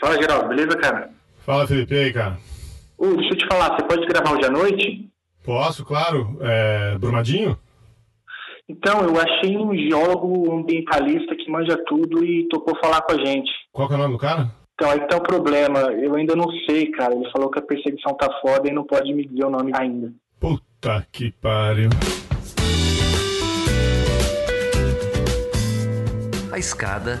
Fala, Geraldo, beleza, cara? Fala, Felipe, e aí, cara? Ô, deixa eu te falar, você pode gravar hoje à noite? Posso, claro. É, Brumadinho? Então, eu achei um geólogo ambientalista que manja tudo e topou falar com a gente. Qual que é o nome do cara? Então, aí que tá o problema. Eu ainda não sei, cara. Ele falou que a perseguição tá foda e não pode me dizer o nome ainda. Puta que pariu. A escada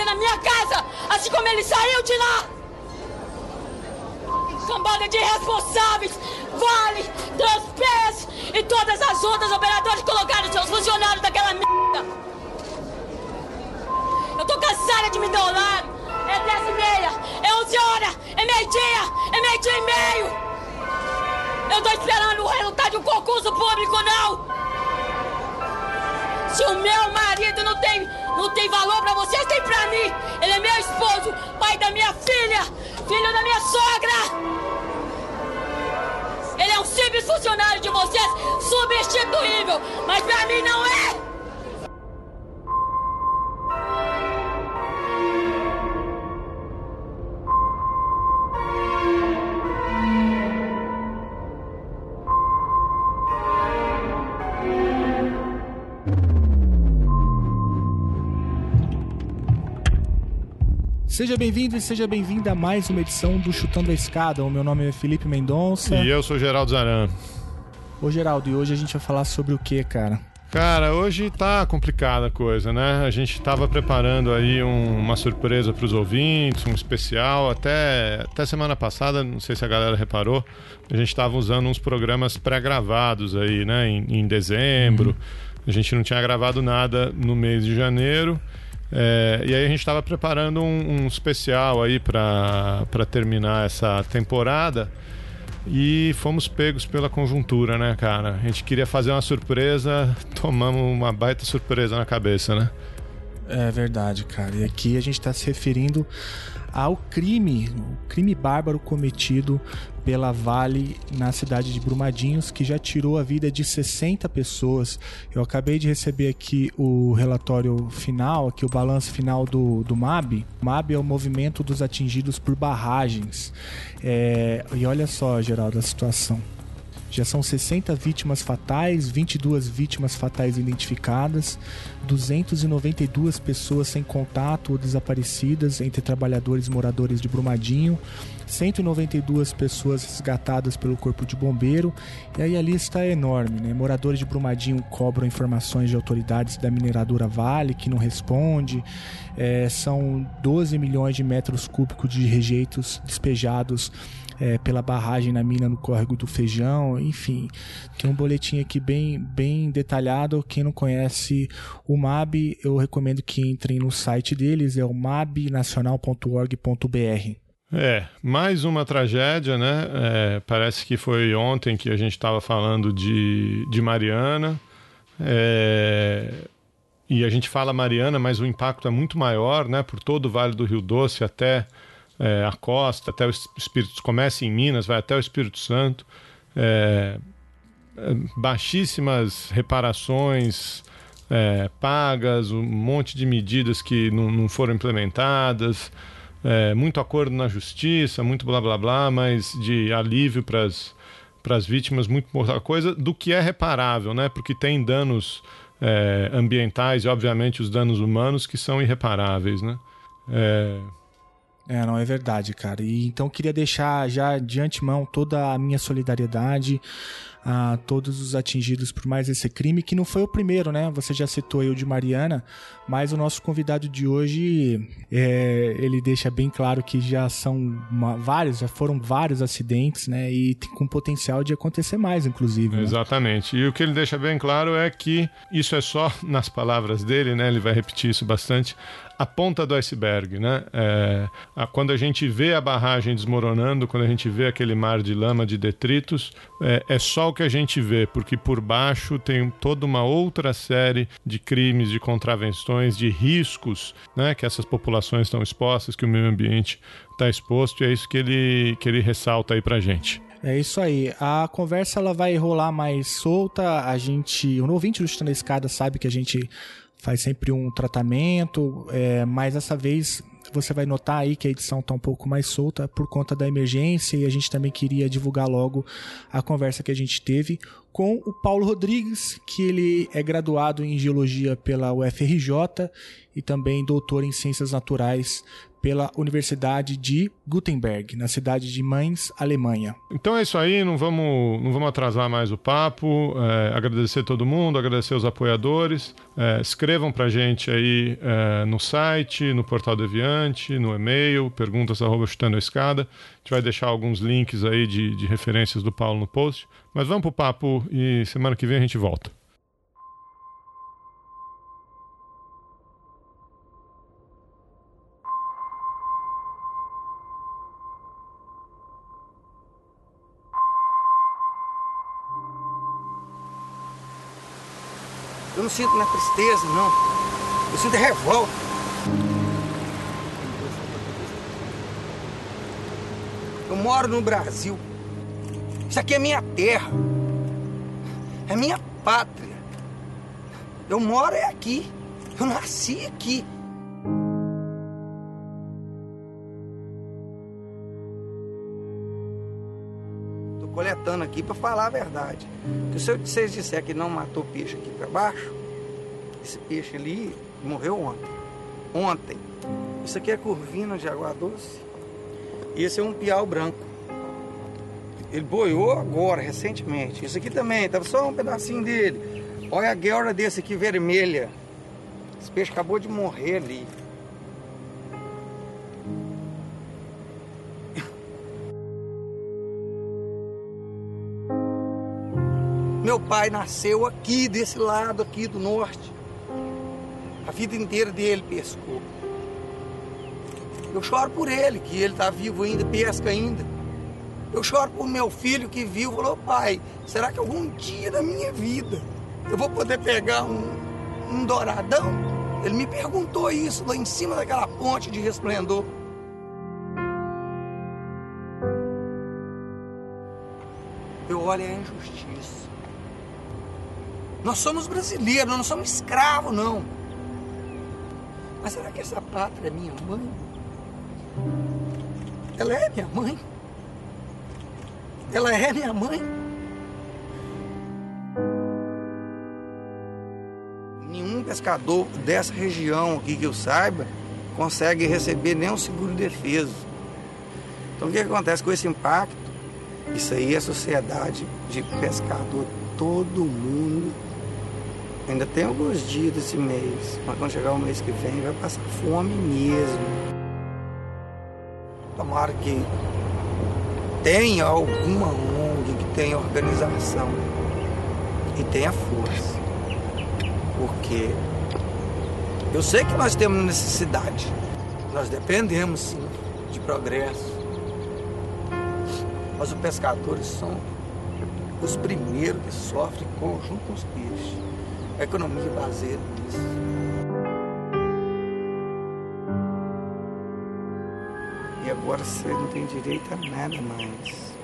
Dentro da minha casa! Assim como ele saiu de lá! Cambada de irresponsáveis! Vale, Transpes e todas as outras operadoras colocaram seus funcionários daquela merda! Eu tô cansada de me dar lado! É 10 e meia! É 11 horas! É meio-dia! É meio-dia e meio! Eu tô esperando o resultado de um concurso público, não! Se o meu marido não tem, não tem valor pra vocês, tem pra mim. Ele é meu esposo, pai da minha filha, filho da minha sogra. Ele é um simples funcionário de vocês, substituível, mas pra mim não é. Seja bem-vindo e seja bem-vinda a mais uma edição do Chutando a Escada. O meu nome é Felipe Mendonça. E eu sou Geraldo Zaran. Ô Geraldo, e hoje a gente vai falar sobre o que, cara? Cara, hoje tá complicada a coisa, né? A gente tava preparando aí um- uma surpresa pros ouvintes, um especial. Até, até semana passada, não sei se a galera reparou, a gente tava usando uns programas pré-gravados aí, né? Em, em dezembro. A gente não tinha gravado nada no mês de janeiro. É, e aí a gente estava preparando um, um especial aí para terminar essa temporada e fomos pegos pela conjuntura, né, cara? A gente queria fazer uma surpresa, tomamos uma baita surpresa na cabeça, né? É verdade, cara. E aqui a gente está se referindo ao crime, o crime bárbaro cometido pela Vale na cidade de Brumadinhos, que já tirou a vida de 60 pessoas. Eu acabei de receber aqui o relatório final, aqui o balanço final do, do MAB. MAB é o movimento dos atingidos por barragens. É, e olha só, Geraldo, a situação. Já são 60 vítimas fatais, 22 vítimas fatais identificadas, 292 pessoas sem contato ou desaparecidas entre trabalhadores e moradores de Brumadinho, 192 pessoas resgatadas pelo Corpo de Bombeiro, e aí a lista é enorme, né? Moradores de Brumadinho cobram informações de autoridades da mineradora Vale, que não responde, é, são 12 milhões de metros cúbicos de rejeitos despejados é, pela barragem na mina no córrego do Feijão, enfim, tem um boletim aqui bem, bem detalhado. Quem não conhece o MAB, eu recomendo que entrem no site deles, é o mabnacional.org.br. É, mais uma tragédia, né? É, parece que foi ontem que a gente estava falando de, de Mariana. É, e a gente fala Mariana, mas o impacto é muito maior, né? Por todo o Vale do Rio Doce até é, a costa, até o Espírito começa em Minas, vai até o Espírito Santo. É, é, baixíssimas reparações é, pagas, um monte de medidas que não, não foram implementadas, é, muito acordo na justiça, muito blá blá blá, mas de alívio para as vítimas, muito pouca coisa do que é reparável, né? Porque tem danos é, ambientais e, obviamente, os danos humanos que são irreparáveis, né? É, não é verdade, cara. E então eu queria deixar já de antemão toda a minha solidariedade a todos os atingidos por mais esse crime, que não foi o primeiro, né? Você já citou o de Mariana, mas o nosso convidado de hoje, é, ele deixa bem claro que já são uma- vários, já foram vários acidentes, né? E com potencial de acontecer mais, inclusive. né? Exatamente. E o que ele deixa bem claro é que isso é só, nas palavras dele, né? Ele vai repetir isso bastante, a ponta do iceberg, né? É, a, quando a gente vê a barragem desmoronando, quando a gente vê aquele mar de lama, de detritos, é, é só o que a gente vê, porque por baixo tem toda uma outra série de crimes, de contravenções, de riscos, né? Que essas populações estão expostas, que o meio ambiente está exposto, e é isso que ele, que ele ressalta aí pra gente. É isso aí. A conversa ela vai rolar mais solta. A gente, o ouvinte do Chutando Escada sabe que a gente faz sempre um tratamento, é, mas dessa vez você vai notar aí que a edição está um pouco mais solta por conta da emergência e a gente também queria divulgar logo a conversa que a gente teve com o Paulo Rodrigues, que ele é graduado em Geologia pela UFRJ e também doutor em Ciências Naturais pela Universidade de Gutenberg, na cidade de Mainz, Alemanha. Então é isso aí, não vamos, não vamos atrasar mais o papo. É, agradecer todo mundo, agradecer os apoiadores. É, escrevam pra gente aí é, no site, no Portal Deviante, no e-mail, perguntas arroba chutando a escada. A gente vai deixar alguns links aí de, de referências do Paulo no post. Mas vamos pro papo e semana que vem a gente volta. Não sinto na tristeza, não. Eu sinto revolta. Eu moro no Brasil. Isso aqui é minha terra. É minha pátria. Eu moro é aqui. Eu nasci aqui. coletando aqui para falar a verdade. Porque se vocês disser que não matou peixe aqui para baixo, esse peixe ali morreu ontem. Ontem. Isso aqui é curvina de água doce. E esse é um piau branco. Ele boiou agora, recentemente. Isso aqui também, estava só um pedacinho dele. Olha a guelra desse aqui vermelha. Esse peixe acabou de morrer ali. Meu pai nasceu aqui, desse lado aqui do norte. A vida inteira dele pescou. Eu choro por ele, que ele está vivo ainda, pesca ainda. Eu choro por meu filho que viu, falou, pai, será que algum dia da minha vida eu vou poder pegar um, um douradão? Ele me perguntou isso lá em cima daquela ponte de resplendor. Eu olho a injustiça. Nós somos brasileiros, nós não somos escravos, não. Mas será que essa pátria é minha mãe? Ela é minha mãe? Ela é minha mãe? Nenhum pescador dessa região aqui que eu saiba consegue receber nem um seguro defeso. Então o que acontece com esse impacto? Isso aí é sociedade de pescador, todo mundo Ainda tem alguns dias desse mês, mas quando chegar o mês que vem vai passar fome mesmo. Tomara que tenha alguma ONG que tenha organização e tenha força. Porque eu sei que nós temos necessidade. Nós dependemos sim de progresso. Mas os pescadores são os primeiros que sofrem junto com os peixes. A economia baseia nisso. E agora você não tem direito a nada mais.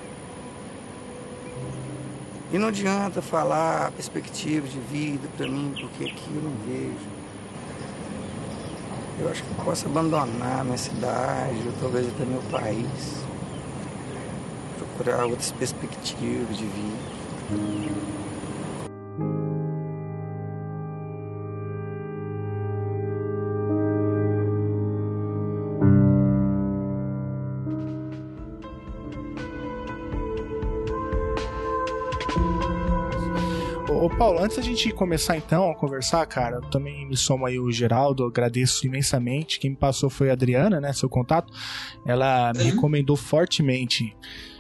E não adianta falar perspectiva de vida para mim, porque aqui eu não vejo. Eu acho que eu posso abandonar minha cidade, ou talvez até meu país. Procurar outras perspectivas de vida. Antes da gente começar então a conversar, cara, também me soma aí o Geraldo, agradeço imensamente. Quem me passou foi a Adriana, né, seu contato. Ela me uhum. recomendou fortemente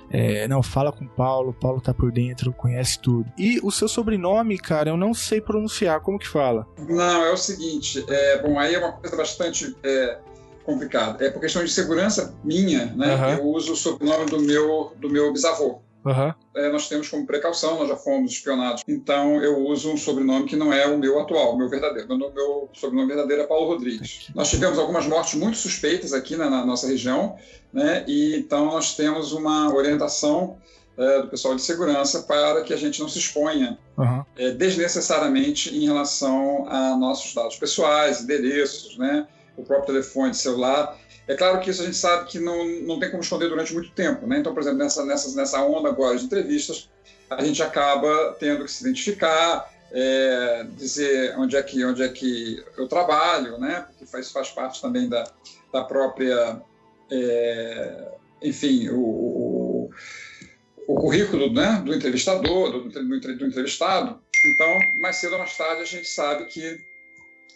É, não, fala com o Paulo, Paulo tá por dentro, conhece tudo. E o seu sobrenome, cara, eu não sei pronunciar, como que fala? Não, é o seguinte, é, bom, aí é uma coisa bastante é, complicada. É por questão de segurança minha, né? Uhum. Eu uso o sobrenome do meu, do meu bisavô. Uhum. É, nós temos como precaução, nós já fomos espionados. Então eu uso um sobrenome que não é o meu atual, o meu verdadeiro. O meu sobrenome verdadeiro é Paulo Rodrigues. Nós tivemos algumas mortes muito suspeitas aqui na, na nossa região, né? E então nós temos uma orientação é, do pessoal de segurança para que a gente não se exponha uhum. é, desnecessariamente em relação a nossos dados pessoais, endereços, né? O próprio telefone celular. É claro que isso a gente sabe que não, não tem como esconder durante muito tempo, né? Então, por exemplo, nessa, nessa, nessa onda agora de entrevistas, a gente acaba tendo que se identificar, é, dizer onde é que onde é que eu trabalho, né? Porque faz faz parte também da, da própria, é, enfim, o, o, o, currículo, né? Do entrevistador, do, do, do, entrevistado. Então, mais cedo ou mais tarde, a gente sabe que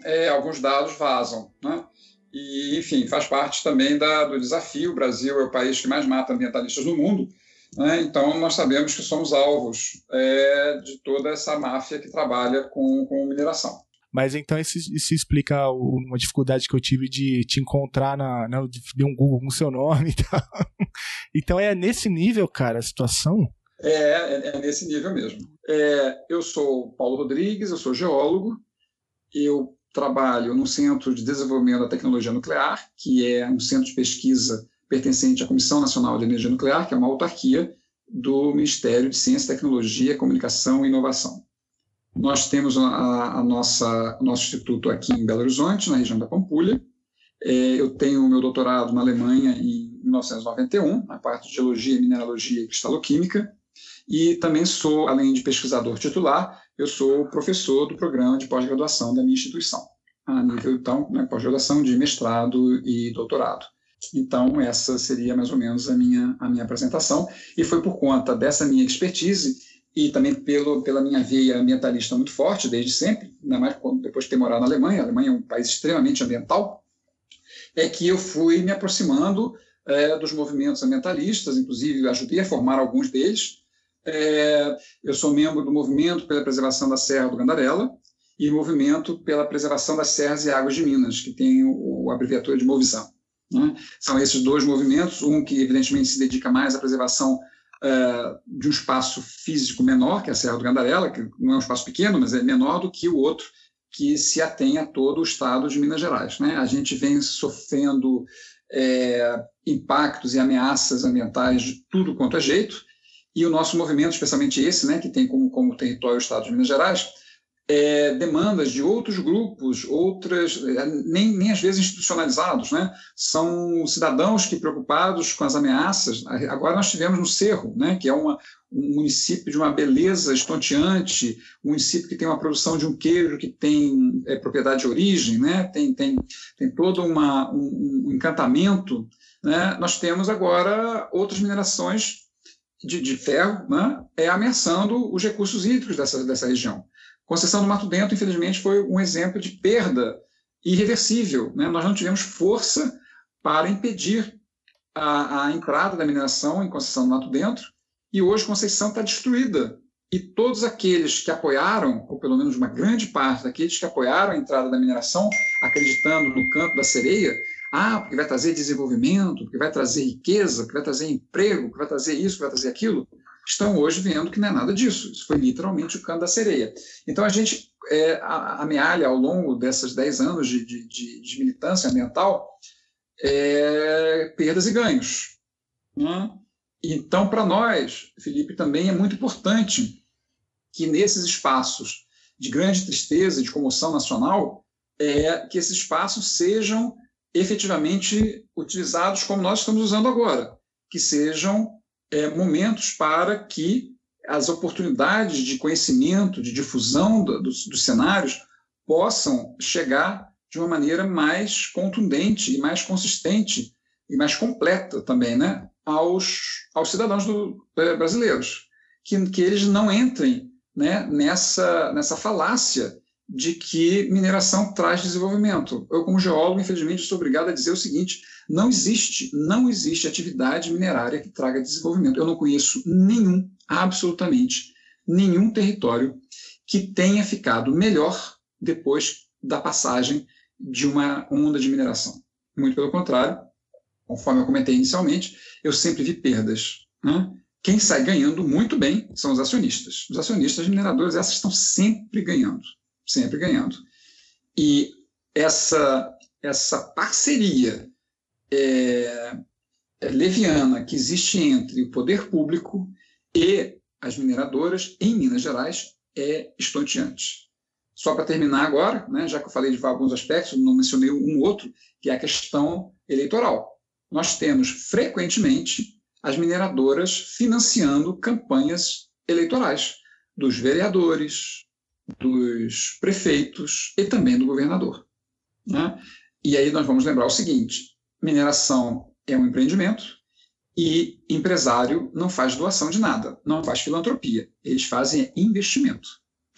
é, alguns dados vazam, né? E, enfim, faz parte também da, do desafio. O Brasil é o país que mais mata ambientalistas no mundo. Né? Então, nós sabemos que somos alvos é, de toda essa máfia que trabalha com, com mineração. Mas então isso, isso explica uma dificuldade que eu tive de te encontrar na, na de um Google com seu nome e tal. Então é nesse nível, cara, a situação? É, é, é nesse nível mesmo. É, eu sou Paulo Rodrigues, eu sou geólogo. Eu trabalho no Centro de Desenvolvimento da Tecnologia Nuclear, que é um centro de pesquisa pertencente à Comissão Nacional de Energia Nuclear, que é uma autarquia do Ministério de Ciência, Tecnologia, Comunicação e Inovação. Nós temos a, a nossa, nosso instituto aqui em Belo Horizonte, na região da Pampulha. É, eu tenho meu doutorado na Alemanha em 1991, na parte de Geologia, Mineralogia e Cristaloquímica. E também sou, além de pesquisador titular, eu sou professor do programa de pós-graduação da minha instituição, a nível, então, né, pós-graduação de mestrado e doutorado. Então, essa seria mais ou menos a minha, a minha apresentação, e foi por conta dessa minha expertise e também pelo, pela minha veia ambientalista muito forte, desde sempre, ainda mais depois de ter morado na Alemanha, a Alemanha é um país extremamente ambiental, é que eu fui me aproximando é, dos movimentos ambientalistas, inclusive ajudei a formar alguns deles, é, eu sou membro do Movimento pela Preservação da Serra do Gandarela e Movimento pela Preservação das Serras e Águas de Minas, que tem o, o abreviatura de Movisão. Né? São esses dois movimentos, um que evidentemente se dedica mais à preservação é, de um espaço físico menor, que é a Serra do Gandarela, que não é um espaço pequeno, mas é menor do que o outro, que se atém a todo o estado de Minas Gerais. Né? A gente vem sofrendo é, impactos e ameaças ambientais de tudo quanto é jeito, e o nosso movimento, especialmente esse, né, que tem como, como território o Estado de Minas Gerais, é, demandas de outros grupos, outras, é, nem, nem às vezes institucionalizados, né? são cidadãos que preocupados com as ameaças. Agora nós tivemos no Cerro, né? que é uma, um município de uma beleza estonteante, um município que tem uma produção de um queijo que tem é, propriedade de origem, né? tem, tem, tem todo uma, um, um encantamento. Né? Nós temos agora outras minerações de, de ferro né, é ameaçando os recursos hídricos dessa, dessa região. Concessão do Mato Dentro, infelizmente, foi um exemplo de perda irreversível. Né? Nós não tivemos força para impedir a, a entrada da mineração em Conceição do Mato Dentro, e hoje Conceição está destruída. E todos aqueles que apoiaram, ou pelo menos uma grande parte daqueles que apoiaram a entrada da mineração, acreditando no canto da sereia, ah, porque vai trazer desenvolvimento, porque vai trazer riqueza, porque vai trazer emprego, porque vai trazer isso, porque vai trazer aquilo, estão hoje vendo que não é nada disso. Isso foi literalmente o cano da sereia. Então a gente é, amealha ao longo desses 10 anos de, de, de, de militância ambiental é, perdas e ganhos. Né? Então, para nós, Felipe, também é muito importante que nesses espaços de grande tristeza de comoção nacional, é, que esses espaços sejam efetivamente utilizados como nós estamos usando agora, que sejam é, momentos para que as oportunidades de conhecimento, de difusão do, dos, dos cenários possam chegar de uma maneira mais contundente e mais consistente e mais completa também, né, aos, aos cidadãos do, é, brasileiros, que, que eles não entrem né, nessa, nessa falácia de que mineração traz desenvolvimento. Eu, como geólogo, infelizmente, sou obrigado a dizer o seguinte: não existe, não existe atividade minerária que traga desenvolvimento. Eu não conheço nenhum, absolutamente nenhum território que tenha ficado melhor depois da passagem de uma onda de mineração. Muito pelo contrário, conforme eu comentei inicialmente, eu sempre vi perdas. Né? Quem sai ganhando muito bem são os acionistas. Os acionistas mineradores, essas estão sempre ganhando, sempre ganhando. E essa, essa parceria é, é, leviana que existe entre o poder público e as mineradoras em Minas Gerais é estonteante. Só para terminar agora, né, já que eu falei de alguns aspectos, não mencionei um outro, que é a questão eleitoral. Nós temos frequentemente as mineradoras financiando campanhas eleitorais dos vereadores, dos prefeitos e também do governador. Né? E aí nós vamos lembrar o seguinte: mineração é um empreendimento e empresário não faz doação de nada, não faz filantropia, eles fazem investimento.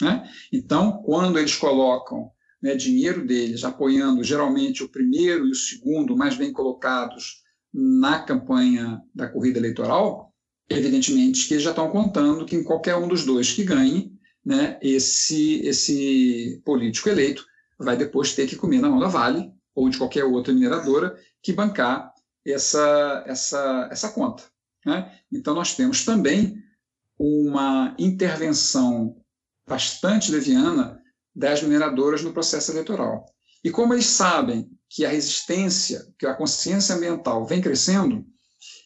Né? Então, quando eles colocam né, dinheiro deles apoiando geralmente o primeiro e o segundo mais bem colocados na campanha da corrida eleitoral, evidentemente que eles já estão contando que em qualquer um dos dois que ganhe, né, esse, esse político eleito vai depois ter que comer na mão da Vale ou de qualquer outra mineradora que bancar essa, essa, essa conta. Né? Então, nós temos também uma intervenção bastante leviana das mineradoras no processo eleitoral. E como eles sabem que a resistência, que a consciência ambiental vem crescendo,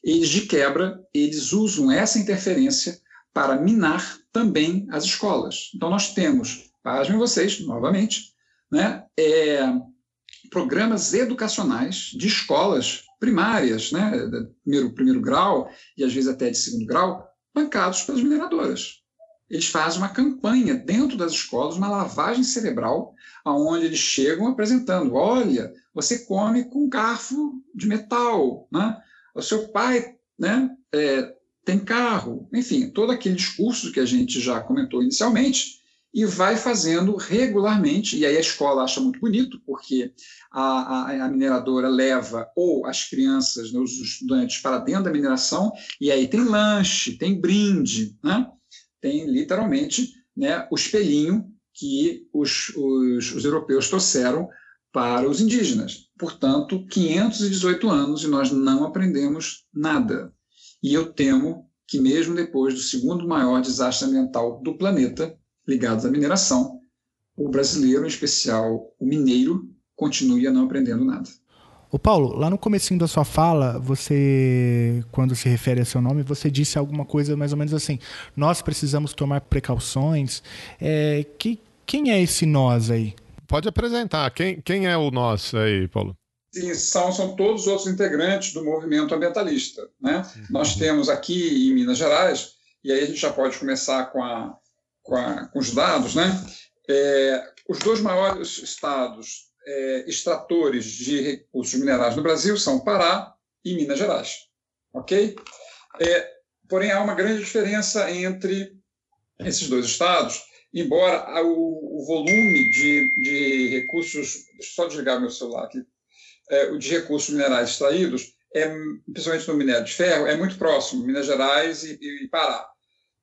eles de quebra, eles usam essa interferência para minar também as escolas. Então nós temos, pasmem vocês, novamente, né, é, programas educacionais de escolas primárias, né, primeiro, primeiro grau e às vezes até de segundo grau, bancados pelas mineradoras eles fazem uma campanha dentro das escolas, uma lavagem cerebral, aonde eles chegam apresentando: olha, você come com garfo de metal, né? o seu pai né, é, tem carro, enfim, todo aquele discurso que a gente já comentou inicialmente, e vai fazendo regularmente, e aí a escola acha muito bonito, porque a, a, a mineradora leva ou as crianças, né, os estudantes, para dentro da mineração, e aí tem lanche, tem brinde, né? tem literalmente né, o espelhinho que os, os, os europeus trouxeram para os indígenas. Portanto, 518 anos e nós não aprendemos nada. E eu temo que, mesmo depois do segundo maior desastre ambiental do planeta, ligado à mineração, o brasileiro, em especial o mineiro, continue a não aprendendo nada. O Paulo, lá no comecinho da sua fala, você, quando se refere a seu nome, você disse alguma coisa mais ou menos assim: nós precisamos tomar precauções. É, que, quem é esse nós aí? Pode apresentar. Quem, quem é o nós aí, Paulo? Sim, são, são todos os outros integrantes do movimento ambientalista. Né? Uhum. Nós temos aqui em Minas Gerais, e aí a gente já pode começar com, a, com, a, com os dados, né? É, os dois maiores estados é, extratores de recursos minerais no Brasil são Pará e Minas Gerais. Ok? É, porém, há uma grande diferença entre esses dois estados, embora o, o volume de, de recursos. Deixa eu só desligar meu celular aqui. É, de recursos minerais extraídos, é, principalmente no minério de ferro, é muito próximo, Minas Gerais e, e Pará.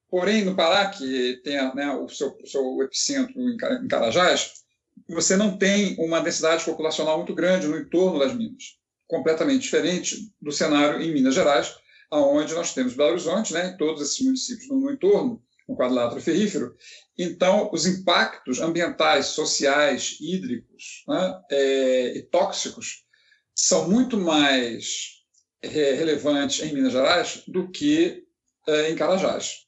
Porém, no Pará, que tem né, o, seu, seu epicentro em Carajás, você não tem uma densidade populacional muito grande no entorno das minas, completamente diferente do cenário em Minas Gerais, aonde nós temos Belo Horizonte, né, todos esses municípios no, entorno, no quadrilátero ferrífero. Então, os impactos ambientais, sociais, hídricos né, é, e tóxicos são muito mais é, relevantes em Minas Gerais do que é, em Carajás.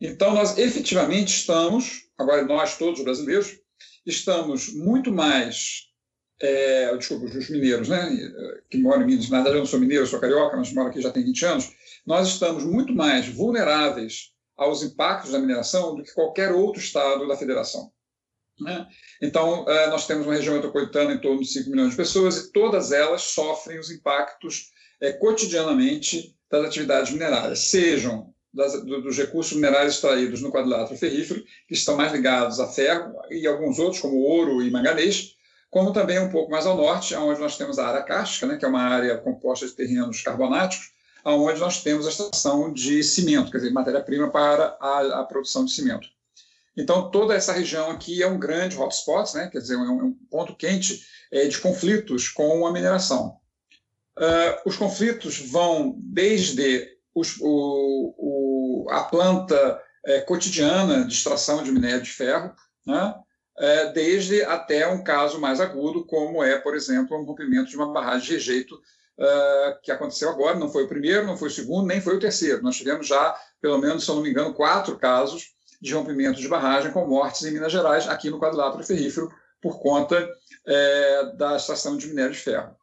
Então, nós efetivamente estamos, agora nós todos brasileiros, estamos muito mais. É, desculpa, os mineiros, né, que moram em Minas, na verdade eu não sou mineiro, sou carioca, mas moro aqui já tem 20 anos, nós estamos muito mais vulneráveis aos impactos da mineração do que qualquer outro estado da federação. Né? Então, é, nós temos uma região metropolitana em torno de 5 milhões de pessoas e todas elas sofrem os impactos é, cotidianamente das atividades minerárias, sejam das, dos recursos minerais extraídos no quadrilátero ferrífero, que estão mais ligados a ferro e alguns outros, como ouro e manganês, como também um pouco mais ao norte, onde nós temos a área cárstica, né, que é uma área composta de terrenos carbonáticos, onde nós temos a estação de cimento, quer dizer, matéria-prima para a, a, produção de cimento. Então, toda essa região aqui é um grande hotspot, né, quer dizer, é um, é ponto quente é, de conflitos com a mineração. Uh, os conflitos vão desde os, o, o, a planta é, cotidiana de extração de minério de ferro, né, é, desde até um caso mais agudo, como é, por exemplo, um rompimento de uma barragem de rejeito uh, que aconteceu agora. Não foi o primeiro, não foi o segundo, nem foi o terceiro. Nós tivemos já, pelo menos, se eu não me engano, quatro casos de rompimento de barragem com mortes em Minas Gerais, aqui no quadrilátero ferrífero, por conta é, da extração de minério de ferro.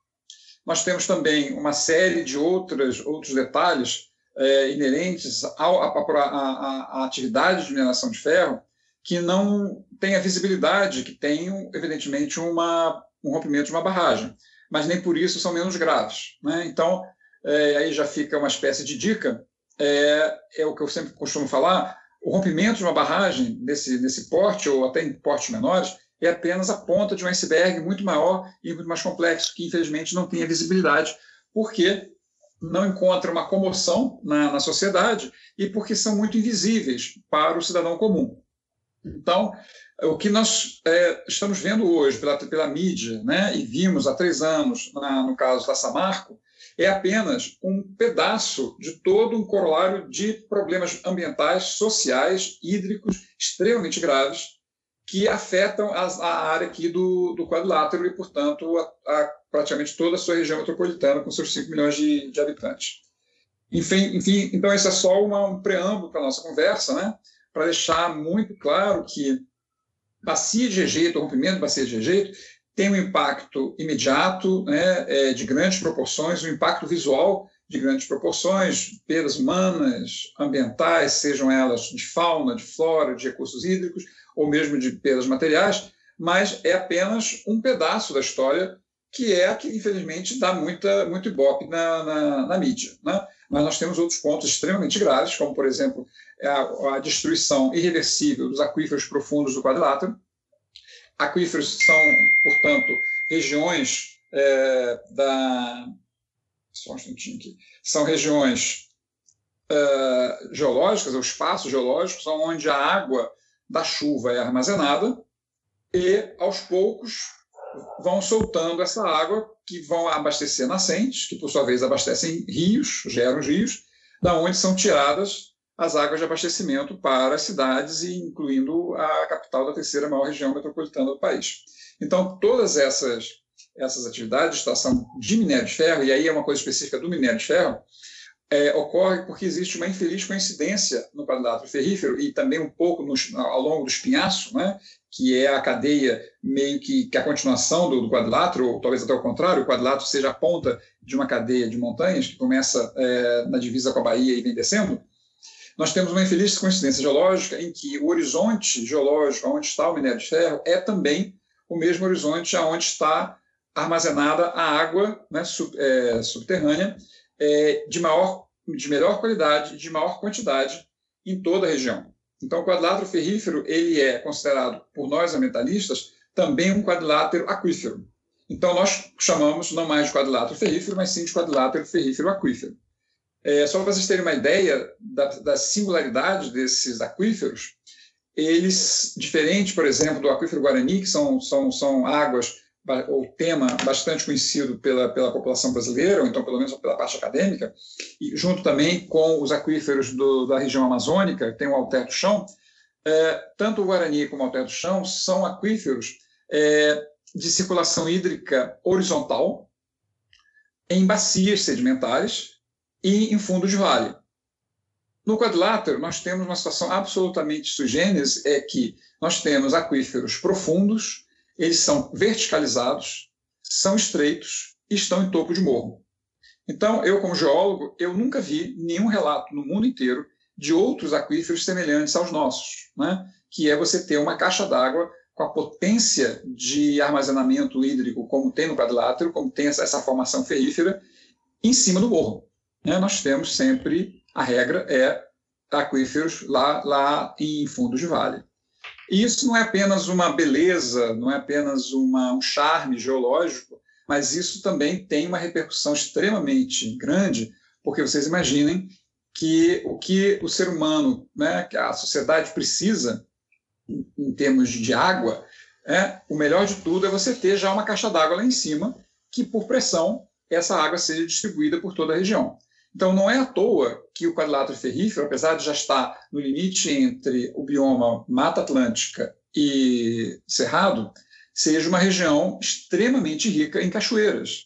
Nós temos também uma série de outras, outros detalhes é, inerentes à atividade de mineração de ferro que não têm a visibilidade que tem, evidentemente, uma, um rompimento de uma barragem, mas nem por isso são menos graves. Né? Então, é, aí já fica uma espécie de dica, é, é o que eu sempre costumo falar, o rompimento de uma barragem nesse, nesse porte, ou até em portes menores, é apenas a ponta de um iceberg muito maior e muito mais complexo, que infelizmente não tem a visibilidade, porque não encontra uma comoção na, na sociedade e porque são muito invisíveis para o cidadão comum. Então, o que nós é, estamos vendo hoje pela, pela mídia, né, e vimos há três anos na, no caso da Samarco, é apenas um pedaço de todo um corolário de problemas ambientais, sociais, hídricos extremamente graves que afetam as, a área aqui do, do quadrilátero e, portanto, a, a, praticamente toda a sua região metropolitana, com seus 5 milhões de, de habitantes. Enfim, enfim, então esse é só uma, um preâmbulo para a nossa conversa, né? para deixar muito claro que bacia de rejeito, rompimento de bacia de rejeito, tem um impacto imediato, né, é, de grandes proporções, um impacto visual de grandes proporções, perdas humanas, ambientais, sejam elas de fauna, de flora, de recursos hídricos, ou mesmo de perdas materiais, mas é apenas um pedaço da história que é a que, infelizmente, dá muita, muito ibope na, na, na mídia. Né? Mas nós temos outros pontos extremamente graves, como, por exemplo, a, a destruição irreversível dos aquíferos profundos do quadrilátero. Aquíferos são, portanto, regiões é, da. Só um instantinho aqui. São regiões é, geológicas, ou espaços geológicos, onde a água da chuva é armazenada e, aos poucos, vão soltando essa água que vão abastecer nascentes, que por sua vez abastecem rios, geram rios, da onde são tiradas as águas de abastecimento para as cidades, incluindo a capital da terceira maior região metropolitana do país. Então, todas essas, essas atividades de extração de minério de ferro, e aí é uma coisa específica do minério de ferro, é, ocorre porque existe uma infeliz coincidência no quadrilátero ferrífero e também um pouco no, ao longo do espinhaço, né, que é a cadeia meio que, que a continuação do, do, quadrilátero, ou talvez até o contrário, o quadrilátero seja a ponta de uma cadeia de montanhas que começa é, na divisa com a Bahia e vem descendo. Nós temos uma infeliz coincidência geológica em que o horizonte geológico onde está o minério de ferro é também o mesmo horizonte onde está armazenada a água né, sub, é, subterrânea é, de, maior, de melhor qualidade, de maior quantidade em toda a região. Então, o quadrilátero ferrífero ele é considerado por nós ambientalistas também um quadrilátero aquífero. Então, nós chamamos não mais de quadrilátero ferrífero, mas sim de quadrilátero ferrífero aquífero. É, só para vocês terem uma ideia da, da singularidade desses aquíferos, eles, diferente, por exemplo, do aquífero Guarani, que são, são, são águas o tema bastante conhecido pela, pela população brasileira, ou então pelo menos pela parte acadêmica, e junto também com os aquíferos do, da região amazônica, tem o Alter do Chão, é, tanto o Guarani como o Alter do Chão são aquíferos é, de circulação hídrica horizontal, em bacias sedimentares e em fundo de vale. No quadrilátero, nós temos uma situação absolutamente sui generis, é que nós temos aquíferos profundos, eles são verticalizados, são estreitos e estão em topo de morro. Então, eu como geólogo, eu nunca vi nenhum relato no mundo inteiro de outros aquíferos semelhantes aos nossos, né? que é você ter uma caixa d'água com a potência de armazenamento hídrico como tem no quadrilátero, como tem essa, formação ferrífera, em cima do morro. Né? Nós temos sempre, a regra é aquíferos lá, lá em fundos de vale. E isso não é apenas uma beleza, não é apenas uma, um charme geológico, mas isso também tem uma repercussão extremamente grande, porque vocês imaginem que o que o ser humano, né, que a sociedade precisa em termos de água, é, o melhor de tudo é você ter já uma caixa d'água lá em cima, que por pressão essa água seja distribuída por toda a região. Então, não é à toa que o quadrilátero ferrífero, apesar de já estar no limite entre o bioma Mata Atlântica e Cerrado, seja uma região extremamente rica em cachoeiras.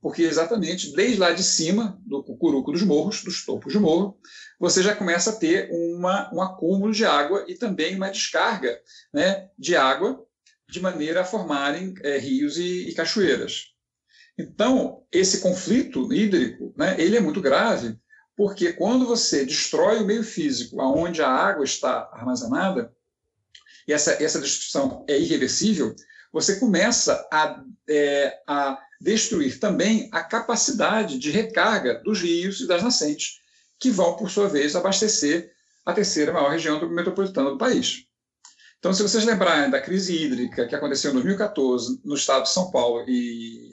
Porque exatamente desde lá de cima, do cucuruco dos morros, dos topos de morro, você já começa a ter uma, um acúmulo de água e também uma descarga né, de água, de maneira a formarem é, rios e, e cachoeiras. Então, esse conflito hídrico, né, ele é muito grave, porque quando você destrói o meio físico aonde a água está armazenada, e essa, essa destruição é irreversível, você começa a, é, a destruir também a capacidade de recarga dos rios e das nascentes, que vão, por sua vez, abastecer a terceira maior região metropolitana do país. Então, se vocês lembrarem da crise hídrica que aconteceu em 2014 no estado de São Paulo e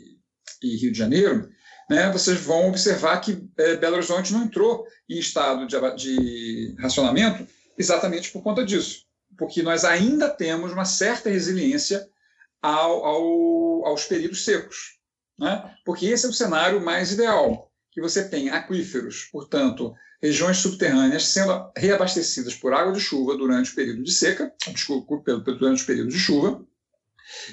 e Rio de Janeiro, né, vocês vão observar que é, Belo Horizonte não entrou em estado de, de racionamento exatamente por conta disso, porque nós ainda temos uma certa resiliência ao, ao, aos períodos secos, né? porque esse é o cenário mais ideal, que você tem aquíferos, portanto, regiões subterrâneas sendo reabastecidas por água de chuva durante o período de seca, desculpa, durante o período de chuva,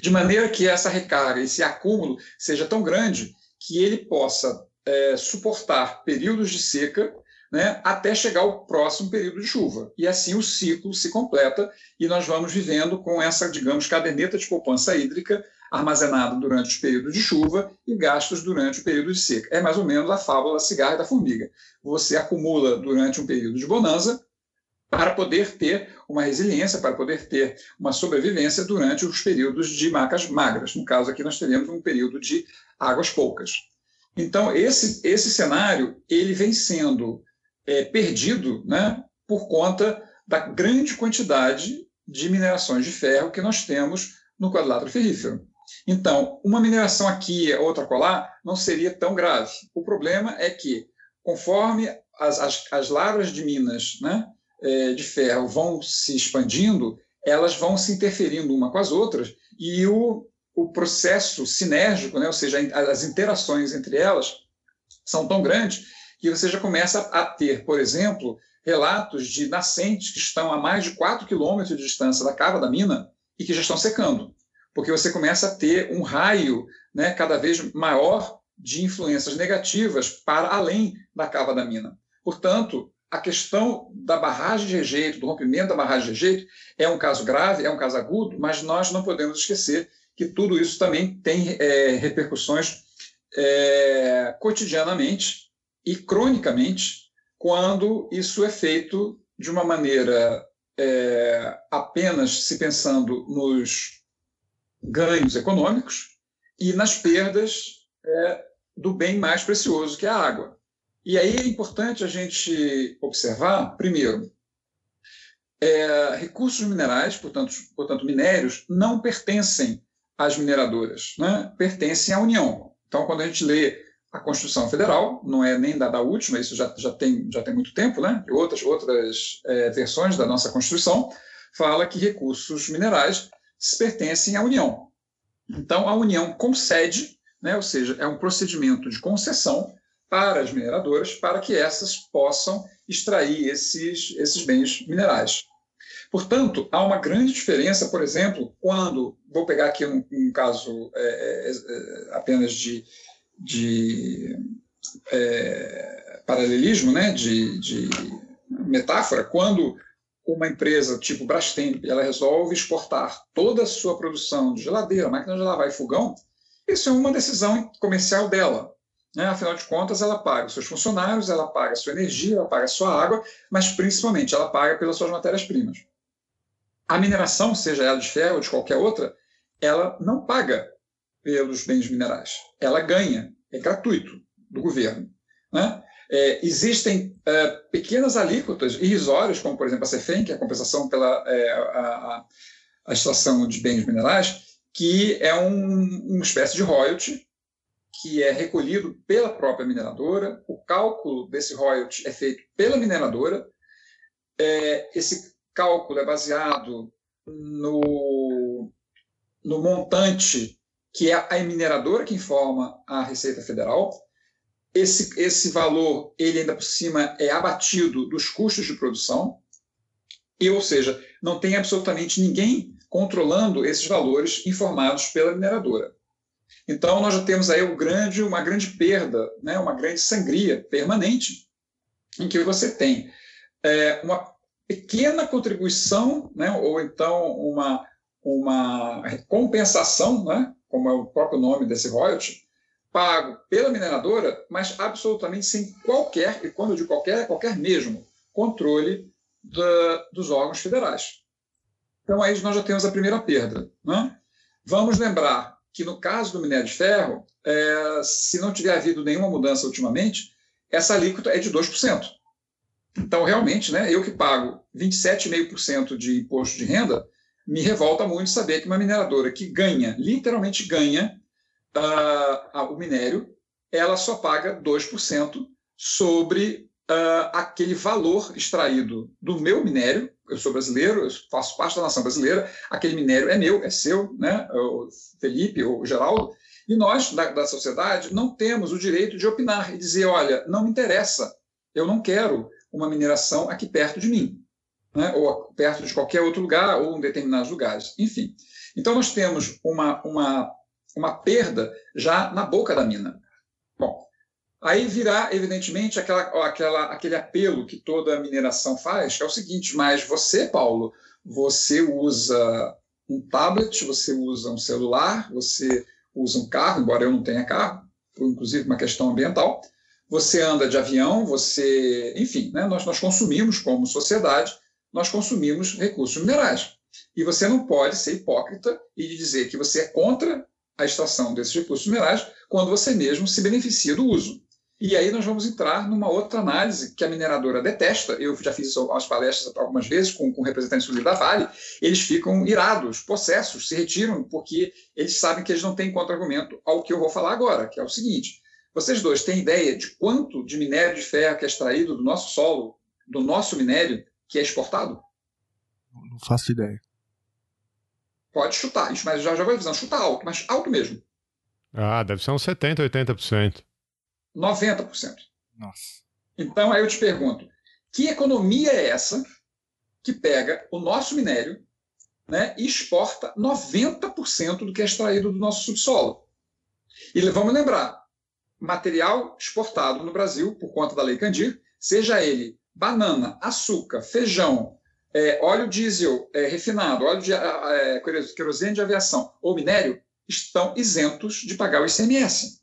de maneira que essa recarga, esse acúmulo, seja tão grande que ele possa é, suportar períodos de seca né, até chegar ao próximo período de chuva. E assim o ciclo se completa e nós vamos vivendo com essa, digamos, caderneta de poupança hídrica armazenada durante os períodos de chuva e gastos durante o período de seca. É mais ou menos a fábula da cigarra e da formiga. Você acumula durante um período de bonança para poder ter uma resiliência, para poder ter uma sobrevivência durante os períodos de macas magras. No caso aqui nós teremos um período de águas poucas. Então esse esse cenário ele vem sendo é, perdido, né, por conta da grande quantidade de minerações de ferro que nós temos no quadrilátero ferrífero. Então, uma mineração aqui, outra colar, não seria tão grave. O problema é que, conforme as, as, as lavras de minas né, de ferro vão se expandindo, elas vão se interferindo uma com as outras e o, o processo sinérgico, né, ou seja, as interações entre elas, são tão grandes que você já começa a ter, por exemplo, relatos de nascentes que estão a mais de 4 quilômetros de distância da cava da mina e que já estão secando, porque você começa a ter um raio né, cada vez maior de influências negativas para além da cava da mina. Portanto, a questão da barragem de rejeito, do rompimento da barragem de rejeito, é um caso grave, é um caso agudo, mas nós não podemos esquecer que tudo isso também tem é, repercussões é, cotidianamente e cronicamente quando isso é feito de uma maneira é, apenas se pensando nos ganhos econômicos e nas perdas é, do bem mais precioso que é a água. E aí é importante a gente observar, primeiro, é, recursos minerais, portanto, portanto, minérios, não pertencem às mineradoras, né? pertencem à União. Então, quando a gente lê a Constituição Federal, não é nem da, da última, isso já, já, tem, já tem muito tempo, né? e outras, outras é, versões da nossa Constituição, fala que recursos minerais pertencem à União. Então, a União concede, né? ou seja, é um procedimento de concessão para as mineradoras, para que essas possam extrair esses, esses bens minerais. Portanto, há uma grande diferença, por exemplo, quando, vou pegar aqui um, um caso é, é, é apenas de, de é, paralelismo, né, de, de, metáfora, quando uma empresa tipo Brastemp ela resolve exportar toda a sua produção de geladeira, máquina de lavar e fogão, isso é uma decisão comercial dela. Né? Afinal de contas, ela paga os seus funcionários, ela paga a sua energia, ela paga a sua água, mas principalmente ela paga pelas suas matérias-primas. A mineração, seja ela de ferro ou de qualquer outra, ela não paga pelos bens minerais. Ela ganha, é gratuito do governo. Né? É, existem é, pequenas alíquotas irrisórias, como, por exemplo, a CEFEM, que é a compensação pela é, a, a, extração de bens minerais, que é um, uma espécie de royalty que é recolhido pela própria mineradora. O cálculo desse royalty é feito pela mineradora. É, esse cálculo é baseado no, no montante que é a mineradora que informa a Receita Federal esse, esse valor, ele ainda por cima é abatido dos custos de produção, e, ou seja, não tem absolutamente ninguém controlando esses valores informados pela mineradora. Então, nós já temos aí grande, uma grande perda, né, uma grande sangria permanente, em que você tem é, uma pequena contribuição, né, ou então uma, uma compensação, né, como é o próprio nome desse royalty, pago pela mineradora, mas absolutamente sem qualquer, e quando digo qualquer, é qualquer mesmo, controle da, dos órgãos federais. Então, aí nós já temos a primeira perda. Né? Vamos lembrar que, no caso do minério de ferro, é, se não tiver havido nenhuma mudança ultimamente, essa alíquota é de 2%. Então, realmente, né, eu que pago 27,5% de imposto de renda, me revolta muito saber que uma mineradora que ganha, literalmente ganha, uh, o minério, ela só paga 2% sobre uh, aquele valor extraído do meu minério. Eu sou brasileiro, eu faço parte da nação brasileira, aquele minério é meu, é seu, né? o Felipe ou Geraldo, e nós, da, da sociedade, não temos o direito de opinar e dizer: olha, não me interessa, eu não quero uma mineração aqui perto de mim, né? ou perto de qualquer outro lugar, ou em determinados lugares. Enfim. Então, nós temos uma, uma uma perda já na boca da mina. Bom, aí virá, evidentemente, aquela, aquela, aquele apelo que toda mineração faz, que é o seguinte, mas você, Paulo, você usa um tablet, você usa um celular, você usa um carro, embora eu não tenha carro, por inclusive uma questão ambiental, você anda de avião, você, enfim, né, nós, nós consumimos como sociedade, nós consumimos recursos minerais. E você não pode ser hipócrita e dizer que você é contra a extração desses recursos minerais quando você mesmo se beneficia do uso. E aí nós vamos entrar numa outra análise que a mineradora detesta. Eu já fiz isso as palestras algumas vezes com, com representantes da Vale. Eles ficam irados, possessos, se retiram porque eles sabem que eles não têm contra-argumento ao que eu vou falar agora, que é o seguinte. Vocês dois têm ideia de quanto de minério de ferro que é extraído do nosso solo, do nosso minério, que é exportado? Não faço ideia. Pode chutar, mas já, já vou avisando, chuta alto, mas alto mesmo. Ah, deve ser uns 70%, 80%. 90%. Nossa. Então aí eu te pergunto, que economia é essa que pega o nosso minério né, e exporta 90% do que é extraído do nosso subsolo? E vamos lembrar, material exportado no Brasil por conta da Lei Candir, seja ele banana, açúcar, feijão, é, óleo diesel é, refinado, óleo de é, querosene de aviação ou minério estão isentos de pagar o ICMS.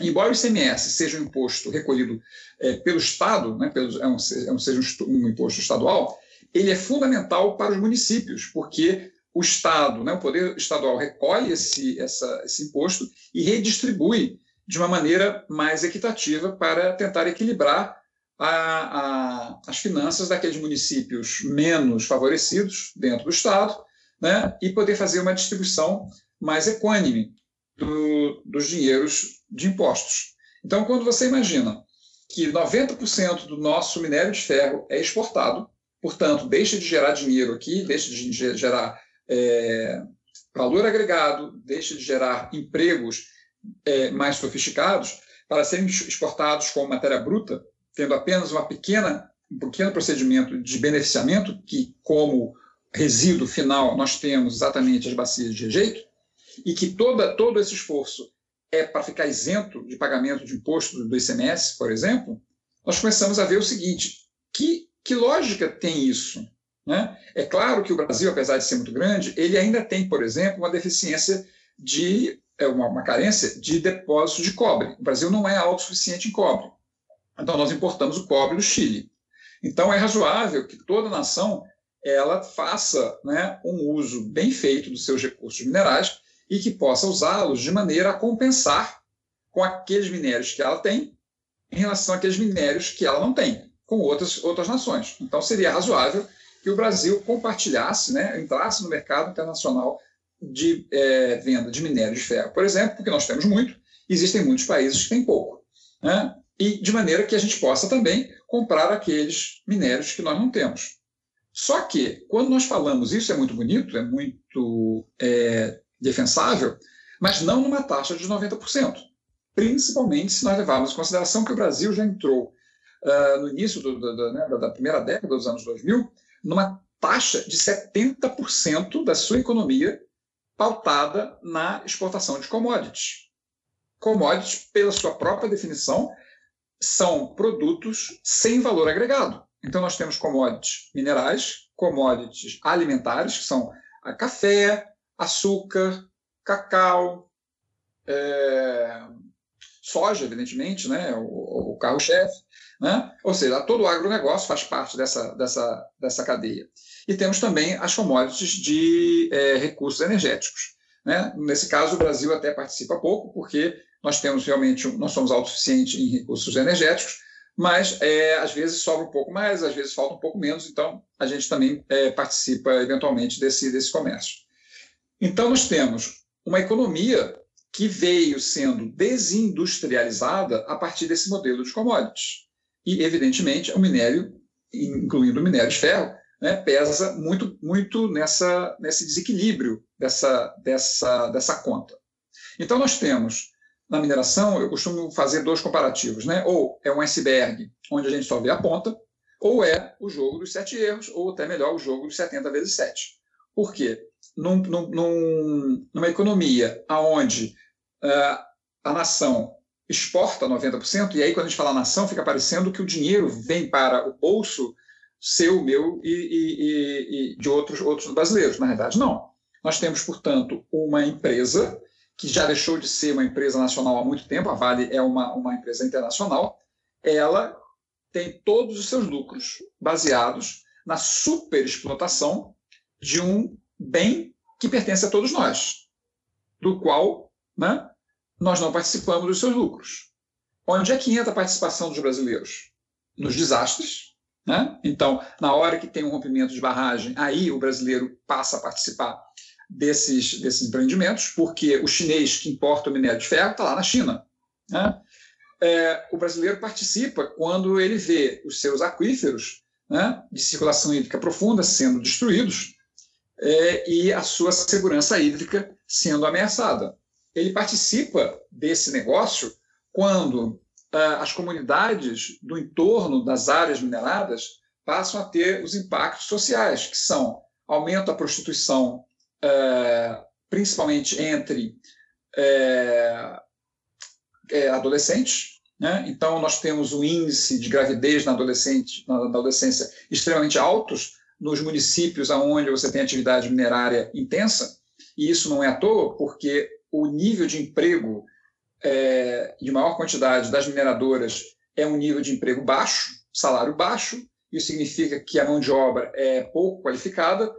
Embora o ICMS seja um imposto recolhido é, pelo Estado, né, pelo, é um, é seja um, um, imposto estadual, ele é fundamental para os municípios, porque o Estado, né, o poder estadual recolhe esse, essa, esse imposto e redistribui de uma maneira mais equitativa para tentar equilibrar a, a, as finanças daqueles municípios menos favorecidos dentro do Estado né, e poder fazer uma distribuição mais equânime do, dos dinheiros de impostos. Então, quando você imagina que 90% do nosso minério de ferro é exportado, portanto, deixa de gerar dinheiro aqui, deixa de gerar é, valor agregado, deixa de gerar empregos é, mais sofisticados para serem exportados como matéria bruta, tendo apenas uma pequena, um pequeno procedimento de beneficiamento, que, como resíduo final, nós temos exatamente as bacias de rejeito, e que toda, todo esse esforço é para ficar isento de pagamento de imposto do ICMS, por exemplo, nós começamos a ver o seguinte: que, que lógica tem isso? Né? É claro que o Brasil, apesar de ser muito grande, ele ainda tem, por exemplo, uma deficiência de é uma, uma carência de depósitos de cobre. O Brasil não é autossuficiente em cobre. Então, nós importamos o cobre do Chile. Então, é razoável que toda nação ela faça né, um uso bem feito dos seus recursos minerais e que possa usá-los de maneira a compensar com aqueles minérios que ela tem em relação àqueles minérios que ela não tem, com outras, outras nações. Então, seria razoável que o Brasil compartilhasse, né, entrasse no mercado internacional de é, venda de minério de ferro, por exemplo, porque nós temos muito, existem muitos países que têm pouco. Né? E de maneira que a gente possa também comprar aqueles minérios que nós não temos. Só que, quando nós falamos isso, é muito bonito, é muito é, defensável, mas não numa taxa de 90%. Principalmente se nós levarmos em consideração que o Brasil já entrou uh, no início do, do, do, né, da primeira década dos anos 2000 numa taxa de 70% da sua economia pautada na exportação de commodities. Commodities, pela sua própria definição, são produtos sem valor agregado. Então, nós temos commodities minerais, commodities alimentares, que são café, açúcar, cacau, é, soja, evidentemente, né, o, o carro-chefe. Né? Ou seja, todo o agronegócio faz parte dessa, dessa, dessa cadeia. E temos também as commodities de é, recursos energéticos. Né? Nesse caso, o Brasil até participa pouco, porque nós temos realmente, nós somos autossuficientes em recursos energéticos, mas é, às vezes sobra um pouco mais, às vezes falta um pouco menos, então a gente também é, participa eventualmente desse, desse comércio. Então nós temos uma economia que veio sendo desindustrializada a partir desse modelo de commodities. E, evidentemente, o minério, incluindo o minério de ferro, né, pesa muito, muito nessa, nesse desequilíbrio dessa, dessa, dessa conta. Então, nós temos na mineração, eu costumo fazer dois comparativos, né? Ou é um iceberg, onde a gente só vê a ponta, ou é o jogo dos sete erros, ou até melhor, o jogo dos 70 vezes 7. Por quê? Num, num, numa economia onde uh, a nação exporta 90%, e aí quando a gente fala nação, fica parecendo que o dinheiro vem para o bolso seu, meu e, e, e de outros, outros brasileiros. Na verdade, não. Nós temos, portanto, uma empresa que já deixou de ser uma empresa nacional há muito tempo, a Vale é uma, uma empresa internacional, ela tem todos os seus lucros baseados na superexplotação de um bem que pertence a todos nós, do qual né, nós não participamos dos seus lucros. Onde é que entra a participação dos brasileiros? Nos desastres. Né? Então, na hora que tem um rompimento de barragem, aí o brasileiro passa a participar desses, desses empreendimentos, porque o chinês que importa o minério de ferro está lá na China. Né? É, o brasileiro participa quando ele vê os seus aquíferos né, de circulação hídrica profunda sendo destruídos é, e a sua segurança hídrica sendo ameaçada. Ele participa desse negócio quando ah, as comunidades do entorno das áreas mineradas passam a ter os impactos sociais, que são aumento da prostituição é, principalmente entre é, é, adolescentes. Né? Então, nós temos um índice de gravidez na, adolescente, na adolescência extremamente altos nos municípios onde você tem atividade minerária intensa, e isso não é à toa, porque o nível de emprego é, de maior quantidade das mineradoras é um nível de emprego baixo, salário baixo, isso significa que a mão de obra é pouco qualificada,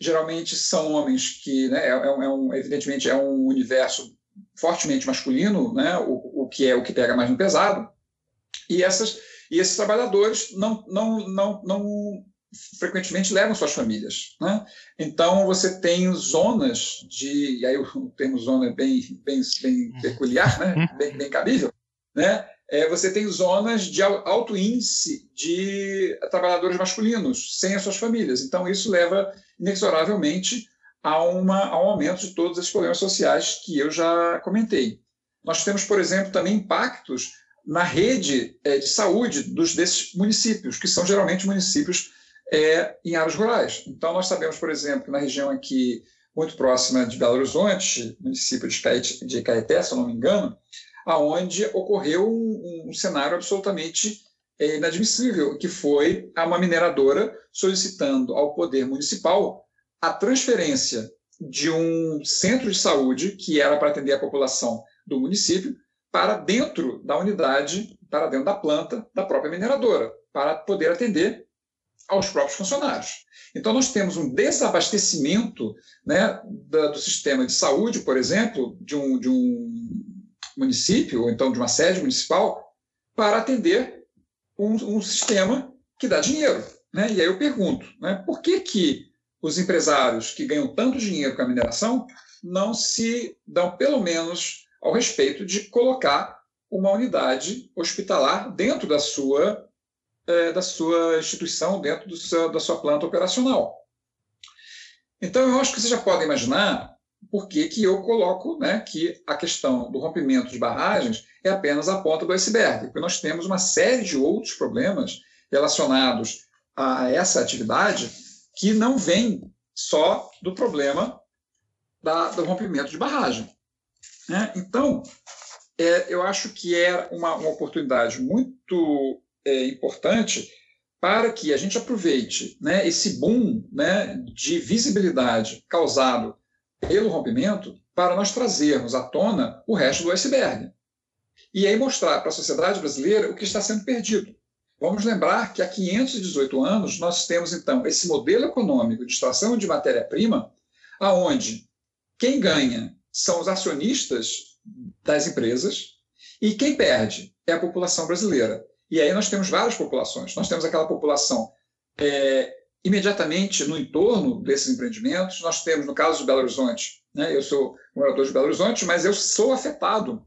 geralmente são homens que, né, é, é, é, um, evidentemente, é um universo fortemente masculino, né, o, o que é o que pega mais no pesado, e, essas, e esses trabalhadores não, não, não, não frequentemente levam suas famílias. Né? Então, você tem zonas de, e aí o termo zona é bem, bem, bem peculiar, né? Uhum. bem, bem cabível, né? É, você tem zonas de alto índice de trabalhadores masculinos sem as suas famílias. Então, isso leva inexoravelmente a, uma, a um aumento de todos esses problemas sociais que eu já comentei. Nós temos, por exemplo, também impactos na rede é, de saúde dos, desses municípios, que são geralmente municípios é, em áreas rurais. Então, nós sabemos, por exemplo, que na região aqui, muito próxima de Belo Horizonte, município de, Caeté, se eu não me engano, aonde ocorreu um, um cenário absolutamente é, inadmissível, que foi uma mineradora solicitando ao poder municipal a transferência de um centro de saúde que era para atender a população do município para dentro da unidade, para dentro da planta da própria mineradora, para poder atender aos próprios funcionários. Então, nós temos um desabastecimento né, do sistema de saúde, por exemplo, de um, de um município, ou então de uma sede municipal, para atender um, um sistema que dá dinheiro. Né? E aí eu pergunto, né, por que, que os empresários que ganham tanto dinheiro com a mineração não se dão pelo menos ao respeito de colocar uma unidade hospitalar dentro da sua, é, da sua instituição, dentro seu, da sua planta operacional. Então, eu acho que vocês já podem imaginar por que, que eu coloco né, que a questão do rompimento de barragens é apenas a ponta do iceberg, porque nós temos uma série de outros problemas relacionados a essa atividade que não vem só do problema da, do rompimento de barragem. Né? Então, é, eu acho que é uma, uma oportunidade muito é, importante para que a gente aproveite né, esse boom né, de visibilidade causado pelo rompimento para nós trazermos à tona o resto do iceberg. E aí mostrar para a sociedade brasileira o que está sendo perdido. Vamos lembrar que há 518 anos nós temos então esse modelo econômico de extração de matéria-prima, aonde quem ganha são os acionistas das empresas e quem perde é a população brasileira. E aí nós temos várias populações. Nós temos aquela população é, imediatamente no entorno desses empreendimentos. Nós temos, no caso de Belo Horizonte, né, eu sou morador de Belo Horizonte, mas eu sou afetado,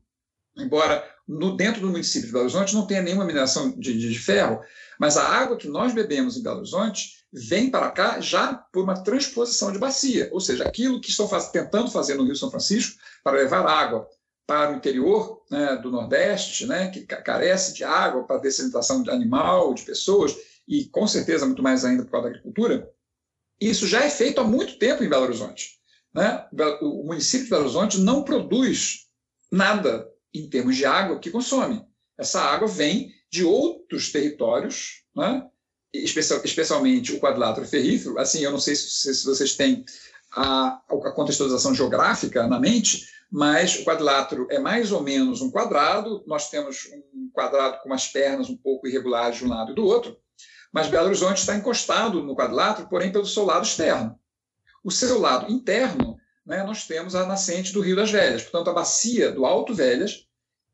embora no, dentro do município de Belo Horizonte não tenha nenhuma mineração de, de, de ferro, mas a água que nós bebemos em Belo Horizonte vem para cá já por uma transposição de bacia, ou seja, aquilo que estão faz, tentando fazer no Rio São Francisco para levar água para o interior né, do Nordeste, né, que carece de água para dessalinização de animal, de pessoas, e com certeza muito mais ainda por causa da agricultura, isso já é feito há muito tempo em Belo Horizonte. Né? O município de Belo Horizonte não produz nada em termos de água que consome. Essa água vem de outros territórios, né? especialmente o quadrilátero ferrífero. Assim, eu não sei se, vocês têm a, a, contextualização geográfica na mente, mas o quadrilátero é mais ou menos um quadrado. Nós temos um quadrado com umas pernas um pouco irregulares de um lado e do outro, mas Belo Horizonte está encostado no quadrilátero, porém pelo seu lado externo. O seu lado interno, né, nós temos a nascente do Rio das Velhas. Portanto, a bacia do Alto Velhas,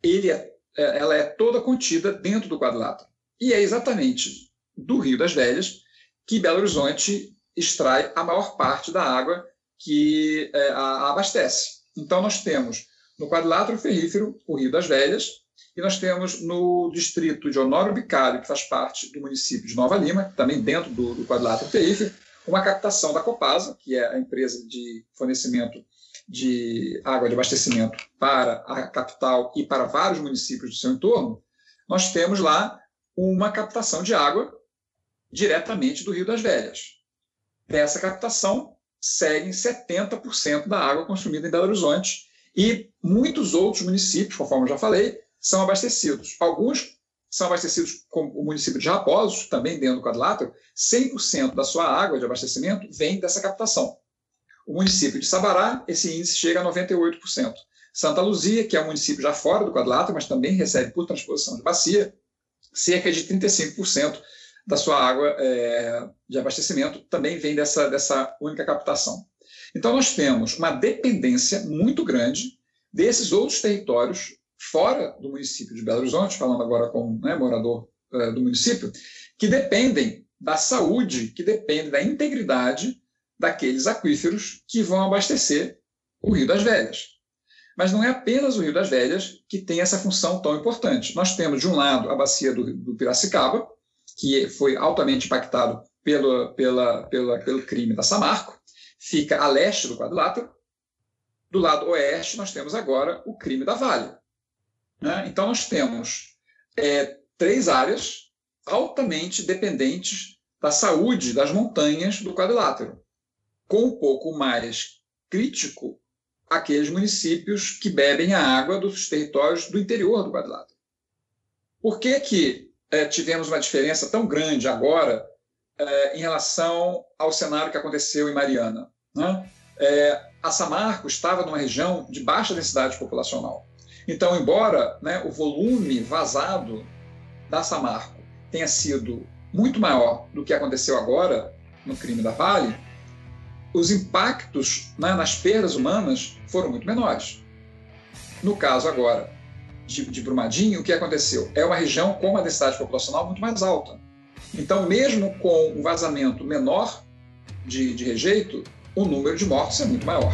é, é ela é toda contida dentro do quadrilátero. E é exatamente do Rio das Velhas que Belo Horizonte extrai a maior parte da água que é, a abastece. Então, nós temos no quadrilátero ferrífero o Rio das Velhas, e nós temos no distrito de Honório Bicalho, que faz parte do município de Nova Lima, também dentro do, do quadrilátero ferrífero, uma captação da Copasa, que é a empresa de fornecimento de água de abastecimento para a capital e para vários municípios do seu entorno, nós temos lá uma captação de água diretamente do Rio das Velhas. Dessa captação, seguem 70% da água consumida em Belo Horizonte e muitos outros municípios, conforme eu já falei, são abastecidos. Alguns são abastecidos, como o município de Raposos, também dentro do quadrilátero, 100% da sua água de abastecimento vem dessa captação. O município de Sabará, esse índice chega a 98%. Santa Luzia, que é um município já fora do quadrilátero, mas também recebe por transposição de bacia, cerca de 35% da sua água é, de abastecimento também vem dessa, dessa única captação. Então, nós temos uma dependência muito grande desses outros territórios fora do município de Belo Horizonte, falando agora como né, morador uh, do município, que dependem da saúde, que dependem da integridade daqueles aquíferos que vão abastecer o Rio das Velhas. Mas não é apenas o Rio das Velhas que tem essa função tão importante. Nós temos, de um lado, a bacia do, do Piracicaba, que foi altamente impactado pelo, pela, pela, pelo crime da Samarco, fica a leste do quadrilátero. Do lado oeste, nós temos agora o crime da Vale, né? Então, nós temos é, três áreas altamente dependentes da saúde das montanhas do quadrilátero, com um pouco mais crítico aqueles municípios que bebem a água dos territórios do interior do quadrilátero. Por que, que é, tivemos uma diferença tão grande agora é, em relação ao cenário que aconteceu em Mariana? Né? É, a Samarco estava numa região de baixa densidade populacional. Então, embora né, o volume vazado da Samarco tenha sido muito maior do que aconteceu agora no crime da Vale, os impactos né, nas perdas humanas foram muito menores. No caso agora de, de Brumadinho, o que aconteceu? É uma região com uma densidade populacional muito mais alta. Então, mesmo com um vazamento menor de, de rejeito, o número de mortos é muito maior.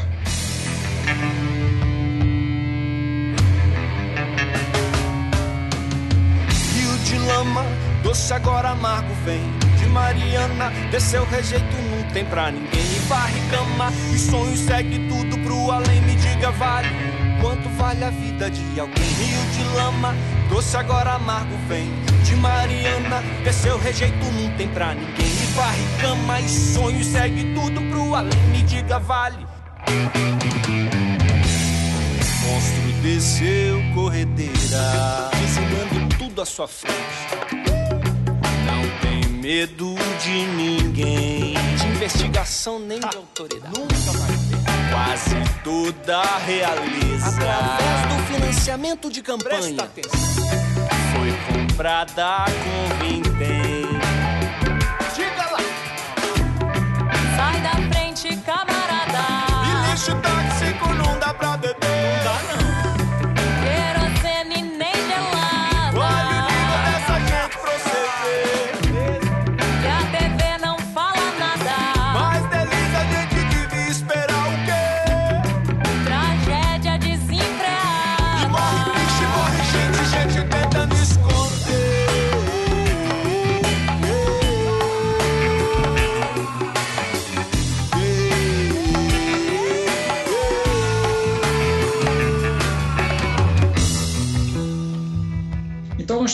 Rio de lama, doce agora amargo vem. De Mariana, desceu rejeito, não tem pra ninguém. E varre cama, e sonhos segue tudo pro além. Me diga, vale quanto vale a vida de alguém? Rio de lama, doce agora amargo vem. De Mariana, desceu rejeito, não tem pra ninguém. E varre cama, e sonhos segue tudo pro além. Me diga, vale. Monstro desceu corredeira, dizimando tudo à sua frente. Não tem medo de ninguém, de investigação nem de autoridade. Nunca vai ter. Quase toda a realeza, através do financiamento de campanha, foi comprada com vintém.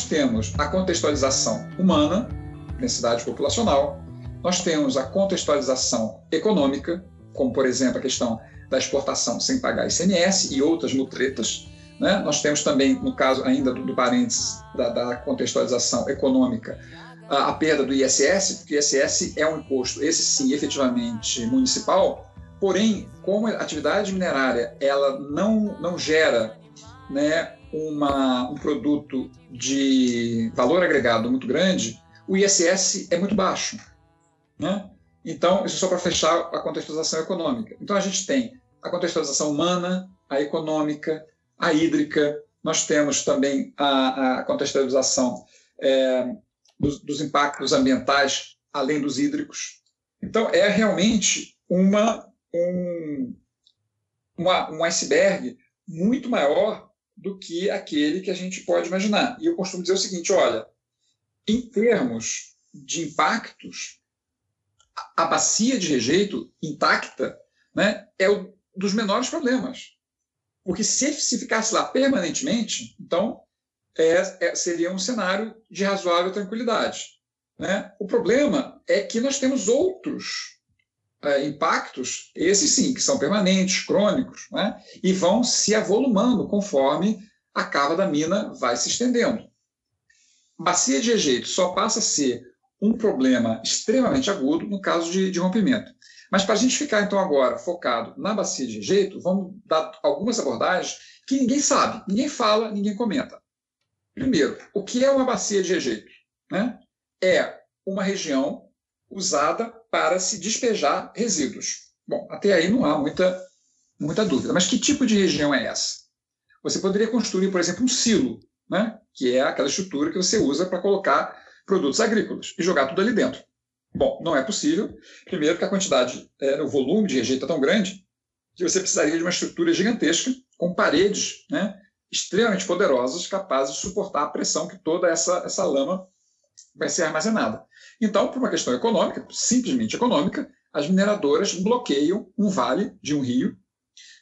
Temos a contextualização humana, densidade populacional, nós temos a contextualização econômica, como, por exemplo, a questão da exportação sem pagar ICMS e outras mutretas. Né? Nós temos também, no caso ainda do, do parênteses da, da contextualização econômica, a, a perda do ISS, porque o ISS é um imposto, esse sim, efetivamente municipal, porém, como a atividade minerária ela não, não gera né, uma, um produto de valor agregado muito grande, o ISS é muito baixo. Né? Então, isso só para fechar a contextualização econômica. Então, a gente tem a contextualização humana, a econômica, a hídrica, nós temos também a, a contextualização é, dos, dos impactos ambientais, além dos hídricos. Então, é realmente uma, um, uma, um iceberg muito maior do que aquele que a gente pode imaginar. E eu costumo dizer o seguinte: olha, em termos de impactos, a bacia de rejeito intacta né, é um dos menores problemas. Porque se, se ficasse lá permanentemente, então é, é, seria um cenário de razoável tranquilidade. Né? O problema é que nós temos outros impactos, esses sim, que são permanentes, crônicos, né? e vão se avolumando conforme a cava da mina vai se estendendo. Bacia de rejeito só passa a ser um problema extremamente agudo no caso de, de rompimento. Mas para a gente ficar então agora focado na bacia de rejeito, vamos dar algumas abordagens que ninguém sabe, ninguém fala, ninguém comenta. Primeiro, o que é uma bacia de rejeito? Né? É uma região usada para se despejar resíduos. Bom, até aí não há muita, muita dúvida. Mas que tipo de região é essa? Você poderia construir, por exemplo, um silo, né? que é aquela estrutura que você usa para colocar produtos agrícolas e jogar tudo ali dentro. Bom, não é possível. Primeiro, porque a quantidade, é, o volume de rejeito é tão grande que você precisaria de uma estrutura gigantesca com paredes né, extremamente poderosas, capazes de suportar a pressão que toda essa, essa lama vai ser armazenada. Então, por uma questão econômica, simplesmente econômica, as mineradoras bloqueiam um vale de um rio,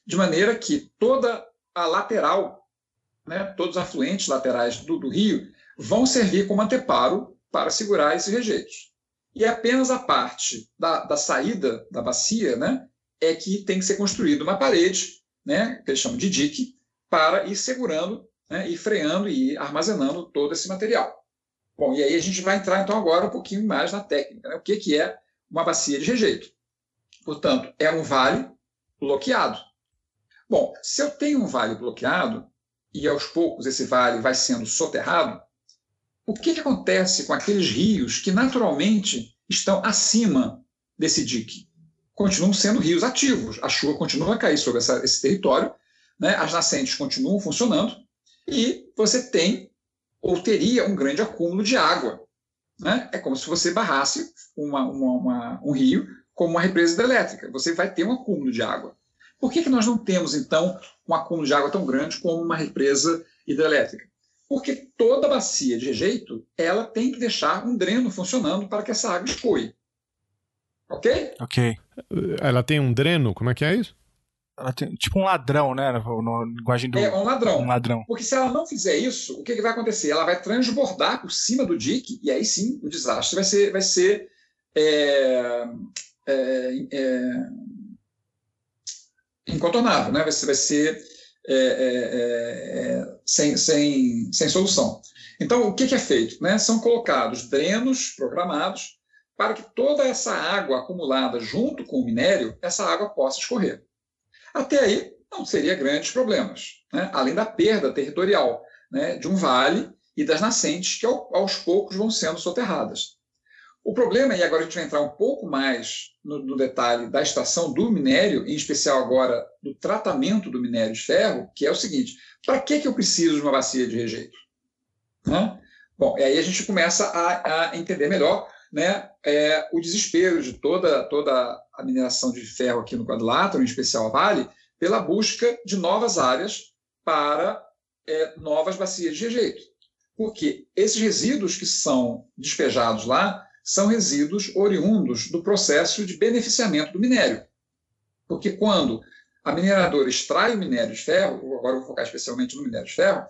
de maneira que toda a lateral, né, todos os afluentes laterais do, do rio, vão servir como anteparo para segurar esses rejeitos. E apenas a parte da, da saída da bacia né, é que tem que ser construída uma parede, né, que eles chamam de dique, para ir segurando, né, e freando e armazenando todo esse material. Bom, e aí a gente vai entrar então agora um pouquinho mais na técnica. Né? O que, que é uma bacia de rejeito? Portanto, é um vale bloqueado. Bom, se eu tenho um vale bloqueado e aos poucos esse vale vai sendo soterrado, o que, que acontece com aqueles rios que naturalmente estão acima desse dique? Continuam sendo rios ativos, a chuva continua a cair sobre essa, esse território, né? as nascentes continuam funcionando, e você tem ou teria um grande acúmulo de água. Né? É como se você barrasse uma, uma, uma, um rio como uma represa hidrelétrica. Você vai ter um acúmulo de água. Por que, que nós não temos, então, um acúmulo de água tão grande como uma represa hidrelétrica? Porque toda bacia de rejeito ela tem que deixar um dreno funcionando para que essa água escoe. Ok? Ok. Ela tem um dreno? Como é que é isso? Ela tem tipo um ladrão, né? Na linguagem do. É um ladrão. Um ladrão. Porque se ela não fizer isso, o que, que vai acontecer? Ela vai transbordar por cima do dique, e aí sim o desastre vai ser, vai ser é, é, é, incontornável, né? vai ser, vai ser é, é, é, sem, sem, sem solução. Então, o que, que é feito? Né? São colocados drenos programados para que toda essa água acumulada junto com o minério, essa água possa escorrer. Até aí, não seria grandes problemas, né? além da perda territorial né, de um vale e das nascentes que aos poucos vão sendo soterradas. O problema, e agora a gente vai entrar um pouco mais no, no, detalhe da extração do minério, em especial agora do tratamento do minério de ferro, que é o seguinte: para que, que eu preciso de uma bacia de rejeito? Né? Bom, e aí a gente começa a, a entender melhor né, é, o desespero de toda, toda a mineração de ferro aqui no quadrilátero, em especial a Vale, pela busca de novas áreas para é, novas bacias de rejeito. Porque esses resíduos que são despejados lá são resíduos oriundos do processo de beneficiamento do minério. Porque quando a mineradora extrai o minério de ferro, agora vou focar especialmente no minério de ferro,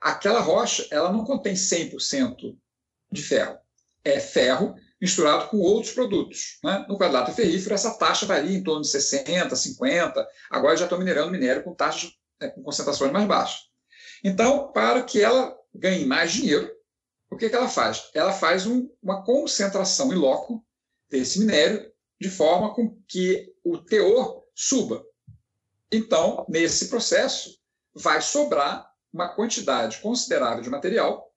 aquela rocha ela não contém 100% de ferro. É ferro misturado com outros produtos. Né? No quadrilátero ferrífero, essa taxa varia em torno de 60%, 50%. Agora já estou minerando minério com taxas né, com concentrações mais baixas. Então, para que ela ganhe mais dinheiro, o que, que ela faz? Ela faz um, uma concentração em loco desse minério de forma com que o teor suba. Então, nesse processo, vai sobrar uma quantidade considerável de material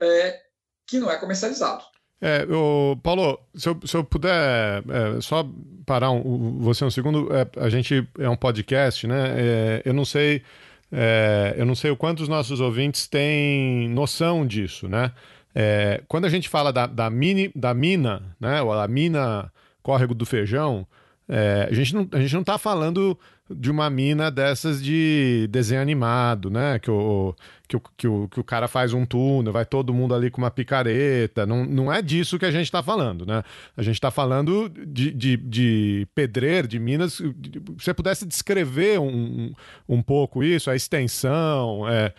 é, que não é comercializado. É, o Paulo, se eu, se eu puder é, só parar um, você um segundo, é, a gente é um podcast, né? É, eu não sei é, eu não sei o quanto os nossos ouvintes têm noção disso, né? É, quando a gente fala da, da, mini, da mina, né? Ou a mina córrego do feijão, a gente não a gente não está falando de uma mina dessas de desenho animado, né? Que o, que o, que o, que o cara faz um túnel, vai todo mundo ali com uma picareta. Não, não é disso que a gente está falando, né? A gente está falando de, de, de pedreiro, de minas. Se você pudesse descrever um, um pouco isso, a extensão, é,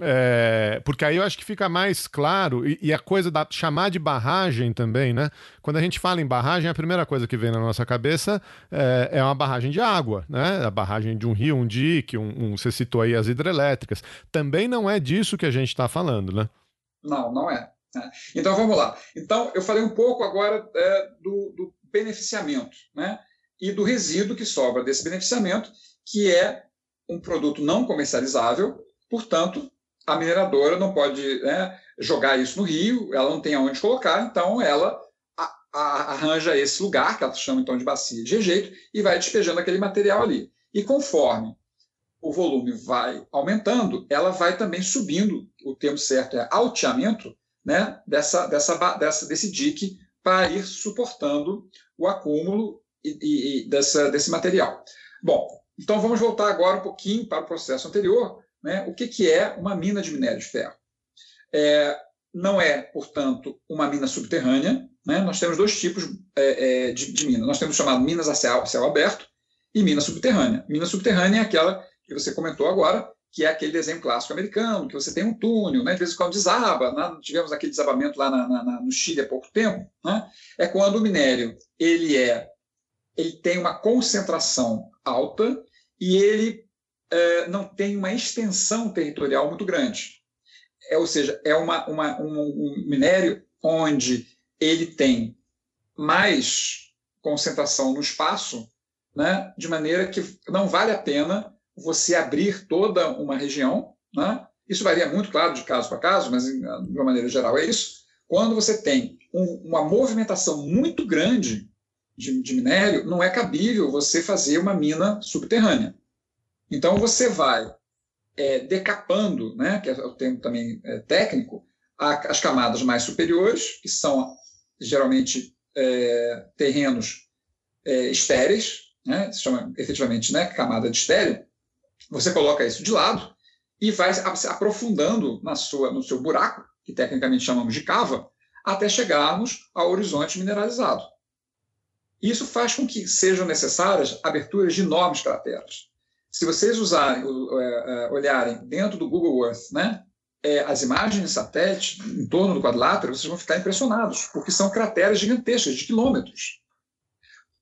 é, porque aí eu acho que fica mais claro, e, e, a coisa da chamar de barragem também, né? Quando a gente fala em barragem, a primeira coisa que vem na nossa cabeça é, é uma barragem de água, né? A barragem de um rio, um dique, um, um, você citou aí as hidrelétricas. Também não é disso que a gente está falando, né? Não, não é. é. Então vamos lá. Então, eu falei um pouco agora é, do, do beneficiamento, né? E do resíduo que sobra desse beneficiamento, que é um produto não comercializável, portanto, a mineradora não pode né, jogar isso no rio, ela não tem aonde colocar, então ela a, a, arranja esse lugar, que ela chama então de bacia de rejeito, e vai despejando aquele material ali. E conforme o volume vai aumentando, ela vai também subindo, o termo certo é alteamento, né, dessa, dessa, dessa, desse dique para ir suportando o acúmulo e, e, e dessa, desse material. Bom, então vamos voltar agora um pouquinho para o processo anterior, né, o que, que é uma mina de minério de ferro. É, não é, portanto, uma mina subterrânea. Né? Nós temos dois tipos é, é, de, de mina. Nós temos chamado minas a céu, céu aberto e mina subterrânea. Mina subterrânea é aquela que você comentou agora, que é aquele desenho clássico americano, que você tem um túnel, né? de vez em quando desaba. Né? Tivemos aquele desabamento lá na, na, no Chile há pouco tempo. Né? É quando o minério ele é, ele tem uma concentração alta e ele não tem uma extensão territorial muito grande. É, ou seja, é uma, uma, um, um minério onde ele tem mais concentração no espaço, né, de maneira que não vale a pena você abrir toda uma região. Né? Isso varia muito, claro, de caso para caso, mas de uma maneira geral é isso. Quando você tem um, uma movimentação muito grande de, de minério, não é cabível você fazer uma mina subterrânea. Então você vai é, decapando, né, que é o termo também é, técnico, a, as camadas mais superiores, que são geralmente é, terrenos é, estéreis, né, se chama efetivamente né, camada de estéreo, você coloca isso de lado e vai se aprofundando na sua, no seu buraco, que tecnicamente chamamos de cava, até chegarmos ao horizonte mineralizado. Isso faz com que sejam necessárias aberturas de enormes crateras. Se vocês usarem, é, é, olharem dentro do Google Earth, né, é, as imagens de satélite em torno do quadrilátero, vocês vão ficar impressionados, porque são crateras gigantescas, de quilômetros.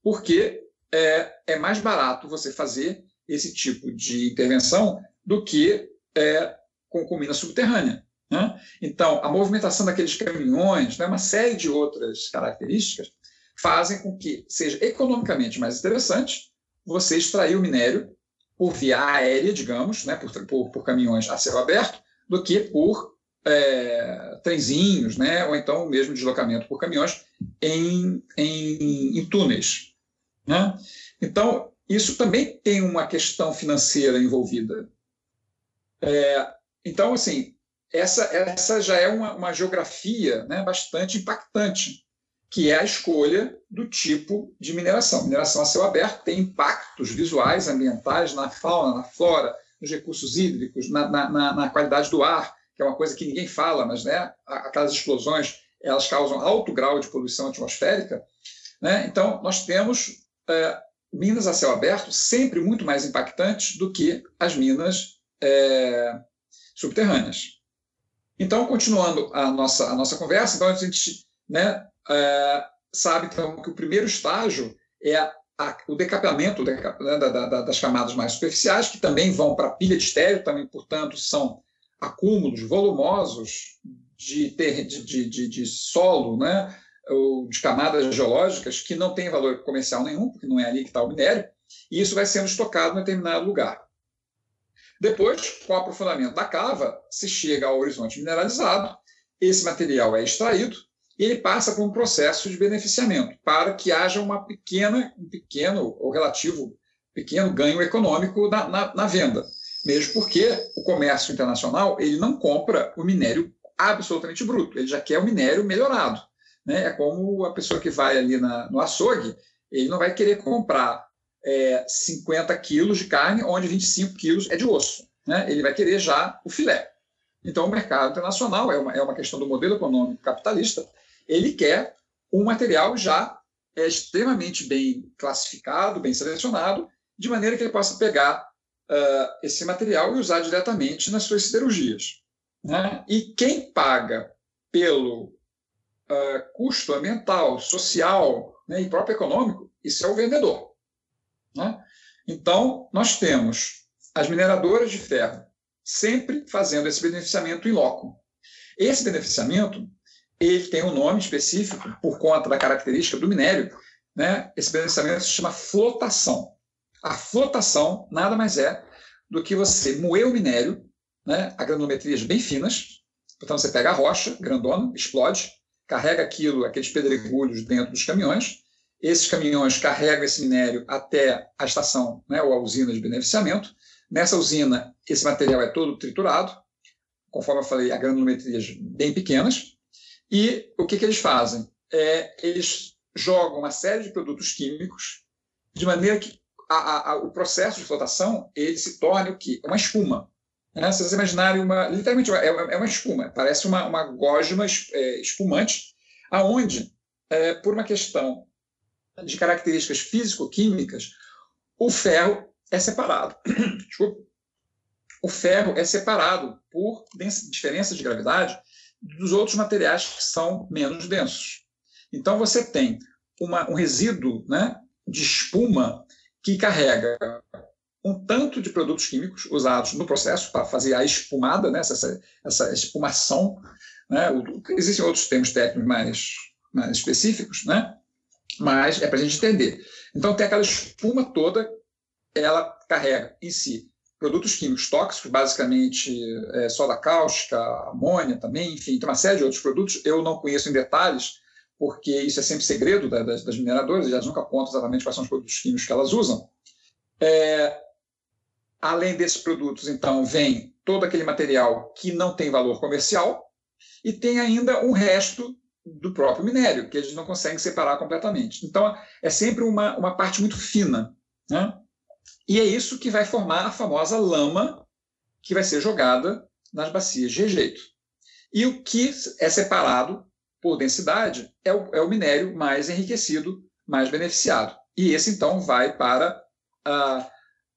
Porque é, é mais barato você fazer esse tipo de intervenção do que é, com, mina subterrânea. Né? Então, a movimentação daqueles caminhões, né, uma série de outras características, fazem com que seja economicamente mais interessante você extrair o minério por via aérea, digamos, né, por, por, por caminhões a céu aberto, do que por é, trenzinhos, né, ou então mesmo deslocamento por caminhões em, em, em túneis. Né? Então, isso também tem uma questão financeira envolvida. É, então, assim, essa, essa já é uma, uma geografia né, bastante impactante que é a escolha do tipo de mineração. Mineração a céu aberto tem impactos visuais, ambientais, na fauna, na flora, nos recursos hídricos, na, na, na qualidade do ar, que é uma coisa que ninguém fala, mas né, aquelas explosões elas causam alto grau de poluição atmosférica. Né? Então, nós temos é, minas a céu aberto sempre muito mais impactantes do que as minas é, subterrâneas. Então, continuando a nossa, a nossa conversa, então a gente né, é, sabe então, que o primeiro estágio é a, a, o decapamento né, da, da, das camadas mais superficiais, que também vão para a pilha de estéreo, também, portanto, são acúmulos volumosos de, ter, de, de, de, de solo, né, ou de camadas geológicas que não têm valor comercial nenhum, porque não é ali que está o minério, e isso vai sendo estocado em determinado lugar. Depois, com o aprofundamento da cava, se chega ao horizonte mineralizado, esse material é extraído ele passa por um processo de beneficiamento para que haja uma pequena, um pequeno ou relativo pequeno ganho econômico na, na, na venda, mesmo porque o comércio internacional ele não compra o minério absolutamente bruto, ele já quer o minério melhorado. Né? É como a pessoa que vai ali na, no açougue, ele não vai querer comprar é, 50 quilos de carne, onde 25 quilos é de osso. Né? Ele vai querer já o filé. Então, o mercado internacional é uma, é uma questão do modelo econômico capitalista ele quer um material já é, extremamente bem classificado, bem selecionado, de maneira que ele possa pegar uh, esse material e usar diretamente nas suas siderurgias. Né? E quem paga pelo uh, custo ambiental, social né, e próprio econômico, isso é o vendedor. Né? Então, nós temos as mineradoras de ferro sempre fazendo esse beneficiamento em loco. Esse beneficiamento ele tem um nome específico por conta da característica do minério. Né? Esse beneficiamento se chama flotação. A flotação nada mais é do que você moer o minério né, a granulometrias bem finas. Portanto, você pega a rocha grandona, explode, carrega aquilo, aqueles pedregulhos dentro dos caminhões. Esses caminhões carregam esse minério até a estação né, ou a usina de beneficiamento. Nessa usina, esse material é todo triturado, conforme eu falei, a granulometrias bem pequenas. E o que, que eles fazem? É, eles jogam uma série de produtos químicos de maneira que a, a, o processo de flotação ele se torne o quê? Uma espuma. Né? Se vocês imaginarem uma, literalmente é, é uma espuma, parece uma, uma gosma é, espumante, aonde, é, por uma questão de características físico-químicas, o ferro é separado. Desculpa. O ferro é separado por diferença de gravidade dos outros materiais que são menos densos. Então, você tem uma, um resíduo né, de espuma que carrega um tanto de produtos químicos usados no processo para fazer a espumada, né, essa, essa espumação. Né, existem outros termos técnicos mais, mais específicos, né, mas é para a gente entender. Então, tem aquela espuma toda, ela carrega em si produtos químicos tóxicos, basicamente é, soda cáustica, amônia também, enfim, tem uma série de outros produtos. Eu não conheço em detalhes, porque isso é sempre segredo das, das mineradoras, elas nunca contam exatamente quais são os produtos químicos que elas usam. É, Além desses produtos, então, vem todo aquele material que não tem valor comercial e tem ainda um resto do próprio minério, que eles não conseguem separar completamente. Então, é sempre uma, uma parte muito fina. Né? E é isso que vai formar a famosa lama que vai ser jogada nas bacias de rejeito. E o que é separado por densidade é o, é o minério mais enriquecido, mais beneficiado. E esse, então, vai para ah,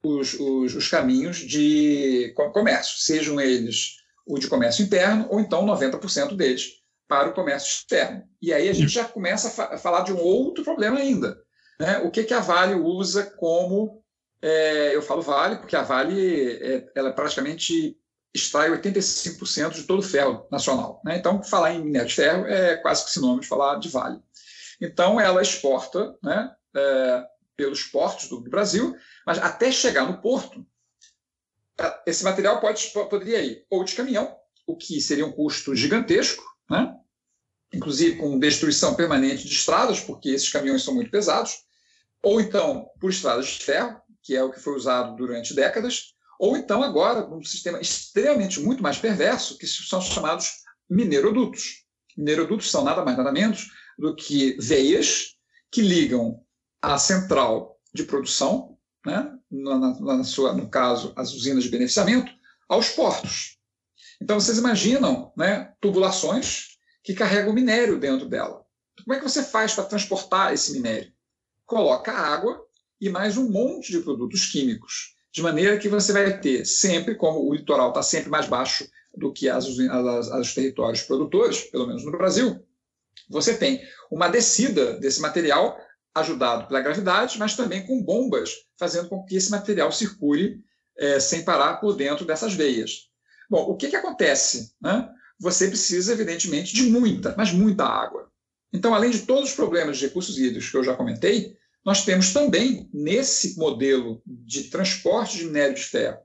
os, os, os, caminhos de comércio, sejam eles o de comércio interno ou então 90% deles para o comércio externo. E aí a gente já começa a, fa a falar de um outro problema ainda. Né? O que, que a Vale usa como. É, eu falo Vale porque a Vale é, ela praticamente extrai 85% de todo o ferro nacional. Né? Então, falar em minério de ferro é quase que sinônimo de falar de Vale. Então, ela exporta né, é, pelos portos do Brasil, mas até chegar no porto, esse material pode, poderia ir ou de caminhão, o que seria um custo gigantesco, né? inclusive com destruição permanente de estradas, porque esses caminhões são muito pesados, ou então por estradas de ferro, que é o que foi usado durante décadas, ou então agora um sistema extremamente muito mais perverso, que são chamados minerodutos. Minerodutos são nada mais nada menos do que veias que ligam a central de produção, né, na, na, sua, no caso, as usinas de beneficiamento, aos portos. Então, vocês imaginam né, tubulações que carregam minério dentro dela. Como é que você faz para transportar esse minério? Coloca água e mais um monte de produtos químicos, de maneira que você vai ter sempre, como o litoral está sempre mais baixo do que as, as, as, os territórios produtores, pelo menos no Brasil, você tem uma descida desse material ajudado pela gravidade, mas também com bombas, fazendo com que esse material circule é, sem parar por dentro dessas veias. Bom, o que, que acontece? Né? Você precisa, evidentemente, de muita, mas muita água. Então, além de todos os problemas de recursos hídricos que eu já comentei, nós temos também, nesse modelo de transporte de minério de ferro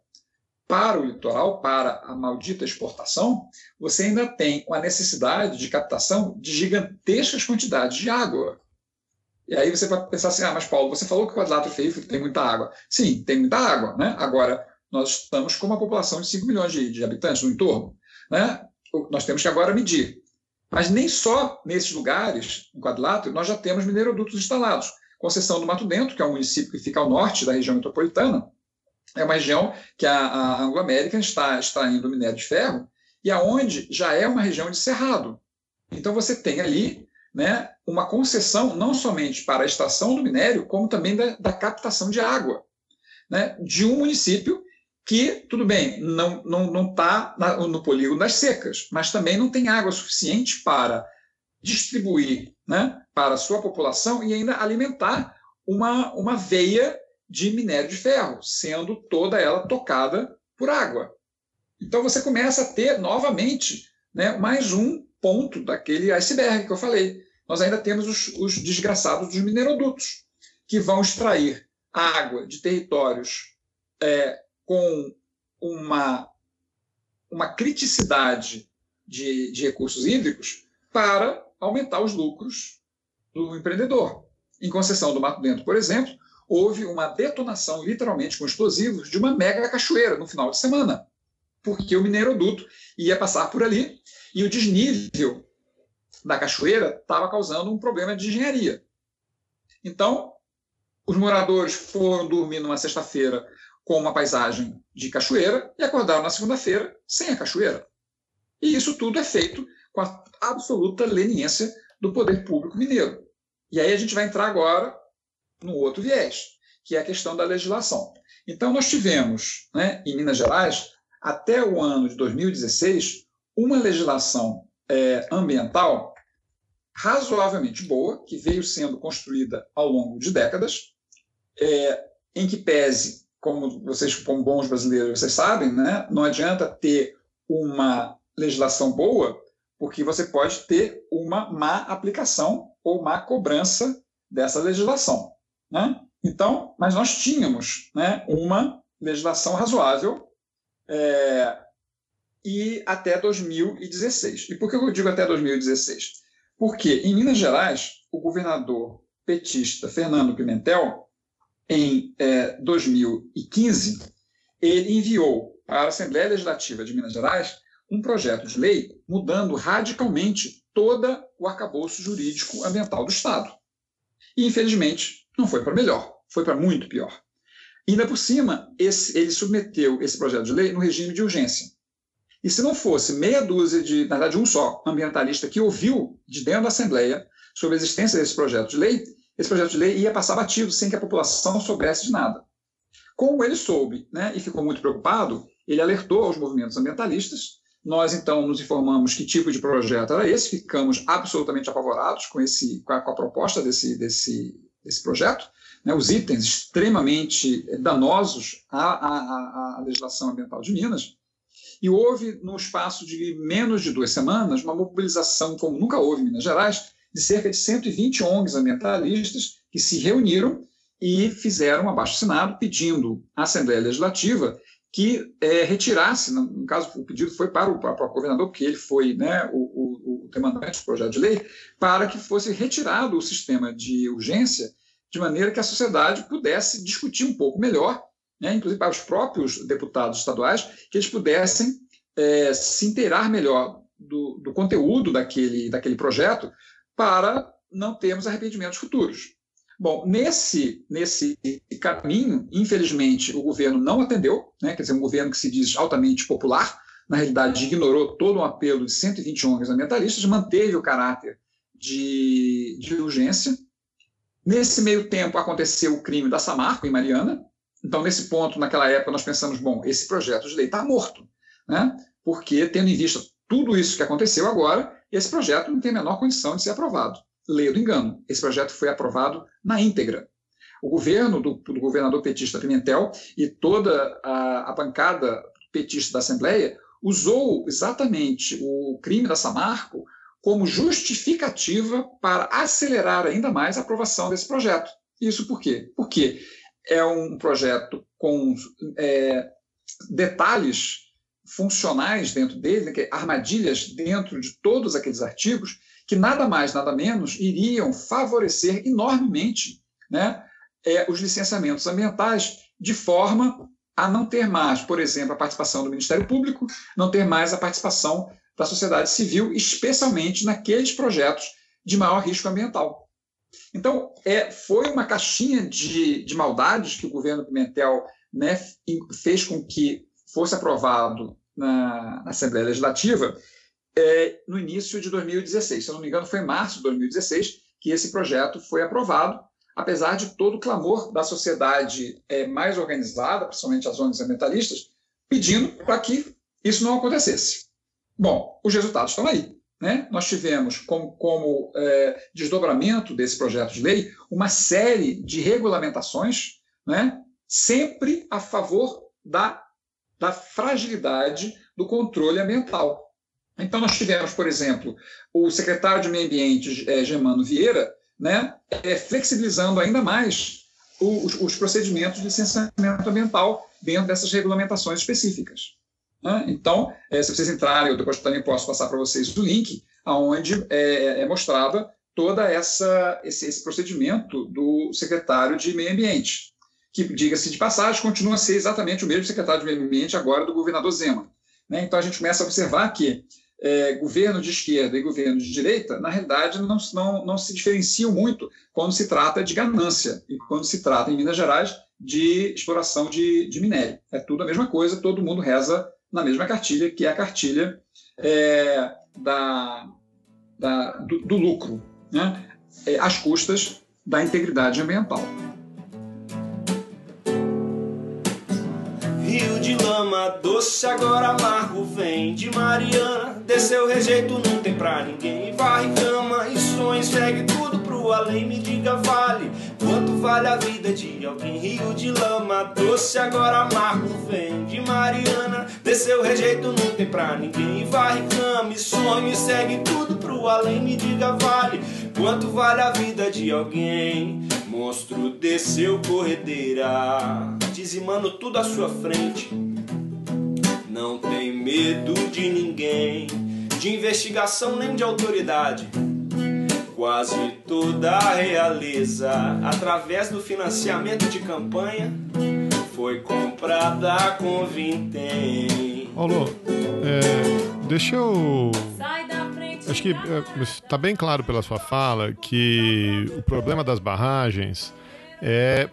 para o litoral, para a maldita exportação, você ainda tem a necessidade de captação de gigantescas quantidades de água. E aí você vai pensar assim, ah, mas Paulo, você falou que o quadrilátero feio tem muita água. Sim, tem muita água, né? Agora, nós estamos com uma população de 5 milhões de, de habitantes no entorno, né? Nós temos que agora medir. Mas nem só nesses lugares, no quadrilátero, nós já temos minerodutos instalados. Conceição do Mato Dentro, que é um município que fica ao norte da região metropolitana, é uma região que a, a Anglo-América está extraindo minério de ferro e aonde já é uma região de cerrado. Então você tem ali né, uma concessão não somente para a extração do minério, como também da, da captação de água, né, de um município que, tudo bem, não está não, não tá no polígono das secas, mas também não tem água suficiente para distribuir né, para a sua população e ainda alimentar uma, uma veia de minério de ferro, sendo toda ela tocada por água. Então você começa a ter novamente né, mais um ponto daquele iceberg que eu falei. Nós ainda temos os, os desgraçados dos minerodutos, que vão extrair água de territórios é, com uma, uma criticidade de, de recursos hídricos para aumentar os lucros do empreendedor. Em concessão do Mato Dentro, por exemplo, houve uma detonação, literalmente com explosivos, de uma mega cachoeira no final de semana, porque o mineroduto ia passar por ali e o desnível da cachoeira estava causando um problema de engenharia. Então, os moradores foram dormir numa sexta-feira com uma paisagem de cachoeira e acordaram na segunda-feira sem a cachoeira. E isso tudo é feito com a absoluta leniência do poder público mineiro. E aí a gente vai entrar agora no outro viés, que é a questão da legislação. Então, nós tivemos, né, em Minas Gerais, até o ano de 2016, uma legislação é, ambiental razoavelmente boa, que veio sendo construída ao longo de décadas, é, em que pese, como vocês, como bons brasileiros, vocês sabem, né, não adianta ter uma legislação boa, porque você pode ter uma má aplicação ou má cobrança dessa legislação. Né? Então, mas nós tínhamos né, uma legislação razoável é, e até 2016. E por que eu digo até 2016? Porque em Minas Gerais, o governador petista Fernando Pimentel, em é, 2015, ele enviou para a Assembleia Legislativa de Minas Gerais um projeto de lei mudando radicalmente todo o arcabouço jurídico ambiental do Estado. E, infelizmente, não foi para melhor, foi para muito pior. Ainda por cima, esse, ele submeteu esse projeto de lei no regime de urgência. E se não fosse meia dúzia de, na verdade, um só ambientalista que ouviu de dentro da Assembleia sobre a existência desse projeto de lei, esse projeto de lei ia passar batido sem que a população soubesse de nada. Como ele soube né, e ficou muito preocupado, ele alertou aos movimentos ambientalistas. Nós, então, nos informamos que tipo de projeto era esse, ficamos absolutamente apavorados com, esse, com, a, com a proposta desse, desse, desse projeto. Né, os itens extremamente danosos à, à, à legislação ambiental de Minas. E houve, no espaço de menos de duas semanas, uma mobilização como nunca houve em Minas Gerais, de cerca de 120 ONGs ambientalistas que se reuniram e fizeram um abaixo-assinado pedindo à Assembleia Legislativa que é, retirasse, no caso o pedido foi para o, para o governador, porque ele foi né, o, o, o demandante do projeto de lei, para que fosse retirado o sistema de urgência, de maneira que a sociedade pudesse discutir um pouco melhor, né, inclusive para os próprios deputados estaduais, que eles pudessem é, se inteirar melhor do, do conteúdo daquele, daquele projeto, para não termos arrependimentos futuros. Bom, nesse, nesse caminho, infelizmente, o governo não atendeu, né? quer dizer, um governo que se diz altamente popular, na realidade ignorou todo um apelo de 120 ONGs ambientalistas, manteve o caráter de, de urgência. Nesse meio tempo aconteceu o crime da Samarco, em Mariana. Então, nesse ponto, naquela época, nós pensamos, bom, esse projeto de lei está morto, né? porque, tendo em vista tudo isso que aconteceu agora, esse projeto não tem a menor condição de ser aprovado. Leia do engano, esse projeto foi aprovado na íntegra. O governo do, do governador petista Pimentel e toda a, a bancada petista da Assembleia usou exatamente o crime da Samarco como justificativa para acelerar ainda mais a aprovação desse projeto. Isso por quê? Porque é um projeto com é, detalhes funcionais dentro dele, né, é armadilhas dentro de todos aqueles artigos, que nada mais, nada menos iriam favorecer enormemente né, é, os licenciamentos ambientais, de forma a não ter mais, por exemplo, a participação do Ministério Público, não ter mais a participação da sociedade civil, especialmente naqueles projetos de maior risco ambiental. Então, é, foi uma caixinha de, de maldades que o governo Pimentel né, fez com que fosse aprovado na, na Assembleia Legislativa é, no início de 2016. Se eu não me engano, foi em março de 2016 que esse projeto foi aprovado, apesar de todo o clamor da sociedade é, mais organizada, principalmente as ONGs ambientalistas, pedindo para que isso não acontecesse. Bom, os resultados estão aí. Né? Nós tivemos como, como é, desdobramento desse projeto de lei uma série de regulamentações, né? sempre a favor da da fragilidade do controle ambiental. Então, nós tivemos, por exemplo, o secretário de Meio Ambiente, é, Germano Vieira, né, é, flexibilizando ainda mais os, os, procedimentos de licenciamento ambiental dentro dessas regulamentações específicas. Né? Então, é, se vocês entrarem, eu depois também posso passar para vocês o link, onde é, é mostrada toda essa esse, esse procedimento do secretário de Meio Ambiente que, diga-se de passagem, continua a ser exatamente o mesmo secretário de Meio Ambiente agora do governador Zema. Né? Então a gente começa a observar que é, governo de esquerda e governo de direita, na realidade, não, não, não se diferenciam muito quando se trata de ganância e quando se trata, em Minas Gerais, de exploração de, de minério. É tudo a mesma coisa, todo mundo reza na mesma cartilha, que é a cartilha é, da, da, do, do lucro, né? é, às custas da integridade ambiental. Rio de lama, doce agora amargo vem de Mariana. Desceu rejeito, não tem pra ninguém. Varre cama e sonho, segue tudo além. Me diga, vale quanto vale a vida de alguém? Rio de lama, doce agora amargo vem de Mariana. Desceu rejeito, não tem pra ninguém. Varre cama e sonho, segue tudo pro além. Me diga, vale quanto vale a vida de alguém? Monstro desceu corredeira dizimando tudo à sua frente. Não tem medo de ninguém, de investigação nem de autoridade. Quase toda a realeza, através do financiamento de campanha, foi comprada com vintém. Olô, é, deixa eu. Acho que está é, bem claro pela sua fala que o problema das barragens é.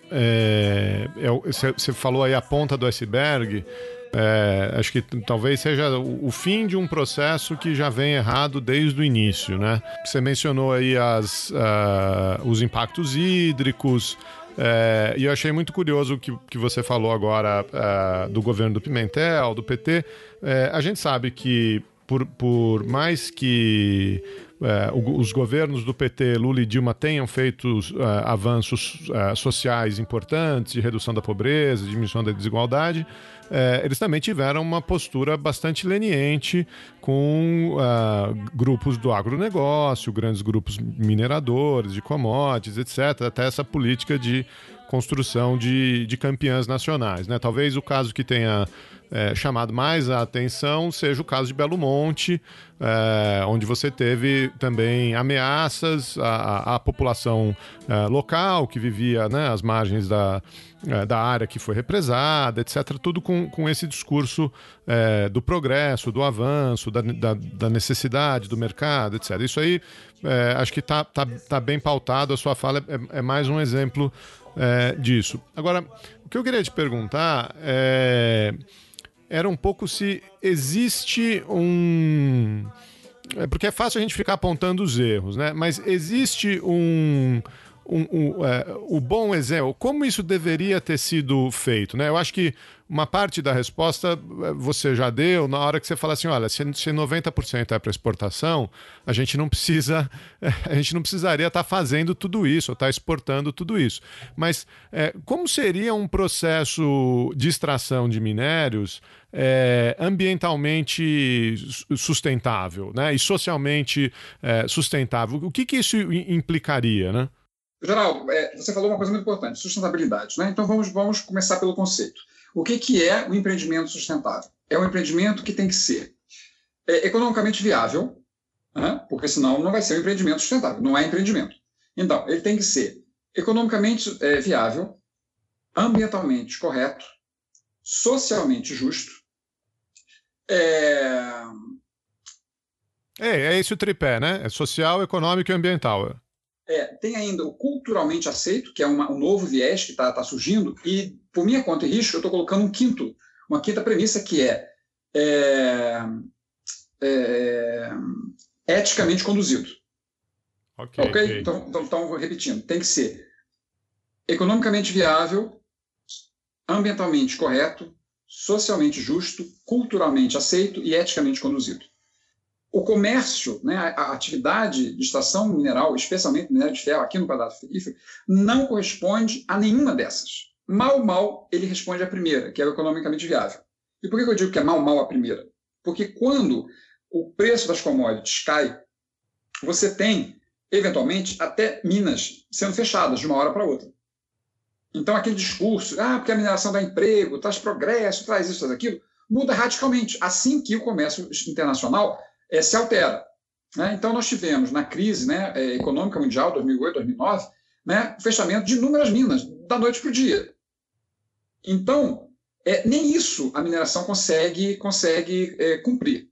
Você é, é, falou aí a ponta do iceberg. É, acho que talvez seja o fim de um processo que já vem errado desde o início, né? Você mencionou aí as, uh, os impactos hídricos, é, e eu achei muito curioso o que, que você falou agora uh, do governo do Pimentel, do PT. É, a gente sabe que, por, por mais que é, os governos do PT, Lula e Dilma, tenham feito uh, avanços uh, sociais importantes de redução da pobreza, de diminuição da desigualdade, uh, eles também tiveram uma postura bastante leniente com grupos do agronegócio, grandes grupos mineradores, de commodities, etc., até essa política de construção de, de campeãs nacionais. Né? Talvez o caso que tenha é, chamado mais a atenção seja o caso de Belo Monte, é, onde você teve também ameaças à, à população é, local que vivia né, às margens da, é, da área que foi represada, etc. Tudo com, com esse discurso é, do progresso, do avanço, da, da, da, necessidade do mercado, etc. Isso aí é, acho que está tá, tá bem pautado, a sua fala é, é mais um exemplo disso. Agora, o que eu queria te perguntar é era um pouco se existe um. É porque é fácil a gente ficar apontando os erros, né? Mas existe um. Um, um, é, o bom exemplo, como isso deveria ter sido feito, né? Eu acho que uma parte da resposta eh, você já deu na hora que você fala assim, olha, se, se 90% é para exportação, a gente não precisa, a gente não precisaria estar tá fazendo tudo isso, estar tá exportando tudo isso. Mas é, como seria um processo de extração de minérios é, ambientalmente sustentável, né? E socialmente é, sustentável? O que, que isso implicaria, né? Geraldo, é, você falou uma coisa muito importante, sustentabilidade. Né? Então vamos, vamos começar pelo conceito. O que, que é o empreendimento sustentável? É um empreendimento que tem que ser é, economicamente viável, né? porque senão não vai ser um empreendimento sustentável, não é empreendimento. Então, ele tem que ser economicamente é, viável, ambientalmente correto, socialmente justo. É... É, é esse o tripé, né? É social, econômico e ambiental. É, tem ainda o culturalmente aceito, que é uma, um novo viés que está tá surgindo, e por minha conta e risco, eu estou colocando um quinto, uma quinta premissa que é, é, é eticamente conduzido. Ok. okay? Então, então, então, repetindo, tem que ser economicamente viável, ambientalmente correto, socialmente justo, culturalmente aceito e eticamente conduzido o comércio, né, a, atividade de extração mineral, especialmente minério de ferro aqui no quadrado frigorífero, não corresponde a nenhuma dessas. Mal, mal, ele responde à primeira, que é o economicamente viável. E por que eu digo que é mal, mal a primeira? Porque quando o preço das commodities cai, você tem, eventualmente, até minas sendo fechadas de uma hora para outra. Então, aquele discurso, ah, porque a mineração dá emprego, traz progresso, traz isso, traz aquilo, muda radicalmente. Assim que o comércio internacional é, se altera. Né? Então, nós tivemos na crise né, é, econômica mundial, 2008, 2009, né, o fechamento de inúmeras minas, da noite para o dia. Então, é, nem isso a mineração consegue, consegue é, cumprir.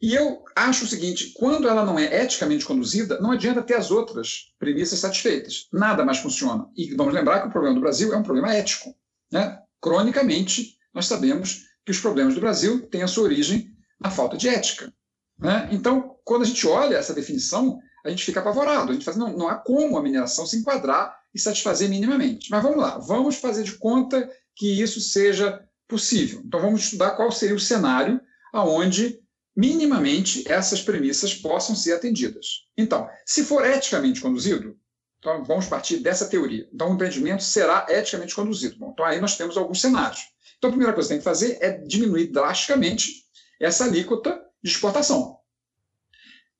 E eu acho o seguinte: quando ela não é eticamente conduzida, não adianta ter as outras premissas satisfeitas. Nada mais funciona. E vamos lembrar que o problema do Brasil é um problema ético. Né? Cronicamente, nós sabemos que os problemas do Brasil têm a sua origem na falta de ética. Né? Então, quando a gente olha essa definição, a gente fica apavorado. A gente faz, não, não há como a mineração se enquadrar e satisfazer minimamente. Mas vamos lá, vamos fazer de conta que isso seja possível. Então, vamos estudar qual seria o cenário aonde minimamente essas premissas possam ser atendidas. Então, se for eticamente conduzido, então vamos partir dessa teoria. Então, o empreendimento será eticamente conduzido. Bom, então, aí nós temos alguns cenários. Então, a primeira coisa que tem que fazer é diminuir drasticamente essa alíquota de exportação.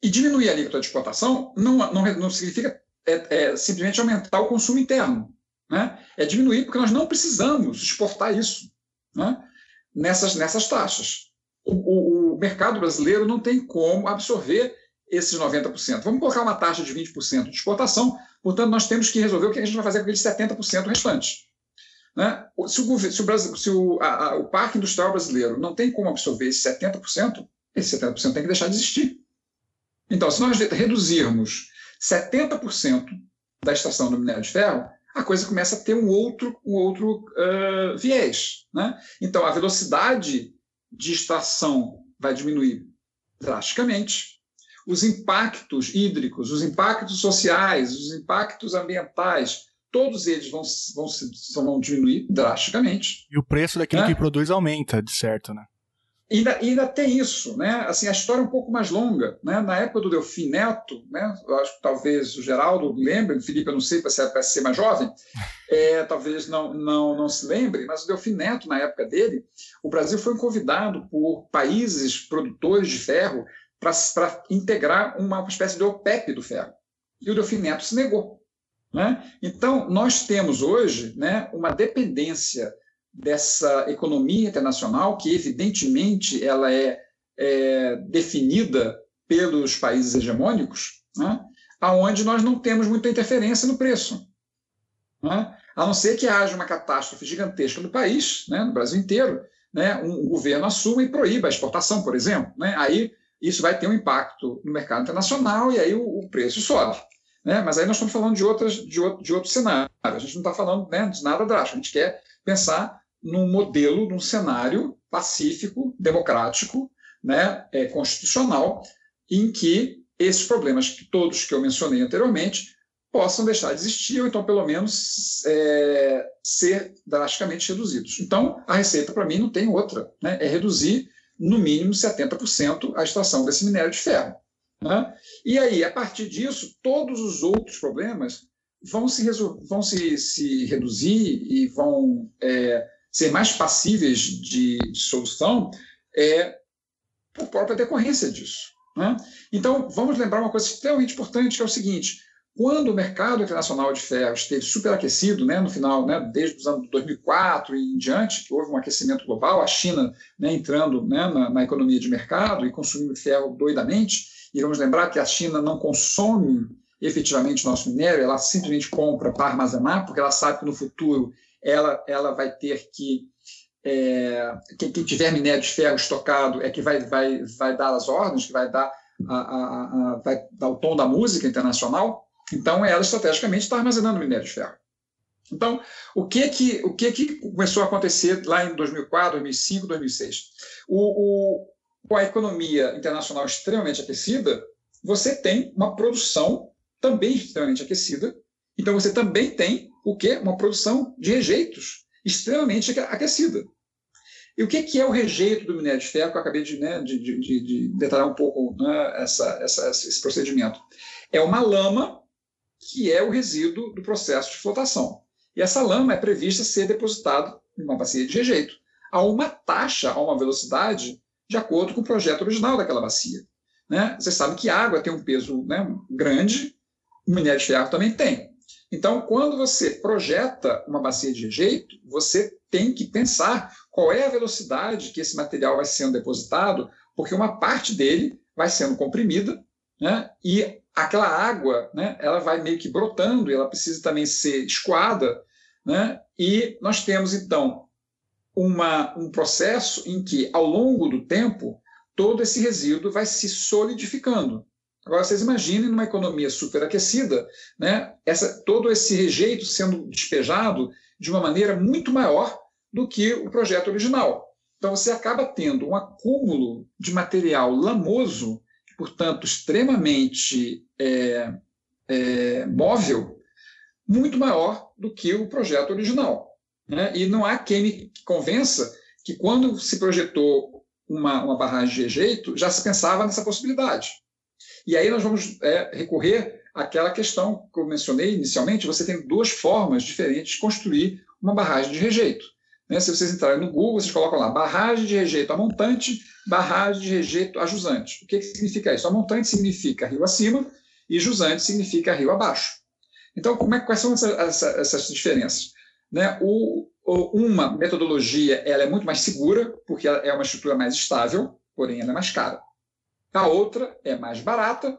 E diminuir a alíquota de exportação não, não, não significa é, é, simplesmente aumentar o consumo interno. Né? É diminuir porque nós não precisamos exportar isso né? nessas, nessas taxas. O, o, o mercado brasileiro não tem como absorver esses 90%. Vamos colocar uma taxa de 20% de exportação, portanto, nós temos que resolver o que a gente vai fazer com aqueles 70% restantes. Né? Se, o, se, o, Brasil, se o, a, a, o parque industrial brasileiro não tem como absorver esse 70%, esse 70% tem que deixar de existir. Então, se nós reduzirmos 70% da extração do minério de ferro, a coisa começa a ter um outro, um outro uh, viés. Né? Então, a velocidade de extração vai diminuir drasticamente. Os impactos hídricos, os impactos sociais, os impactos ambientais, todos eles vão, vão, vão diminuir drasticamente. E o preço daquilo né? que produz aumenta, de certo, né? E ainda, ainda, tem isso, né? Assim, a história é um pouco mais longa, né? Na época do Delfim Neto, né? Eu acho que talvez o Geraldo lembre, o Felipe, eu não sei, para ser mais jovem, é, talvez não, não, não se lembre, mas o Delfim Neto, na época dele, o Brasil foi convidado por países produtores de ferro para integrar uma espécie de OPEP do ferro. E o Delfim Neto se negou. Né? Então, nós temos hoje né, uma dependência dessa economia internacional, que evidentemente ela é, é definida pelos países hegemônicos, né, aonde nós não temos muita interferência no preço. Né, a não ser que haja uma catástrofe gigantesca no país, né, no Brasil inteiro, né, um, governo assuma e proíba a exportação, por exemplo. Né, aí isso vai ter um impacto no mercado internacional e aí o, o preço sobe. Né? Mas aí nós estamos falando de, outras, de, outro, de outro cenário. A gente não está falando né, de nada drástico. A gente quer pensar num modelo, num cenário pacífico, democrático, né, é, constitucional, em que esses problemas que todos que eu mencionei anteriormente possam deixar de existir ou então pelo menos é, ser drasticamente reduzidos. Então a receita para mim não tem outra, né, é reduzir no mínimo 70% a extração desse minério de ferro. Né? E aí, a partir disso, todos os outros problemas vão se, vão se, se reduzir e vão é, ser mais passíveis de, solução é, por própria decorrência disso. Né? Então, vamos lembrar uma coisa extremamente importante, que é o seguinte: quando o mercado internacional de ferro esteve superaquecido, né, no final, né, desde os anos 2004 e em diante, que houve um aquecimento global, a China né, entrando né, na, na, economia de mercado e consumindo ferro doidamente, e vamos lembrar que a China não consome efetivamente nosso minério, ela simplesmente compra para armazenar, porque ela sabe que no futuro ela, ela vai ter que. É, quem, quem, tiver minério de ferro estocado é que vai, vai, vai dar as ordens, que vai dar, a, a, a, vai dar o tom da música internacional. Então, ela estrategicamente está armazenando minério de ferro. Então, o que que, o que que começou a acontecer lá em 2004, 2005, 2006? O, o, com a economia internacional extremamente aquecida, você tem uma produção também extremamente aquecida. Então, você também tem o que? Uma produção de rejeitos extremamente aquecida. E o que, é o rejeito do minério de ferro, que eu acabei de, né, de, de, de detalhar um pouco né, essa, essa, esse procedimento? É uma lama que é o resíduo do processo de flotação. E essa lama é prevista ser depositada em uma bacia de rejeito, a uma taxa, a uma velocidade, de acordo com o projeto original daquela bacia. Né? Você sabe que a água tem um peso né, grande, o minério de ferro também tem. Então, quando você projeta uma bacia de rejeito, você tem que pensar qual é a velocidade que esse material vai sendo depositado, porque uma parte dele vai sendo comprimida, né? e aquela água né, ela vai meio que brotando, e ela precisa também ser escoada, né? e nós temos, então, uma, um processo em que, ao longo do tempo, todo esse resíduo vai se solidificando. Agora, vocês imaginem numa economia superaquecida, né, essa, todo esse rejeito sendo despejado de uma maneira muito maior do que o projeto original. Então, você acaba tendo um acúmulo de material lamoso, portanto, extremamente é, é, móvel, muito maior do que o projeto original. Né? E não há quem me convença que, quando se projetou uma, uma barragem de rejeito, já se pensava nessa possibilidade. E aí nós vamos é, recorrer àquela questão que eu mencionei inicialmente: você tem duas formas diferentes de construir uma barragem de rejeito. Né? Se vocês entrarem no Google, vocês colocam lá barragem de rejeito a montante, barragem de rejeito a jusante. O que, que significa isso? A montante significa rio acima e jusante significa rio abaixo. Então, como é, quais são essa, essa, essas diferenças? Né? O, uma metodologia ela é muito mais segura, porque é uma estrutura mais estável, porém ela é mais cara. A outra é mais barata,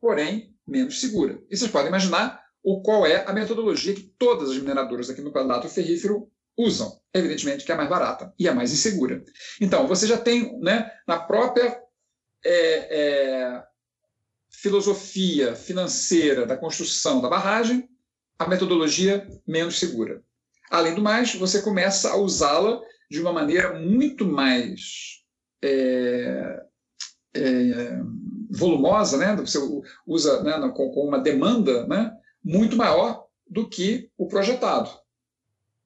porém menos segura. E vocês podem imaginar o qual é a metodologia que todas as mineradoras aqui no quadrilátero ferrífero usam. Evidentemente que é mais barata e é mais insegura. Então, você já tem né, na própria é, é, filosofia financeira da construção da barragem a metodologia menos segura. Além do mais, você começa a usá-la de uma maneira muito mais é, é, volumosa, né? você usa né, com, com, uma demanda né, muito maior do que o projetado.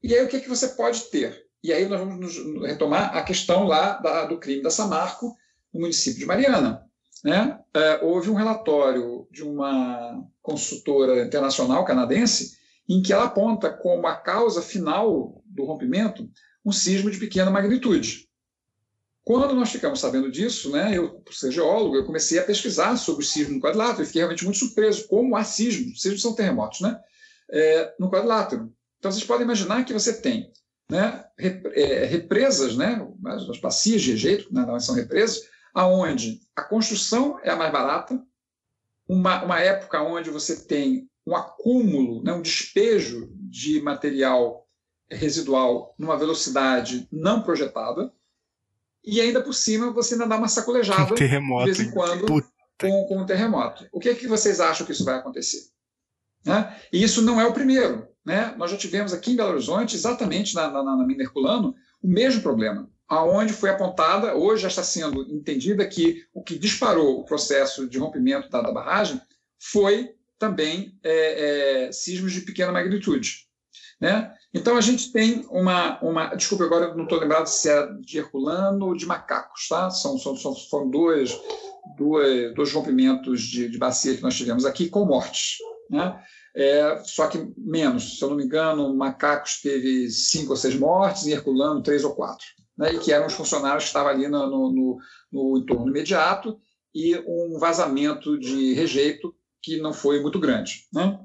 E aí o que, que você pode ter? E aí nós vamos retomar a questão lá da, do crime da Samarco, no município de Mariana. Né? É, houve um relatório de uma consultora internacional canadense em que ela aponta como a causa final do rompimento um sismo de pequena magnitude. Quando nós ficamos sabendo disso, né, eu, por ser geólogo, eu comecei a pesquisar sobre o sismo no quadrilátero e fiquei realmente muito surpreso como há sismos, sismos são terremotos, né, é, no quadrilátero. Então, vocês podem imaginar que você tem né, é, represas, né, as bacias de rejeito, né, são represas, aonde a construção é a mais barata, uma, uma época onde você tem um acúmulo, né, um despejo de material residual numa velocidade não projetada, e ainda por cima você ainda dá uma sacolejada terremoto, de vez em quando com, com um terremoto. O que, é que vocês acham que isso vai acontecer? Né? E isso não é o primeiro. Né? Nós já tivemos aqui em Belo Horizonte, exatamente na, na, na mina Herculano, o mesmo problema aonde foi apontada, hoje já está sendo entendida que o que disparou o processo de rompimento da, da barragem foi também é, é, sismos de pequena magnitude. Né? Então a gente tem uma, uma desculpa agora não estou lembrado se é de Herculano ou de macacos, tá? São, são, são foram dois, dois, dois rompimentos de, de bacia que nós tivemos aqui com mortes, né? É, só que menos, se eu não me engano, macacos teve cinco ou seis mortes e Herculano três ou quatro né, e que eram os funcionários que estavam ali no, no, no, entorno imediato, e um vazamento de rejeito que não foi muito grande. Né?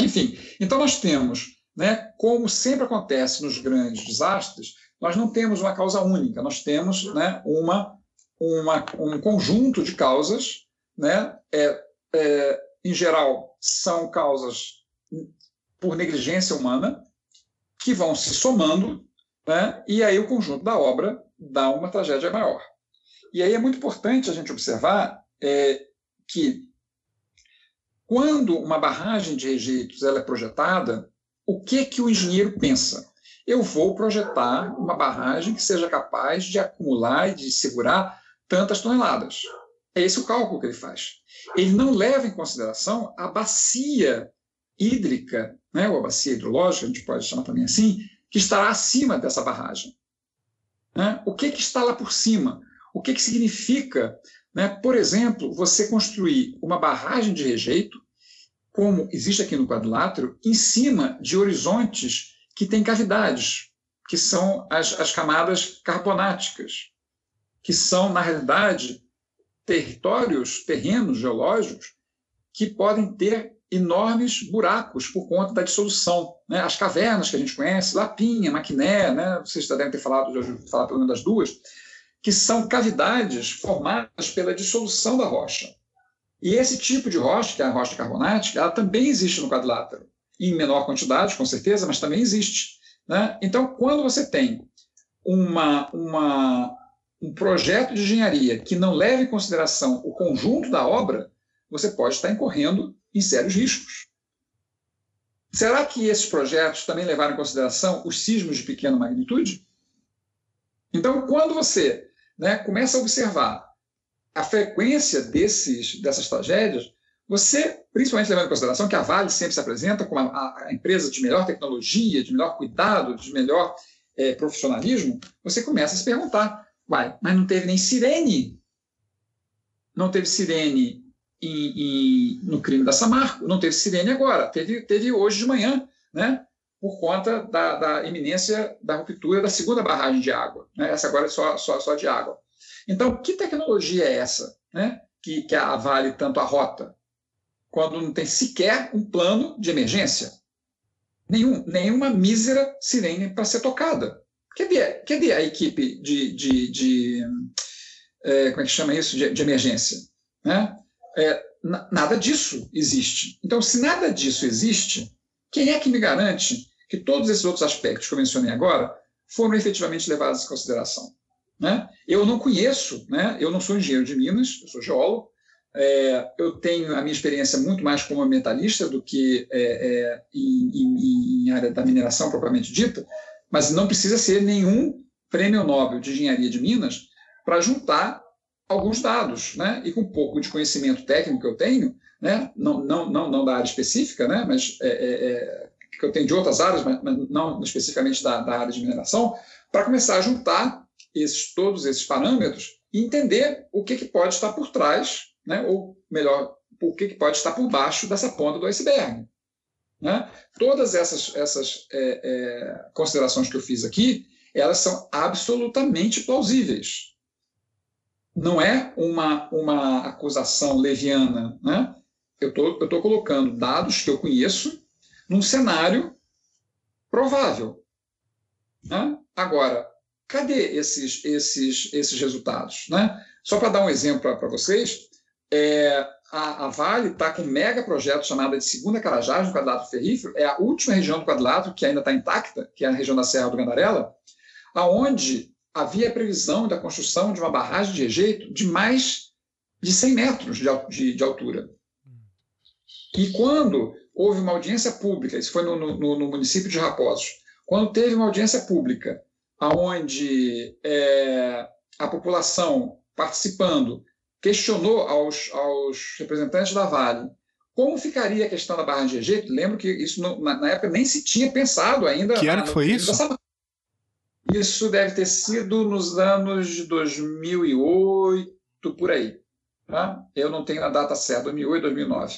Enfim, então nós temos, né, como sempre acontece nos grandes desastres, nós não temos uma causa única, nós temos né, uma, uma, um conjunto de causas, né, é, é, em geral, são causas por negligência humana, que vão se somando né? e aí o conjunto da obra dá uma tragédia maior. E aí é muito importante a gente observar é, que quando uma barragem de rejeitos ela é projetada, o que que o engenheiro pensa? Eu vou projetar uma barragem que seja capaz de acumular e de segurar tantas toneladas. É esse o cálculo que ele faz. Ele não leva em consideração a bacia hídrica, né, ou a bacia hidrológica, a gente pode chamar também assim, que estará acima dessa barragem. Né? O que, que está lá por cima? O que, que significa, né, por exemplo, você construir uma barragem de rejeito, como existe aqui no quadrilátero, em cima de horizontes que têm cavidades, que são as, as camadas carbonáticas, que são, na realidade, territórios, terrenos geológicos que podem ter enormes buracos por conta da dissolução. Né? As cavernas que a gente conhece, Lapinha, Maquiné, né? vocês já devem ter falado, já falar pelo menos das duas, que são cavidades formadas pela dissolução da rocha. E esse tipo de rocha, que é a rocha carbonática, ela também existe no quadrilátero, em menor quantidade, com certeza, mas também existe. Né? Então, quando você tem uma, uma, um projeto de engenharia que não leva em consideração o conjunto da obra, você pode estar incorrendo em sérios riscos. Será que esses projetos também levaram em consideração os sismos de pequena magnitude? Então, quando você né, começa a observar a frequência desses, dessas tragédias, você, principalmente levando em consideração que a Vale sempre se apresenta como a, a empresa de melhor tecnologia, de melhor cuidado, de melhor é, profissionalismo, você começa a se perguntar: vai, mas não teve nem sirene? Não teve sirene em, em, no crime da Samarco. Não teve sirene agora, teve, teve hoje de manhã, né? por conta da, da iminência da ruptura da segunda barragem de água. Né? Essa agora é só, só, só de água. Então, que tecnologia é essa né? que, que a tanto arrota? Quando não tem sequer um plano de emergência. Nenhum, nenhuma mísera sirene para ser tocada. Cadê, cadê a equipe de, de, de é, como é que chama isso, de, de emergência? Né? É, nada disso existe. Então, se nada disso existe, quem é que me garante que todos esses outros aspectos que eu mencionei agora foram efetivamente levados em consideração. Né? Eu não conheço, né? eu não sou engenheiro de Minas, eu sou geólogo, é, eu tenho a minha experiência muito mais como ambientalista do que é, é, em, em, em, área da mineração propriamente dita, mas não precisa ser nenhum prêmio Nobel de Engenharia de Minas para juntar alguns dados, né? E com um pouco de conhecimento técnico que eu tenho, né? Não, não, não, não da área específica, né? Mas é, é, é que eu tenho de outras áreas, mas, mas não especificamente da, da, área de mineração, para começar a juntar esses, todos esses parâmetros e entender o que, que pode estar por trás, né? Ou melhor, o que, que pode estar por baixo dessa ponta do iceberg. Né? Todas essas, essas é, é, considerações que eu fiz aqui, elas são absolutamente plausíveis não é uma, uma acusação leviana. Né? Eu tô, estou colocando dados que eu conheço num cenário provável. Né? Agora, cadê esses, esses, esses resultados? Né? Só para dar um exemplo para vocês, é, a, a, Vale está com um mega projeto chamado de Segunda Carajás, no quadrilátero ferrífero, é a última região do quadrilátero que ainda está intacta, que é a região da Serra do Gandarela, aonde havia previsão da construção de uma barragem de rejeito de mais de 100 metros de, de, de altura. E quando houve uma audiência pública, isso foi no, no, no município de Raposos, quando teve uma audiência pública, onde é, a população participando questionou aos, aos, representantes da Vale como ficaria a questão da barragem de rejeito, lembro que isso na, na, época nem se tinha pensado ainda. Que ano que foi isso? Isso deve ter sido nos anos de 2008, por aí. Tá? Eu não tenho a data certa, 2008, 2009.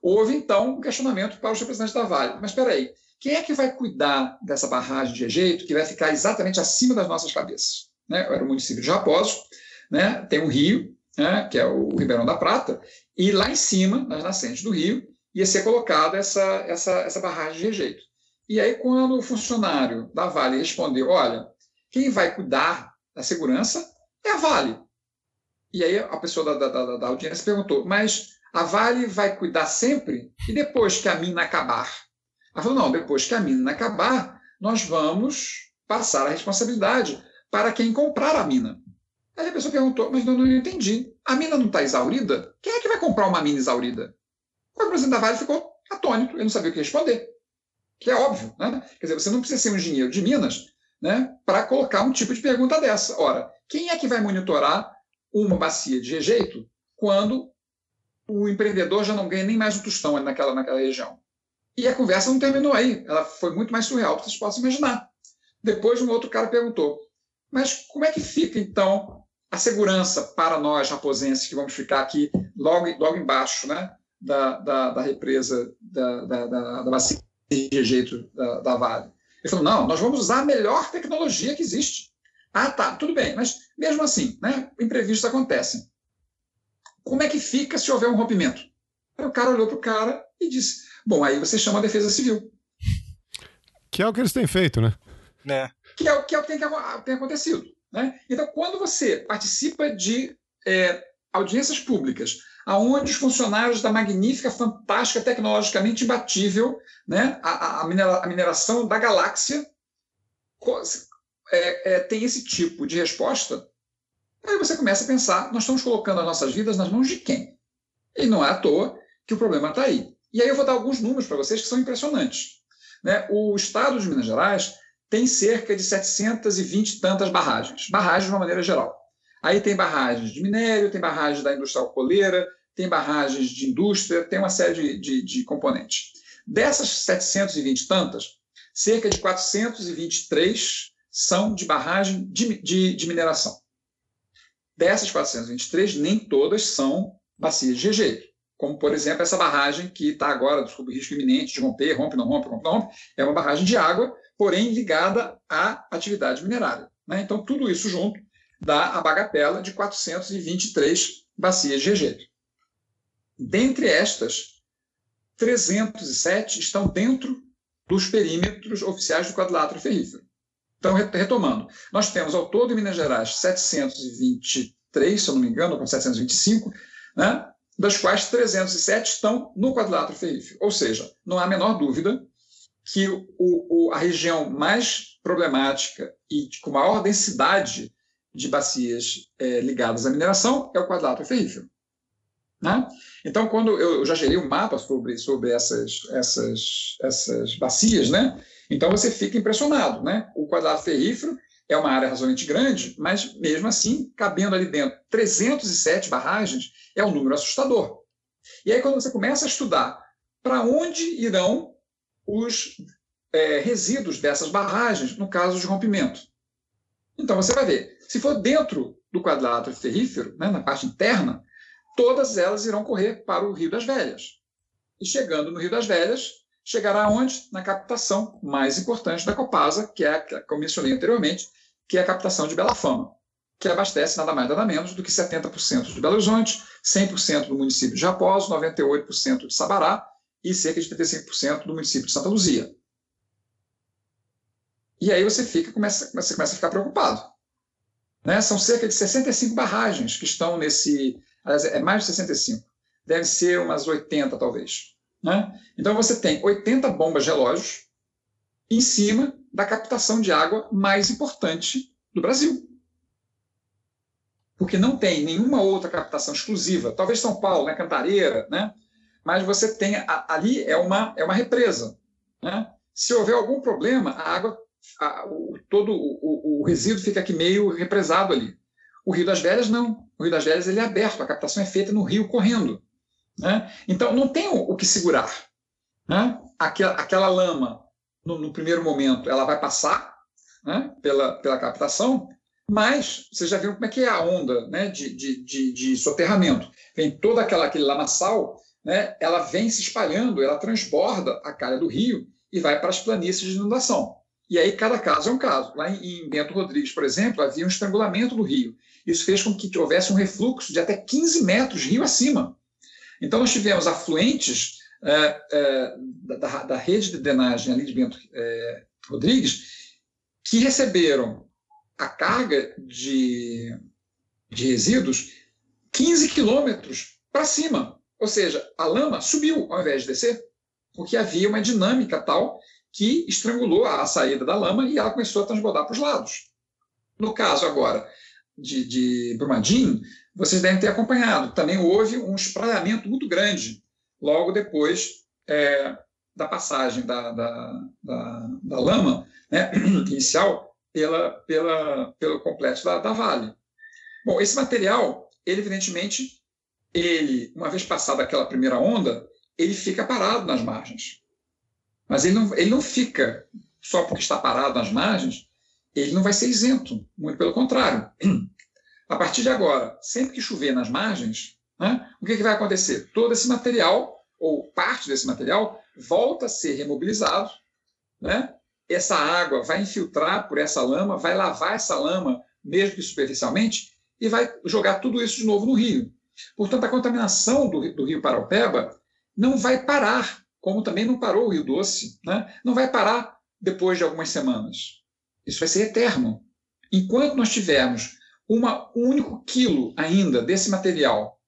Houve, então, um questionamento para os representantes da Vale. Mas espera aí, quem é que vai cuidar dessa barragem de rejeito que vai ficar exatamente acima das nossas cabeças? Né? Era o município de Raposo, né? tem um rio, né? que é o Ribeirão da Prata, e lá em cima, nas nascentes do rio, ia ser colocada essa, essa, essa barragem de rejeito. E aí, quando o funcionário da Vale respondeu: olha, quem vai cuidar da segurança é a Vale. E aí a pessoa da, da, da audiência perguntou: mas a Vale vai cuidar sempre? E depois que a mina acabar? Ela falou: não, depois que a mina acabar, nós vamos passar a responsabilidade para quem comprar a mina. Aí a pessoa perguntou: mas não, não entendi. A mina não está exaurida? Quem é que vai comprar uma mina exaurida? O presidente da Vale ficou atônito, ele não sabia o que responder que é óbvio. Né? Quer dizer, você não precisa ser um engenheiro de Minas né, para colocar um tipo de pergunta dessa. Ora, quem é que vai monitorar uma bacia de rejeito quando o empreendedor já não ganha nem mais um tostão naquela, naquela região? E a conversa não terminou aí. Ela foi muito mais surreal do que vocês possam imaginar. Depois, um outro cara perguntou: mas como é que fica, então, a segurança para nós, raposenses, que vamos ficar aqui logo, logo embaixo né, da, da, da represa da, da, da, da bacia? de jeito da, da Vale. Ele falou: não, nós vamos usar a melhor tecnologia que existe. Ah, tá, tudo bem, mas mesmo assim, né, imprevistos acontecem. Como é que fica se houver um rompimento? Aí o cara olhou para o cara e disse: bom, aí você chama a Defesa Civil. Que é o que eles têm feito, né? É. Que é o que, é o que tem, que tem acontecido. Né? Então, quando você participa de é, audiências públicas aonde os funcionários da magnífica, fantástica, tecnologicamente imbatível, né, a, a mineração da galáxia é, é, tem esse tipo de resposta, aí você começa a pensar, nós estamos colocando as nossas vidas nas mãos de quem? E não é à toa que o problema está aí. E aí eu vou dar alguns números para vocês que são impressionantes. Né? O estado de Minas Gerais tem cerca de 720 e tantas barragens, barragens de uma maneira geral. Aí tem barragens de minério, tem barragens da indústria alcooleira, tem barragens de indústria, tem uma série de, de, de componentes. Dessas 720 tantas, cerca de 423 são de barragem de, de, de mineração. Dessas 423, nem todas são bacias de rejeito. Como, por exemplo, essa barragem que está agora sob risco iminente de romper, rompe, não rompe, rompe, não rompe, é uma barragem de água, porém ligada à atividade minerária. Né? Então, tudo isso junto dá a bagatela de 423 bacias de rejeito. Dentre estas, 307 estão dentro dos perímetros oficiais do quadrilátero ferrífero. Então, retomando, nós temos ao todo em Minas Gerais 723, se eu não me engano, com 725, né, das quais 307 estão no quadrilátero ferrífero. Ou seja, não há a menor dúvida que o, o, a região mais problemática e com maior densidade de bacias é, ligadas à mineração é o quadrilátero ferrífero. Né? Então, quando eu, eu, já gerei um mapa sobre, sobre essas, essas, essas bacias, né? então você fica impressionado. Né? O quadrilátero ferrífero é uma área razoavelmente grande, mas mesmo assim, cabendo ali dentro 307 barragens, é um número assustador. E aí, quando você começa a estudar para onde irão os é, resíduos dessas barragens no caso de rompimento. Então você vai ver, se for dentro do quadrilátero ferrífero, né, na parte interna, todas elas irão correr para o Rio das Velhas. E chegando no Rio das Velhas, chegará onde? Na captação mais importante da Copasa, que é a que eu mencionei anteriormente, que é a captação de Bela Fama, que abastece nada mais nada menos do que 70% de Belo Horizonte, 100% do município de Raposo, 98% de Sabará e cerca de 35% do município de Santa Luzia. E aí você fica, começa, você começa a ficar preocupado. Né? São cerca de 65 barragens que estão nesse. É mais de 65. Deve ser umas 80, talvez. Né? Então você tem 80 bombas relógios em cima da captação de água mais importante do Brasil. Porque não tem nenhuma outra captação exclusiva. Talvez São Paulo, né? Cantareira, né? mas você tem ali é uma, é uma represa. Né? Se houver algum problema, a água, a, o, todo o, o, resíduo fica aqui meio represado ali. O Rio das Velhas não. O Rio das Velhas ele é aberto, a captação é feita no rio correndo. Né? Então não tem o, o que segurar. Né? Aquela, aquela lama, no, no, primeiro momento, ela vai passar né? pela, pela captação, mas você já viu como é que é a onda né? de, de, de, de soterramento. Vem todo aquela, aquele lamaçal né, ela vem se espalhando, ela transborda a calha do rio e vai para as planícies de inundação. E aí cada caso é um caso. Lá em Bento Rodrigues, por exemplo, havia um estrangulamento do rio. Isso fez com que houvesse um refluxo de até 15 metros rio acima. Então nós tivemos afluentes é, é, da, da, rede de drenagem ali de Bento é, Rodrigues que receberam a carga de, de resíduos 15 quilômetros para cima. Ou seja, a lama subiu ao invés de descer, porque havia uma dinâmica tal que estrangulou a saída da lama e ela começou a transbordar para os lados. No caso agora de, de Brumadinho, vocês devem ter acompanhado, também houve um espraiamento muito grande logo depois é, da passagem da, da, da, da lama né, inicial pela, pela, pelo complexo da, da Vale. Bom, esse material, ele evidentemente ele, uma vez passada aquela primeira onda, ele fica parado nas margens. Mas ele não, ele não fica só porque está parado nas margens, ele não vai ser isento, muito pelo contrário. A partir de agora, sempre que chover nas margens, né, o que, que vai acontecer? Todo esse material, ou parte desse material, volta a ser remobilizado, né? essa água vai infiltrar por essa lama, vai lavar essa lama, mesmo que superficialmente, e vai jogar tudo isso de novo no rio. Portanto, a contaminação do, do rio Paraupeba não vai parar, como também não parou o Rio Doce, né? não vai parar depois de algumas semanas. Isso vai ser eterno. Enquanto nós tivermos um único quilo ainda desse material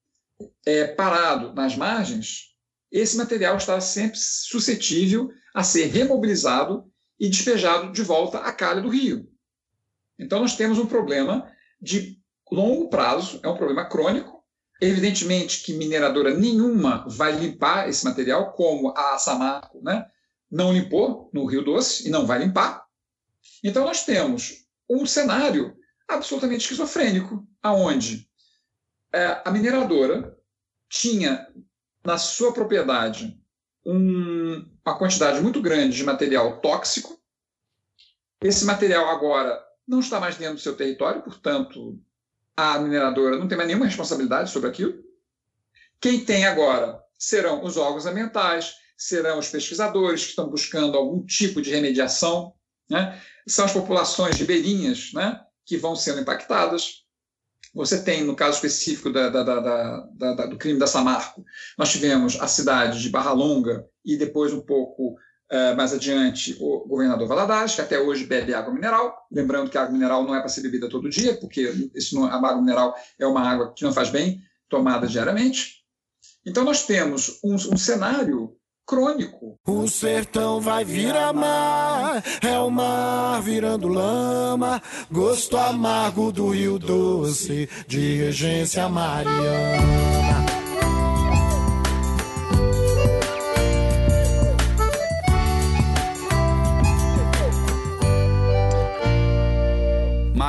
é, parado nas margens, esse material está sempre suscetível a ser remobilizado e despejado de volta à calha do rio. Então, nós temos um problema de longo prazo, é um problema crônico, Evidentemente que mineradora nenhuma vai limpar esse material, como a Samarco né, não limpou no Rio Doce e não vai limpar. Então nós temos um cenário absolutamente esquizofrênico, aonde é, a mineradora tinha na sua propriedade um, uma quantidade muito grande de material tóxico. Esse material agora não está mais dentro do seu território, portanto, a mineradora não tem mais nenhuma responsabilidade sobre aquilo. Quem tem agora serão os órgãos ambientais, serão os pesquisadores que estão buscando algum tipo de remediação, né? são as populações ribeirinhas né? que vão sendo impactadas. Você tem, no caso específico da, da, da, do crime da Samarco, nós tivemos a cidade de Barra Longa e depois um pouco Uh, mais adiante, o governador Valadares, que até hoje bebe água mineral. Lembrando que a água mineral não é para ser bebida todo dia, porque isso não, a água mineral é uma água que não faz bem, tomada diariamente. Então, nós temos um, um cenário crônico. O sertão vai virar mar, é o mar virando lama, gosto amargo do Rio Doce, de regência mariana.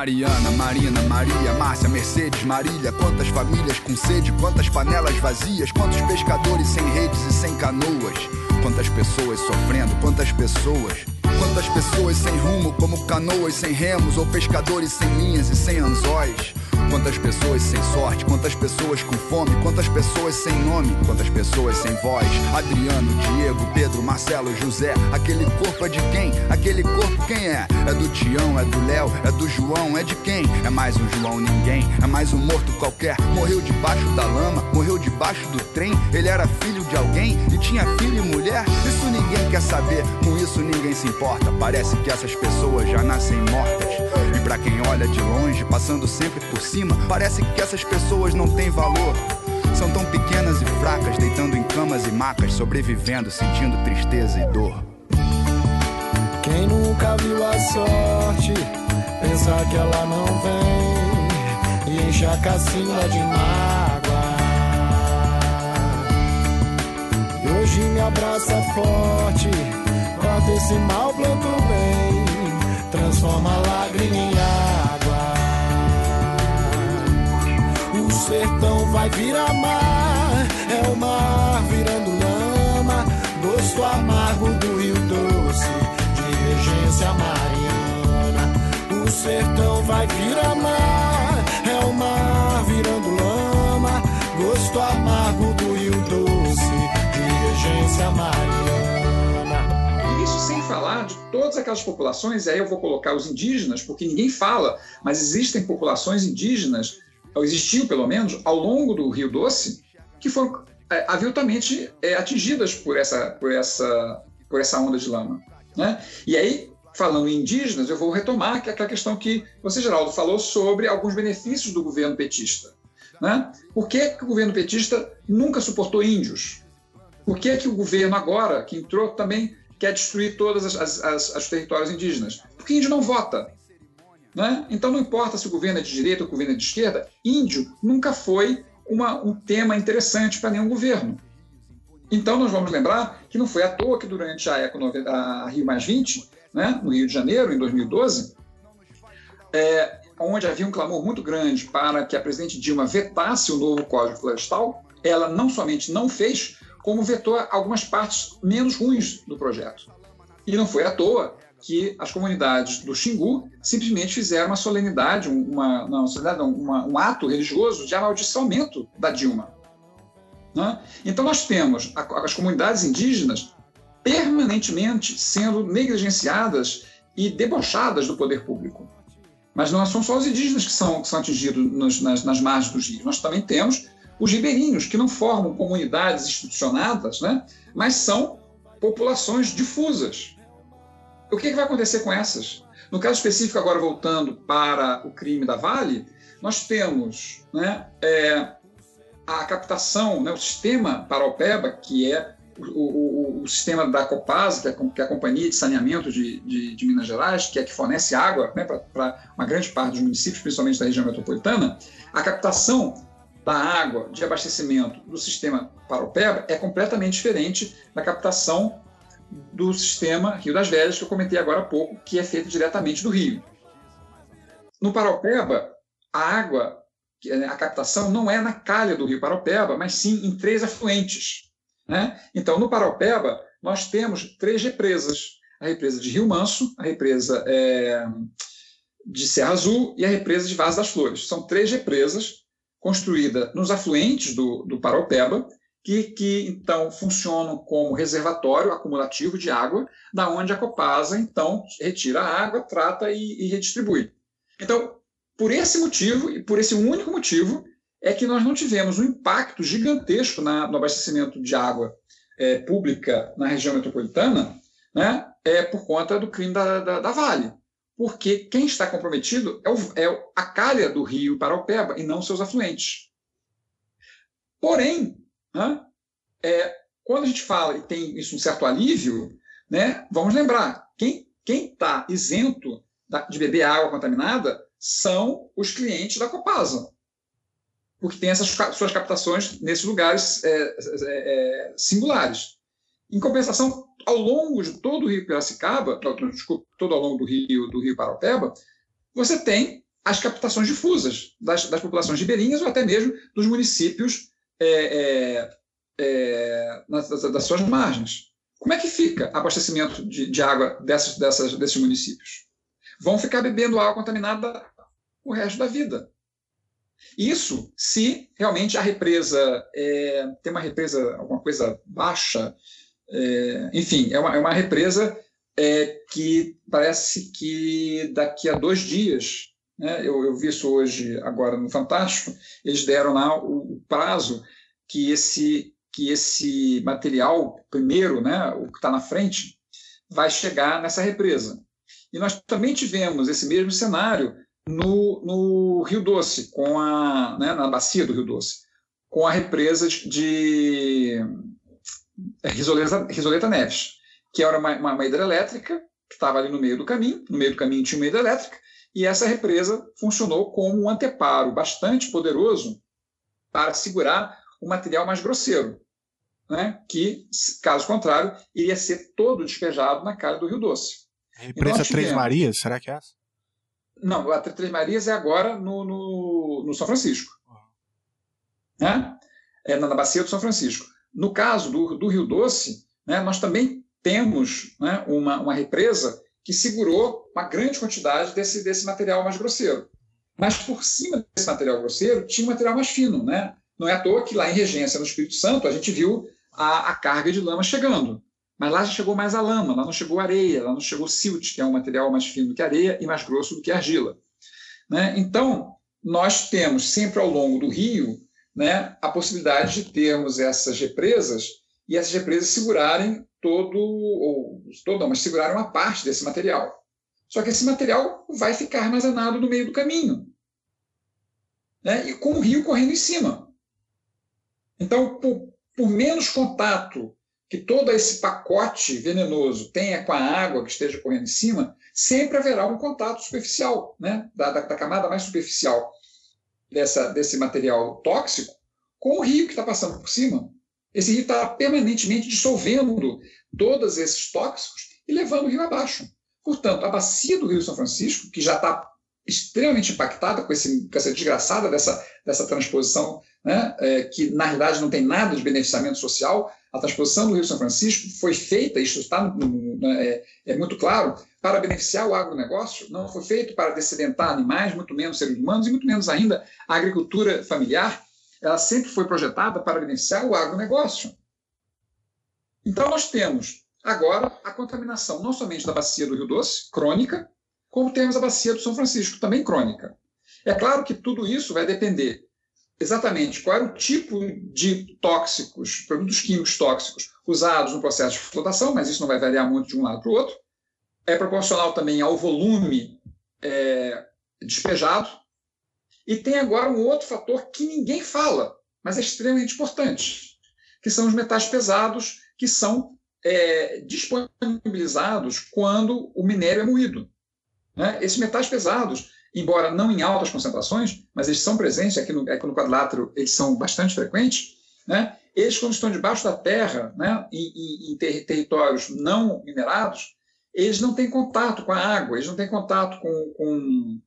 Mariana, Marina, Maria, Márcia, Mercedes, Marília. Quantas famílias com sede, quantas panelas vazias, quantos pescadores sem redes e sem canoas. Quantas pessoas sofrendo, quantas pessoas. Quantas pessoas sem rumo, como canoas sem remos, ou pescadores sem linhas e sem anzóis. Quantas pessoas sem sorte, quantas pessoas com fome, quantas pessoas sem nome, quantas pessoas sem voz. Adriano, Diego, Pedro, Marcelo, José. Aquele corpo é de quem? Aquele corpo quem é? É do Tião, é do Léo, é do João, é de quem? É mais um João ninguém, é mais um morto qualquer. Morreu debaixo da lama, morreu debaixo do trem. Ele era filho de alguém e tinha filho e mulher. Isso ninguém quer saber, com isso ninguém se importa. Parece que essas pessoas já nascem mortas. E pra quem olha de longe, passando sempre por cima, parece que essas pessoas não têm valor. São tão pequenas e fracas, deitando em camas e macas, sobrevivendo, sentindo tristeza e dor. Quem nunca viu a sorte, pensar que ela não vem e enche a cacina de hoje me abraça forte, corta esse mal, planta bem, transforma a lágrima em água. O sertão vai virar mar, é o mar virando lama, gosto amargo do rio doce, de regência mariana. O sertão vai virar mar, falar de todas aquelas populações, e aí eu vou colocar os indígenas, porque ninguém fala, mas existem populações indígenas, ou existiam pelo menos, ao longo do Rio Doce, que foram é, aviltamente é, atingidas por essa, por, essa, por essa onda de lama. Né? E aí, falando em indígenas, eu vou retomar que- aquela questão que você, Geraldo, falou sobre alguns benefícios do governo petista. Né? Por que, que o governo petista nunca suportou índios? Por que, que o governo agora, que entrou, também quer destruir todos as, as, as- os territórios indígenas? Porque índio não vota. Né? Então não importa se o governo é de direita ou o governo é de esquerda, índio nunca foi uma- um tema interessante para nenhum governo. Então nós vamos lembrar que não foi à toa que durante a, Eco 90 a Rio Mais 20, né, no Rio de Janeiro, em 2012, é, onde havia um clamor muito grande para que a presidente Dilma vetasse o novo Código Florestal, ela não somente não fez, como vetou algumas partes menos ruins do projeto. E não foi à toa que as comunidades do Xingu simplesmente fizeram uma solenidade, uma, solenidade uma- um ato religioso de amaldiçoamento da Dilma. né? Então nós temos a- as comunidades indígenas permanentemente sendo negligenciadas e debochadas do poder público. Mas não são só os indígenas que são, que são atingidos nos- nas, nas margens dos rios. Nós também temos os ribeirinhos, que não formam comunidades institucionadas, né? mas são populações difusas. O que, que vai acontecer com essas? No caso específico, agora voltando para o crime da Vale, nós temos né, é, a captação, né, o sistema Paraupeba, que é o, o- o sistema da Copasa, que é, que é a Companhia de Saneamento de, de- de Minas Gerais, que é que fornece água né, para uma grande parte dos municípios, principalmente da região metropolitana, a captação da água de abastecimento do sistema Paraupeba é completamente diferente da captação do sistema Rio das Velhas, que eu comentei agora há pouco, que é feito diretamente do rio. No Paraupeba, a água, é a captação não é na calha do rio Paraupeba, mas sim em três afluentes. né? Então, no Paraupeba, nós temos três represas: a represa de Rio Manso, a represa é, de Serra Azul e a represa de Vaz das Flores. São três represas construídas nos afluentes do, do Paraupeba, que, que então funcionam como reservatório acumulativo de água, da onde a Copasa então retira a água, trata e, e redistribui. Então, por esse motivo e por esse único motivo é que nós não tivemos um impacto gigantesco na- no abastecimento de água eh, pública na região metropolitana, né, é por conta do crime da, da, da Vale. Porque quem está comprometido é, o- é a calha do rio Paraupeba e não seus afluentes. Porém, né, é, quando a gente fala e tem isso um certo alívio, né, vamos lembrar, quem está isento de beber água contaminada são os clientes da Copasa, porque tem essas suas captações nesses lugares é, é, é, singulares. Em compensação, ao longo de todo o Rio Piracicaba, desculpa, todo ao longo do Rio do Rio Paraupeba, você tem as captações difusas das, das populações ribeirinhas ou até mesmo dos municípios é, é, é, nas, das suas margens. Como é que fica abastecimento de, de água dessas, dessas, desses municípios? Vão ficar bebendo água contaminada o resto da vida. Isso se realmente a represa é, tem uma represa, alguma coisa baixa, é, enfim, é uma, é uma represa é, que parece que daqui a dois dias, né, eu, eu, vi isso hoje, agora no Fantástico, eles deram lá o, o prazo que esse, que esse material, primeiro, né, o que está na frente, vai chegar nessa represa. E nós também tivemos esse mesmo cenário no, no Rio Doce, com a, né, na bacia do Rio Doce, com a represa de, de Risoleta, Risoleta Neves, que era uma, uma, uma hidrelétrica que estava ali no meio do caminho, no meio do caminho tinha uma hidrelétrica, e essa represa funcionou como um anteparo bastante poderoso para segurar o material mais grosseiro, né, que, caso contrário, iria ser todo despejado na cara do Rio Doce. A represa Três Marias, será que é essa? Não, a Três Marias é agora no, no, no São Francisco. Né? É na bacia do São Francisco. No caso do, do Rio Doce, né, nós também temos né, uma, uma represa que segurou uma grande quantidade desse, desse material mais grosseiro. Mas por cima desse material grosseiro tinha um material mais fino. Né? Não é à toa que lá em Regência, no Espírito Santo, a gente viu a, a carga de lama chegando. Mas lá já chegou mais a lama, lá não chegou areia, lá não chegou silt, que é um material mais fino do que areia e mais grosso do que argila. Né? Então, nós temos sempre ao longo do rio né, a possibilidade de termos essas represas e essas represas segurarem todo, ou não, mas segurarem uma parte desse material. Só que esse material vai ficar armazenado no meio do caminho. Né, e com o rio correndo em cima. Então, por, por menos contato que todo esse pacote venenoso tenha com a água que esteja correndo em cima, sempre haverá um contato superficial, né, da, da, da camada mais superficial dessa, desse material tóxico com o rio que está passando por cima. Esse rio está permanentemente dissolvendo todos esses tóxicos e levando o rio abaixo. Portanto, a bacia do Rio São Francisco, que já está extremamente impactada com, esse, com essa desgraçada dessa, dessa transposição, né, é, que na realidade não tem nada de beneficiamento social, a transposição do Rio São Francisco foi feita, isso está é, é, muito claro, para beneficiar o agronegócio, não foi feito para descedentar animais, muito menos seres humanos, e muito menos ainda a agricultura familiar. Ela sempre foi projetada para beneficiar o agronegócio. Então, nós temos agora a contaminação não somente da bacia do Rio Doce, crônica, como temos a bacia do São Francisco, também crônica. É claro que tudo isso vai depender exatamente qual era o tipo de tóxicos, produtos químicos tóxicos usados no processo de flotação, mas isso não vai variar muito de um lado para o outro. É proporcional também ao volume é, despejado. E tem agora um outro fator que ninguém fala, mas é extremamente importante, que são os metais pesados que são é, disponibilizados quando o minério é moído. Né? Esses metais pesados embora não em altas concentrações, mas eles são presentes aqui no, aqui no quadrilátero, eles são bastante frequentes, né? eles, quando estão debaixo da terra, né, em, em ter, territórios não minerados, eles não têm contato com a água, eles não têm contato com, com,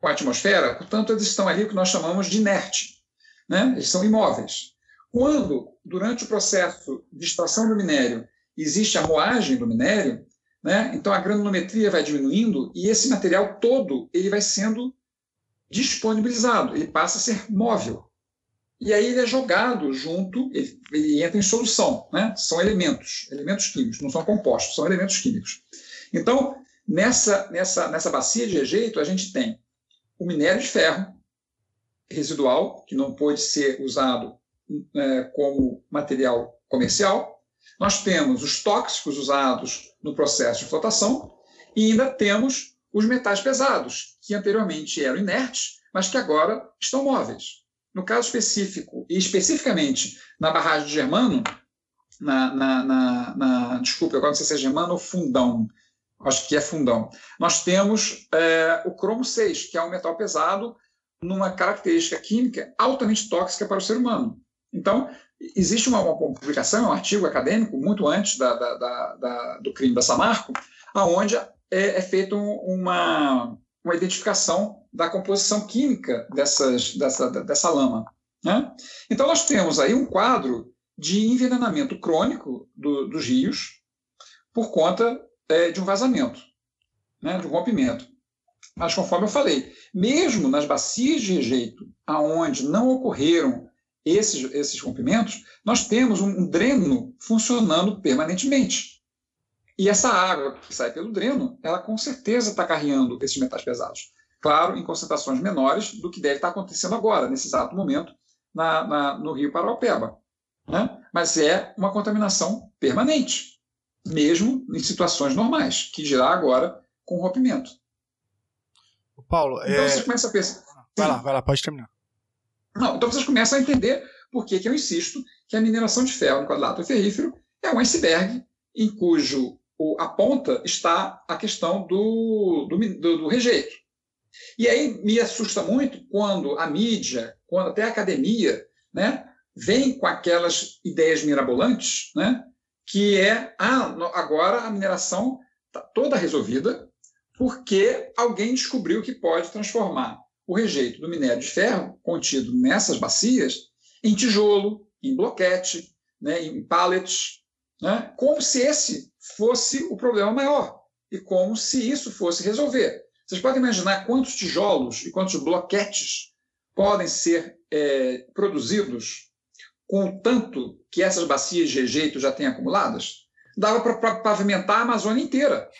com a atmosfera, portanto, eles estão ali o que nós chamamos de inerte. Né? Eles são imóveis. Quando, durante o processo de extração do minério, existe a moagem do minério, né? Então a granulometria vai diminuindo e esse material todo ele vai sendo disponibilizado, ele passa a ser móvel. E aí ele é jogado junto, ele, ele entra em solução. Né? São elementos, elementos químicos, não são compostos, são elementos químicos. Então, nessa, nessa, nessa bacia de rejeito, a gente tem o minério de ferro residual, que não pode ser usado é, como material comercial, nós temos os tóxicos usados no processo de flotação e ainda temos os metais pesados, que anteriormente eram inertes, mas que agora estão móveis. No caso específico, e especificamente na barragem de Germano, na, na, na, na desculpa, agora não sei se é Germano ou Fundão, acho que é Fundão. Nós temos é, o cromo 6, que é um metal pesado numa característica química altamente tóxica para o ser humano. Então, existe uma, uma publicação, um artigo acadêmico, muito antes da, da, da, do crime da Samarco, aonde é, é feita uma, uma identificação da composição química dessas, dessa, dessa lama. Né? Então, nós temos aí um quadro de envenenamento crônico do, dos rios por conta é, de um vazamento, né, de um rompimento. Mas, conforme eu falei, mesmo nas bacias de rejeito, aonde não ocorreram esses, esses rompimentos, nós temos um, dreno funcionando permanentemente. E essa água que sai pelo dreno, ela com certeza está carregando esses metais pesados. Claro, em concentrações menores do que deve estar acontecendo agora, nesse exato momento, na, na, no rio Paraupeba. Né? Mas é uma contaminação permanente, mesmo em situações normais, que dirá agora com rompimento. Paulo, então é... você começa a pensar. Vai lá, vai lá, pode terminar. Não, então vocês começam a entender por que, que eu insisto que a mineração de ferro no quadrilátero ferrífero é um iceberg em cujo a ponta está a questão do, do, do, rejeito. E aí me assusta muito quando a mídia, quando até a academia, né, vem com aquelas ideias mirabolantes, né, que é ah, agora a mineração está toda resolvida porque alguém descobriu que pode transformar o rejeito do minério de ferro contido nessas bacias em tijolo, em bloquete, né, em pallets, né, como se esse fosse o problema maior e como se isso fosse resolver. Vocês podem imaginar quantos tijolos e quantos bloquetes podem ser é, produzidos com o tanto que essas bacias de rejeito já têm acumuladas? Dava para pavimentar a Amazônia inteira.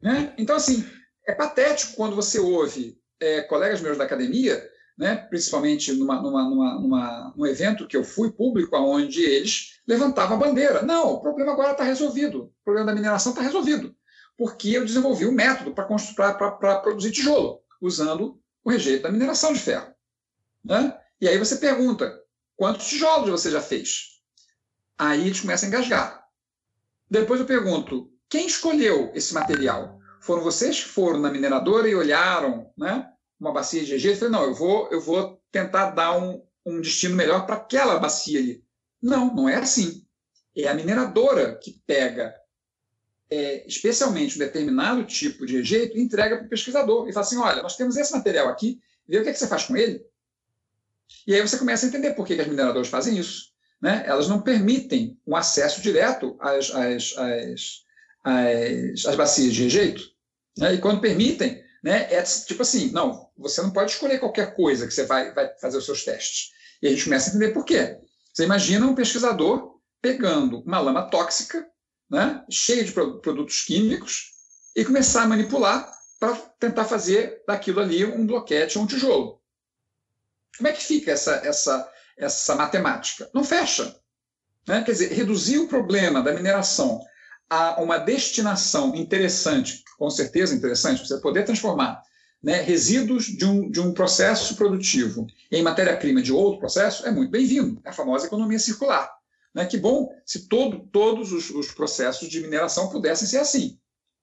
Né? Então, assim, é patético quando você ouve é, colegas meus da academia, né, principalmente numa, numa, numa, numa, num evento que eu fui público, onde eles levantavam a bandeira. Não, o problema agora está resolvido. O problema da mineração está resolvido. Porque eu desenvolvi um método para produzir tijolo, usando o rejeito da mineração de ferro. Né? E aí você pergunta, quantos tijolos você já fez? Aí eles começam a engasgar. Depois eu pergunto, quem escolheu esse material? Foram vocês que foram na mineradora e olharam né, uma bacia de rejeito? Eu falei, não, eu vou, eu vou tentar dar um, um destino melhor para aquela bacia ali. Não, não é assim. É a mineradora que pega é, especialmente um determinado tipo de rejeito e entrega para o pesquisador e fala assim, olha, nós temos esse material aqui, vê o que, é que você faz com ele. E aí você começa a entender por que, que as mineradoras fazem isso. Né? Elas não permitem um acesso direto às, às, às, às, às bacias de rejeito. Né? E quando permitem, né, é tipo assim, não, você não pode escolher qualquer coisa que você vai, vai fazer os seus testes. E a gente começa a entender por quê. Você imagina um pesquisador pegando uma lama tóxica, né, cheia de produtos químicos, e começar a manipular para tentar fazer daquilo ali um bloquete ou um tijolo. Como é que fica essa, essa, essa matemática? Não fecha. Né? Quer dizer, reduzir o problema da mineração a uma destinação interessante, com certeza interessante, você poder transformar né, resíduos de um, de um processo produtivo em matéria-prima de outro processo, é muito bem-vindo. É a famosa economia circular. Né? Que bom se todo, todos os, os processos de mineração pudessem ser assim.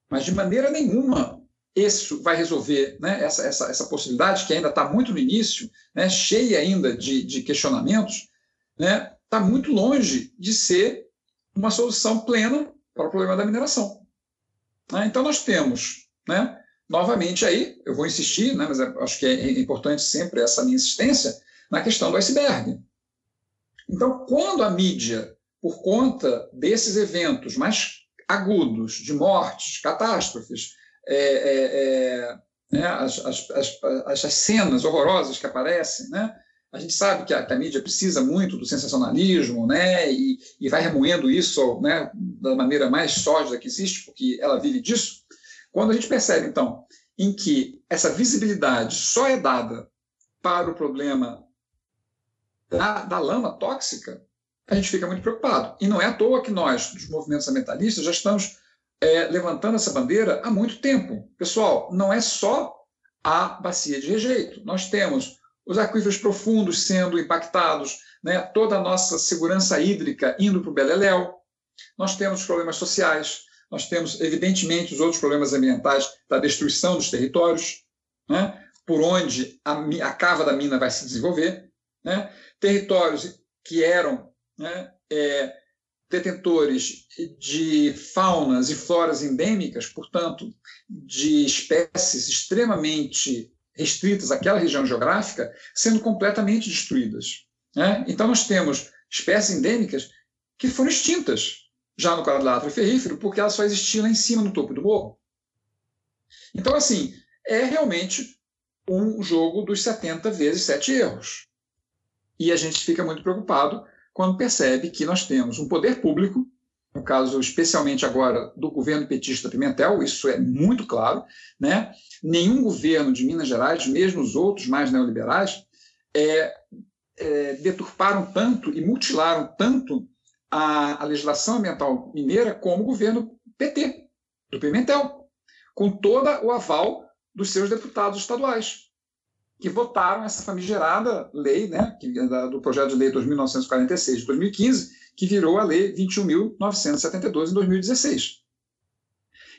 Mas de maneira nenhuma isso vai resolver né, essa, essa, essa possibilidade, que ainda está muito no início, né, cheia ainda de, de questionamentos, está né, tá muito longe de ser uma solução plena para o problema da mineração. Né? Então, nós temos né, novamente aí, eu vou insistir, né, mas acho que é importante sempre essa minha insistência, na questão do iceberg. Então, quando a mídia, por conta desses eventos mais agudos, de mortes, catástrofes, é, é, é, né, as, as, as, as, cenas horrorosas que aparecem, né, a gente sabe que a, que a, mídia precisa muito do sensacionalismo, né, e, e vai remoendo isso né, da maneira mais sólida que existe, porque ela vive disso. Quando a gente percebe, então, em que essa visibilidade só é dada para o problema da, da lama tóxica, a gente fica muito preocupado. E não é à toa que nós, dos movimentos ambientalistas, já estamos é, levantando essa bandeira há muito tempo. Pessoal, não é só a bacia de rejeito. Nós temos os aquíferos profundos sendo impactados, né, toda a nossa segurança hídrica indo para o Beleléu, nós temos problemas sociais, nós temos, evidentemente, os outros problemas ambientais da destruição dos territórios, né, por onde a, a, cava da mina vai se desenvolver, né, territórios que eram né, é, detentores de faunas e floras endêmicas, portanto, de espécies extremamente restritas àquela região geográfica, sendo completamente destruídas. Né? Então, nós temos espécies endêmicas que foram extintas já no quadrilátero ferrífero, porque elas só existiam lá em cima, no topo do morro. Então, assim, é realmente um jogo dos 70 vezes 7 erros. E a gente fica muito preocupado quando percebe que nós temos um poder público, no caso especialmente agora do governo petista Pimentel, isso é muito claro, né? Nenhum governo de Minas Gerais, mesmo os outros mais neoliberais, é, é, deturparam tanto e mutilaram tanto a, a legislação ambiental mineira como o governo PT, do Pimentel, com todo o aval dos seus deputados estaduais, que votaram essa famigerada lei, né, que, do projeto de lei 2946 de 2015, que virou a lei 21.972 em 2016.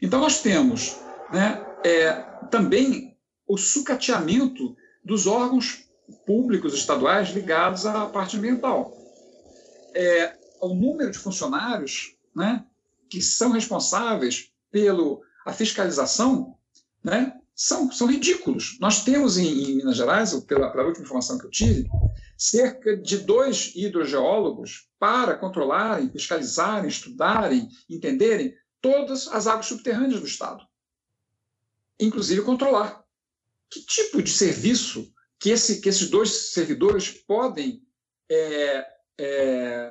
Então, nós temos né, é, também o sucateamento dos órgãos públicos estaduais ligados à parte ambiental. É, o número de funcionários né, que são responsáveis pela fiscalização né, são, são ridículos. Nós temos em, em Minas Gerais, pela, pela, última informação que eu tive, cerca de dois hidrogeólogos para controlarem, fiscalizarem, estudarem, entenderem todas as águas subterrâneas do Estado. Inclusive controlar. Que tipo de serviço que, esse, que esses dois servidores podem é, é,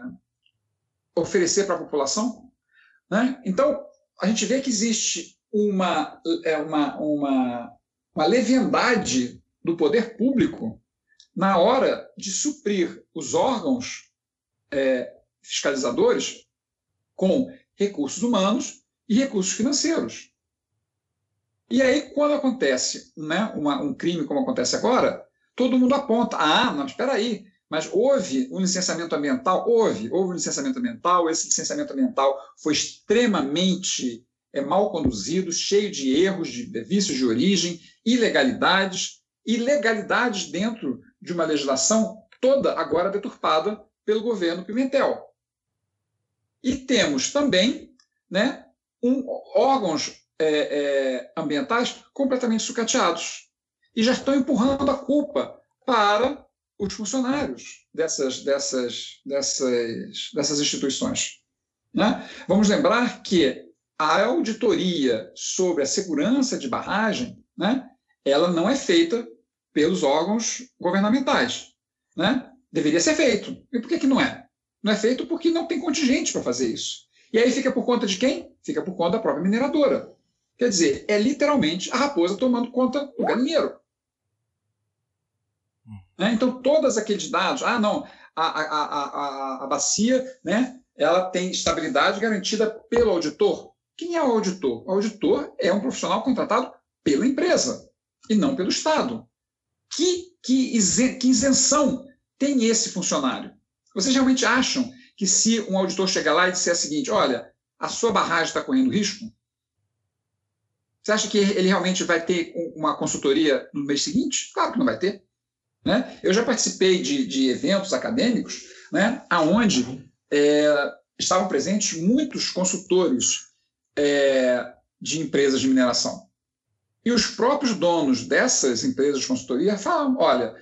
oferecer para a população. Né? Então, a gente vê que existe uma, é, uma, uma, uma leviandade do poder público na hora de suprir os órgãos é, fiscalizadores com recursos humanos e recursos financeiros. E aí, quando acontece né, uma, um crime como acontece agora, todo mundo aponta: ah, não, espera aí, mas houve um licenciamento ambiental? Houve, houve um licenciamento ambiental. Esse licenciamento ambiental foi extremamente é, mal conduzido, cheio de erros, de vícios de origem, ilegalidades, ilegalidades dentro de uma legislação toda agora deturpada pelo governo Pimentel. E temos também né, um, órgãos é, é, ambientais completamente sucateados e já estão empurrando a culpa para os funcionários dessas, dessas, dessas, dessas instituições. Né? Vamos lembrar que a auditoria sobre a segurança de barragem, né, ela não é feita pelos órgãos governamentais. Né? Deveria ser feito. E por que, que não é? Não é feito porque não tem contingente para fazer isso. E aí fica por conta de quem? Fica por conta da própria mineradora. Quer dizer, é literalmente a raposa tomando conta do galinheiro. Né? Então, todos aqueles dados, ah, não, a, a, a, a, bacia né, ela tem estabilidade garantida pelo auditor. Quem é o auditor? O auditor é um profissional contratado pela empresa e não pelo Estado. Que, que, isenção tem esse funcionário? Vocês realmente acham que se um auditor chegar lá e disser o seguinte, olha, a sua barragem está correndo risco? Você acha que ele realmente vai ter uma consultoria no mês seguinte? Claro que não vai ter. Né? Eu já participei de, de eventos acadêmicos né, onde é, estavam presentes muitos consultores é, de empresas de mineração. E os próprios donos dessas empresas de consultoria falam: olha,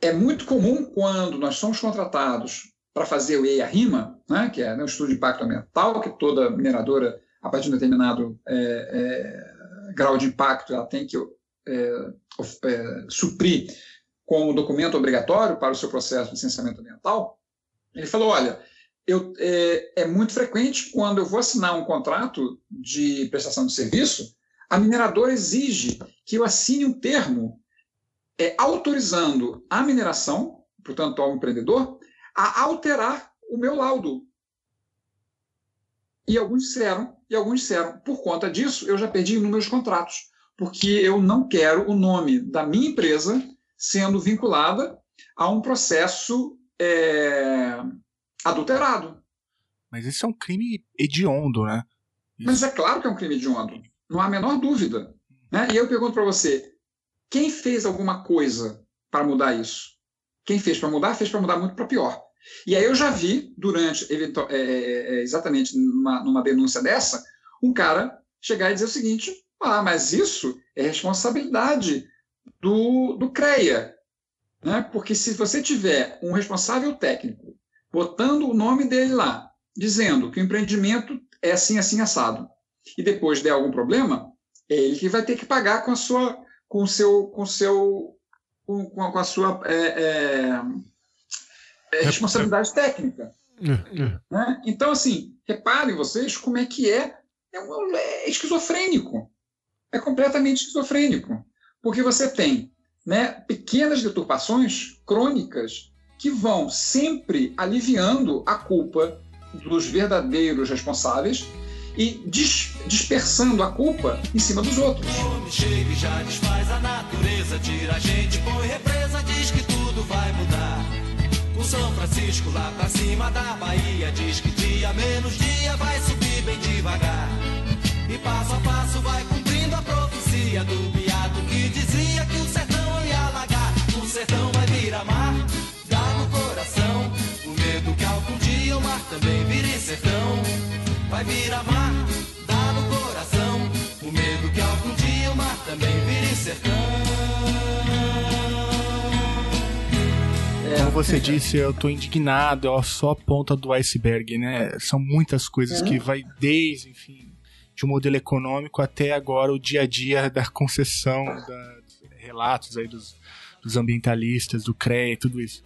é muito comum quando nós somos contratados para fazer o EIA-RIMA, né, que é né, o estudo de impacto ambiental, que toda mineradora, a partir de um determinado é, é, grau de impacto, ela tem que é, é, suprir como documento obrigatório para o seu processo de licenciamento ambiental, ele falou: olha, eu, é, é, muito frequente quando eu vou assinar um contrato de prestação de serviço, a mineradora exige que eu assine um termo é, autorizando a mineração, portanto, ao empreendedor, a alterar o meu laudo. E alguns disseram, e alguns disseram, por conta disso, eu já perdi inúmeros contratos, porque eu não quero o nome da minha empresa sendo vinculada a um processo é, adulterado. Mas isso é um crime hediondo, né? Isso. Mas é claro que é um crime hediondo. Não há a menor dúvida. Né? E eu pergunto para você: quem fez alguma coisa para mudar isso? Quem fez para mudar, fez para mudar muito para pior. E aí eu já vi, durante, é, é, é, exatamente numa, numa denúncia dessa, um cara chegar e dizer o seguinte: ah, mas isso é responsabilidade do, do CREA. Né? Porque se você tiver um responsável técnico botando o nome dele lá, dizendo que o empreendimento é assim, assim, assado, e depois der algum problema, é ele que vai ter que pagar com a sua, com o seu, com seu, com, com a sua é, é, é responsabilidade técnica. Né? Então, assim, reparem vocês como é que é, é, um, é esquizofrênico. É completamente esquizofrênico. Porque você tem né, pequenas deturpações crônicas que vão sempre aliviando a culpa dos verdadeiros responsáveis e dis dispersando a culpa em cima dos outros. Chega e já desfaz a natureza, tira a gente, põe represa, diz que tudo vai mudar. O São Francisco lá pra cima da Bahia diz que dia menos dia vai subir bem devagar. E passo a passo vai cumprindo a profecia do mar também vire sertão vai virar mar, dá no coração. O medo que algum dia o mar também vire sertão. Como você disse, eu tô indignado, é só a ponta do iceberg, né? São muitas coisas que vai desde, enfim, de um modelo econômico até agora o dia a dia da concessão, da, relatos aí dos, dos ambientalistas, do CREA, tudo isso.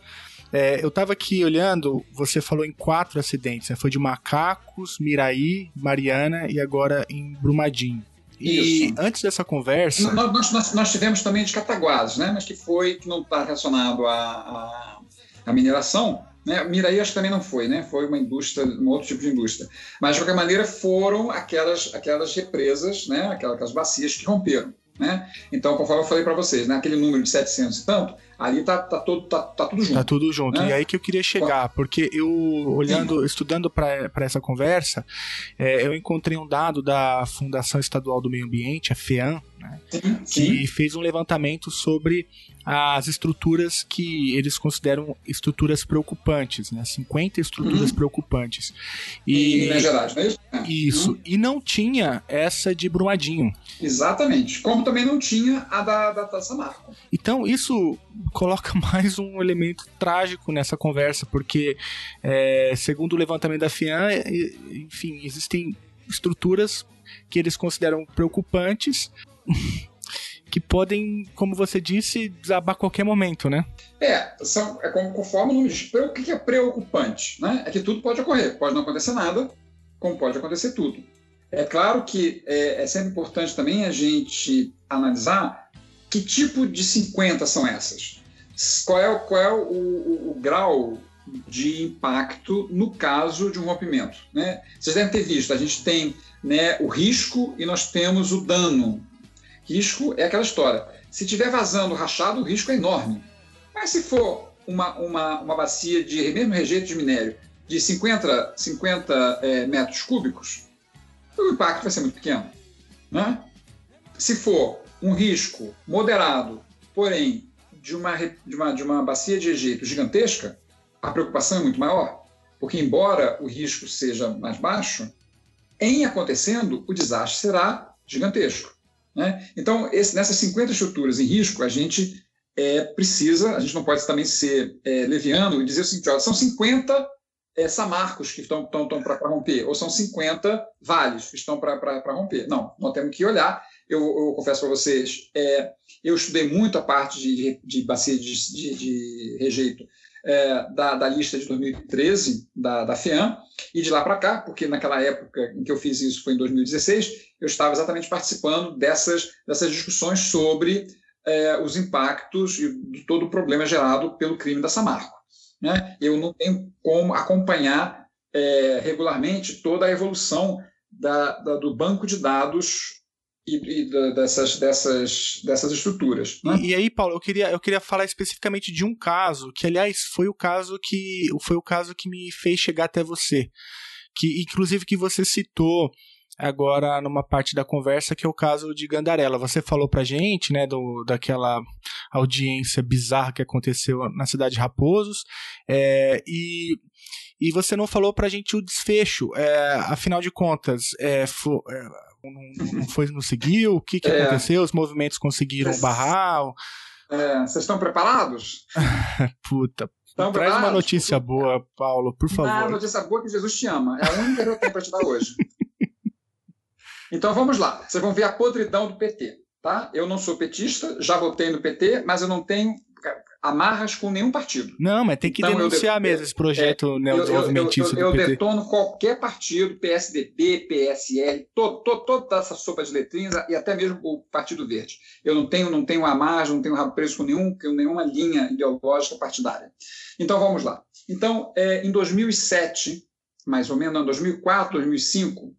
É, eu estava aqui olhando, você falou em quatro acidentes, né? Foi de Macacos, Miraí, Mariana e agora em Brumadinho. E Isso. antes dessa conversa. Nós, nós, nós, tivemos também de Cataguases, né? Mas que foi, que não está relacionado à, à, mineração. Né? Miraí acho que também não foi, né? Foi uma indústria, um outro tipo de indústria. Mas, de qualquer maneira, foram aquelas, aquelas represas, né? aquelas, aquelas bacias que romperam. Né? Então, conforme eu falei para vocês, né? aquele número de 700 e tanto, ali tá, tá, todo, tá, tá tudo junto. Tá tudo junto. Né? E aí que eu queria chegar, porque eu, olhando, Sim. estudando para essa conversa, é, eu encontrei um dado da Fundação Estadual do Meio Ambiente, a FEAM, né? Sim, que fez um levantamento sobre as estruturas que eles consideram estruturas preocupantes, né? 50 estruturas uhum. preocupantes. E, em Minas Gerais, não é isso? Isso. Uhum. E não tinha essa de Brumadinho. Exatamente. Como também não tinha a da, da Taça Marco. Então, isso coloca mais um elemento trágico nessa conversa, porque, é, segundo o levantamento da FIAN, enfim, existem estruturas que eles consideram preocupantes. que podem, como você disse, desabar a qualquer momento, né? É, são, é como, conforme o nome diz. O que é preocupante? Né? É que tudo pode ocorrer. Pode não acontecer nada, como pode acontecer tudo. É claro que é, é sempre importante também a gente analisar que tipo de 50 são essas. Qual é, qual é o, o, o grau de impacto no caso de um rompimento. Né? Vocês devem ter visto, a gente tem né, o risco e nós temos o dano. Risco é aquela história. Se tiver vazando rachado, o risco é enorme. Mas se for uma, uma, uma bacia de mesmo rejeito de minério de 50, 50 é, metros cúbicos, o impacto vai ser muito pequeno. Né? Se for um risco moderado, porém de uma, de uma, de uma bacia de rejeito gigantesca, a preocupação é muito maior. Porque, embora o risco seja mais baixo, em acontecendo, o desastre será gigantesco. Né? Então, esse, nessas 50 estruturas em risco, a gente é, precisa, a gente não pode também ser é, leviano e dizer o seguinte: olha, são 50 é, samarcos que estão, estão, estão para romper, ou são 50 vales que estão para romper. Não, nós temos que olhar. Eu, eu confesso para vocês, é, eu estudei muito a parte de, de, bacia de, de, de rejeito é, da, da, lista de 2013 da, da FEAM, e de lá para cá, porque naquela época em que eu fiz isso foi em 2016, eu estava exatamente participando dessas, dessas discussões sobre é, os impactos e de todo o problema gerado pelo crime da Samarco. Né? Eu não tenho como acompanhar é, regularmente toda a evolução da, da, do banco de dados e, e dessas, dessas, dessas estruturas. Né? E, e, aí, Paulo, eu queria, eu queria falar especificamente de um caso, que aliás foi o caso que foi o caso que me fez chegar até você, que inclusive que você citou agora numa parte da conversa que é o caso de Gandarela. Você falou pra gente, né, do, daquela audiência bizarra que aconteceu na cidade de Raposos, é, e, e você não falou pra gente o desfecho. É, afinal de contas, é, foi, é, não, não, foi, não seguiu? O que, que é. aconteceu? Os movimentos conseguiram Cês, barrar? É, vocês estão preparados? Puta. Estão Traz preparados? uma notícia boa, Paulo, por favor. Ah, notícia boa que Jesus te ama. É a única que eu tenho para te dar hoje. Então vamos lá. Vocês vão ver a podridão do PT. Tá? Eu não sou petista, já votei no PT, mas eu não tenho amarras com nenhum partido. Não, mas tem que então, denunciar mesmo esse projeto é, neodesenvolvimentista eu, eu, eu, eu detono qualquer partido, PSDB, PSL, todo, todo, toda essa sopa de letrinhas e até mesmo o Partido Verde. Eu não tenho, não tenho amarras, não tenho rabo preso com, nenhum, com nenhuma linha ideológica partidária. Então vamos lá. Então, é, em 2007, mais ou menos, em 2004, 2005,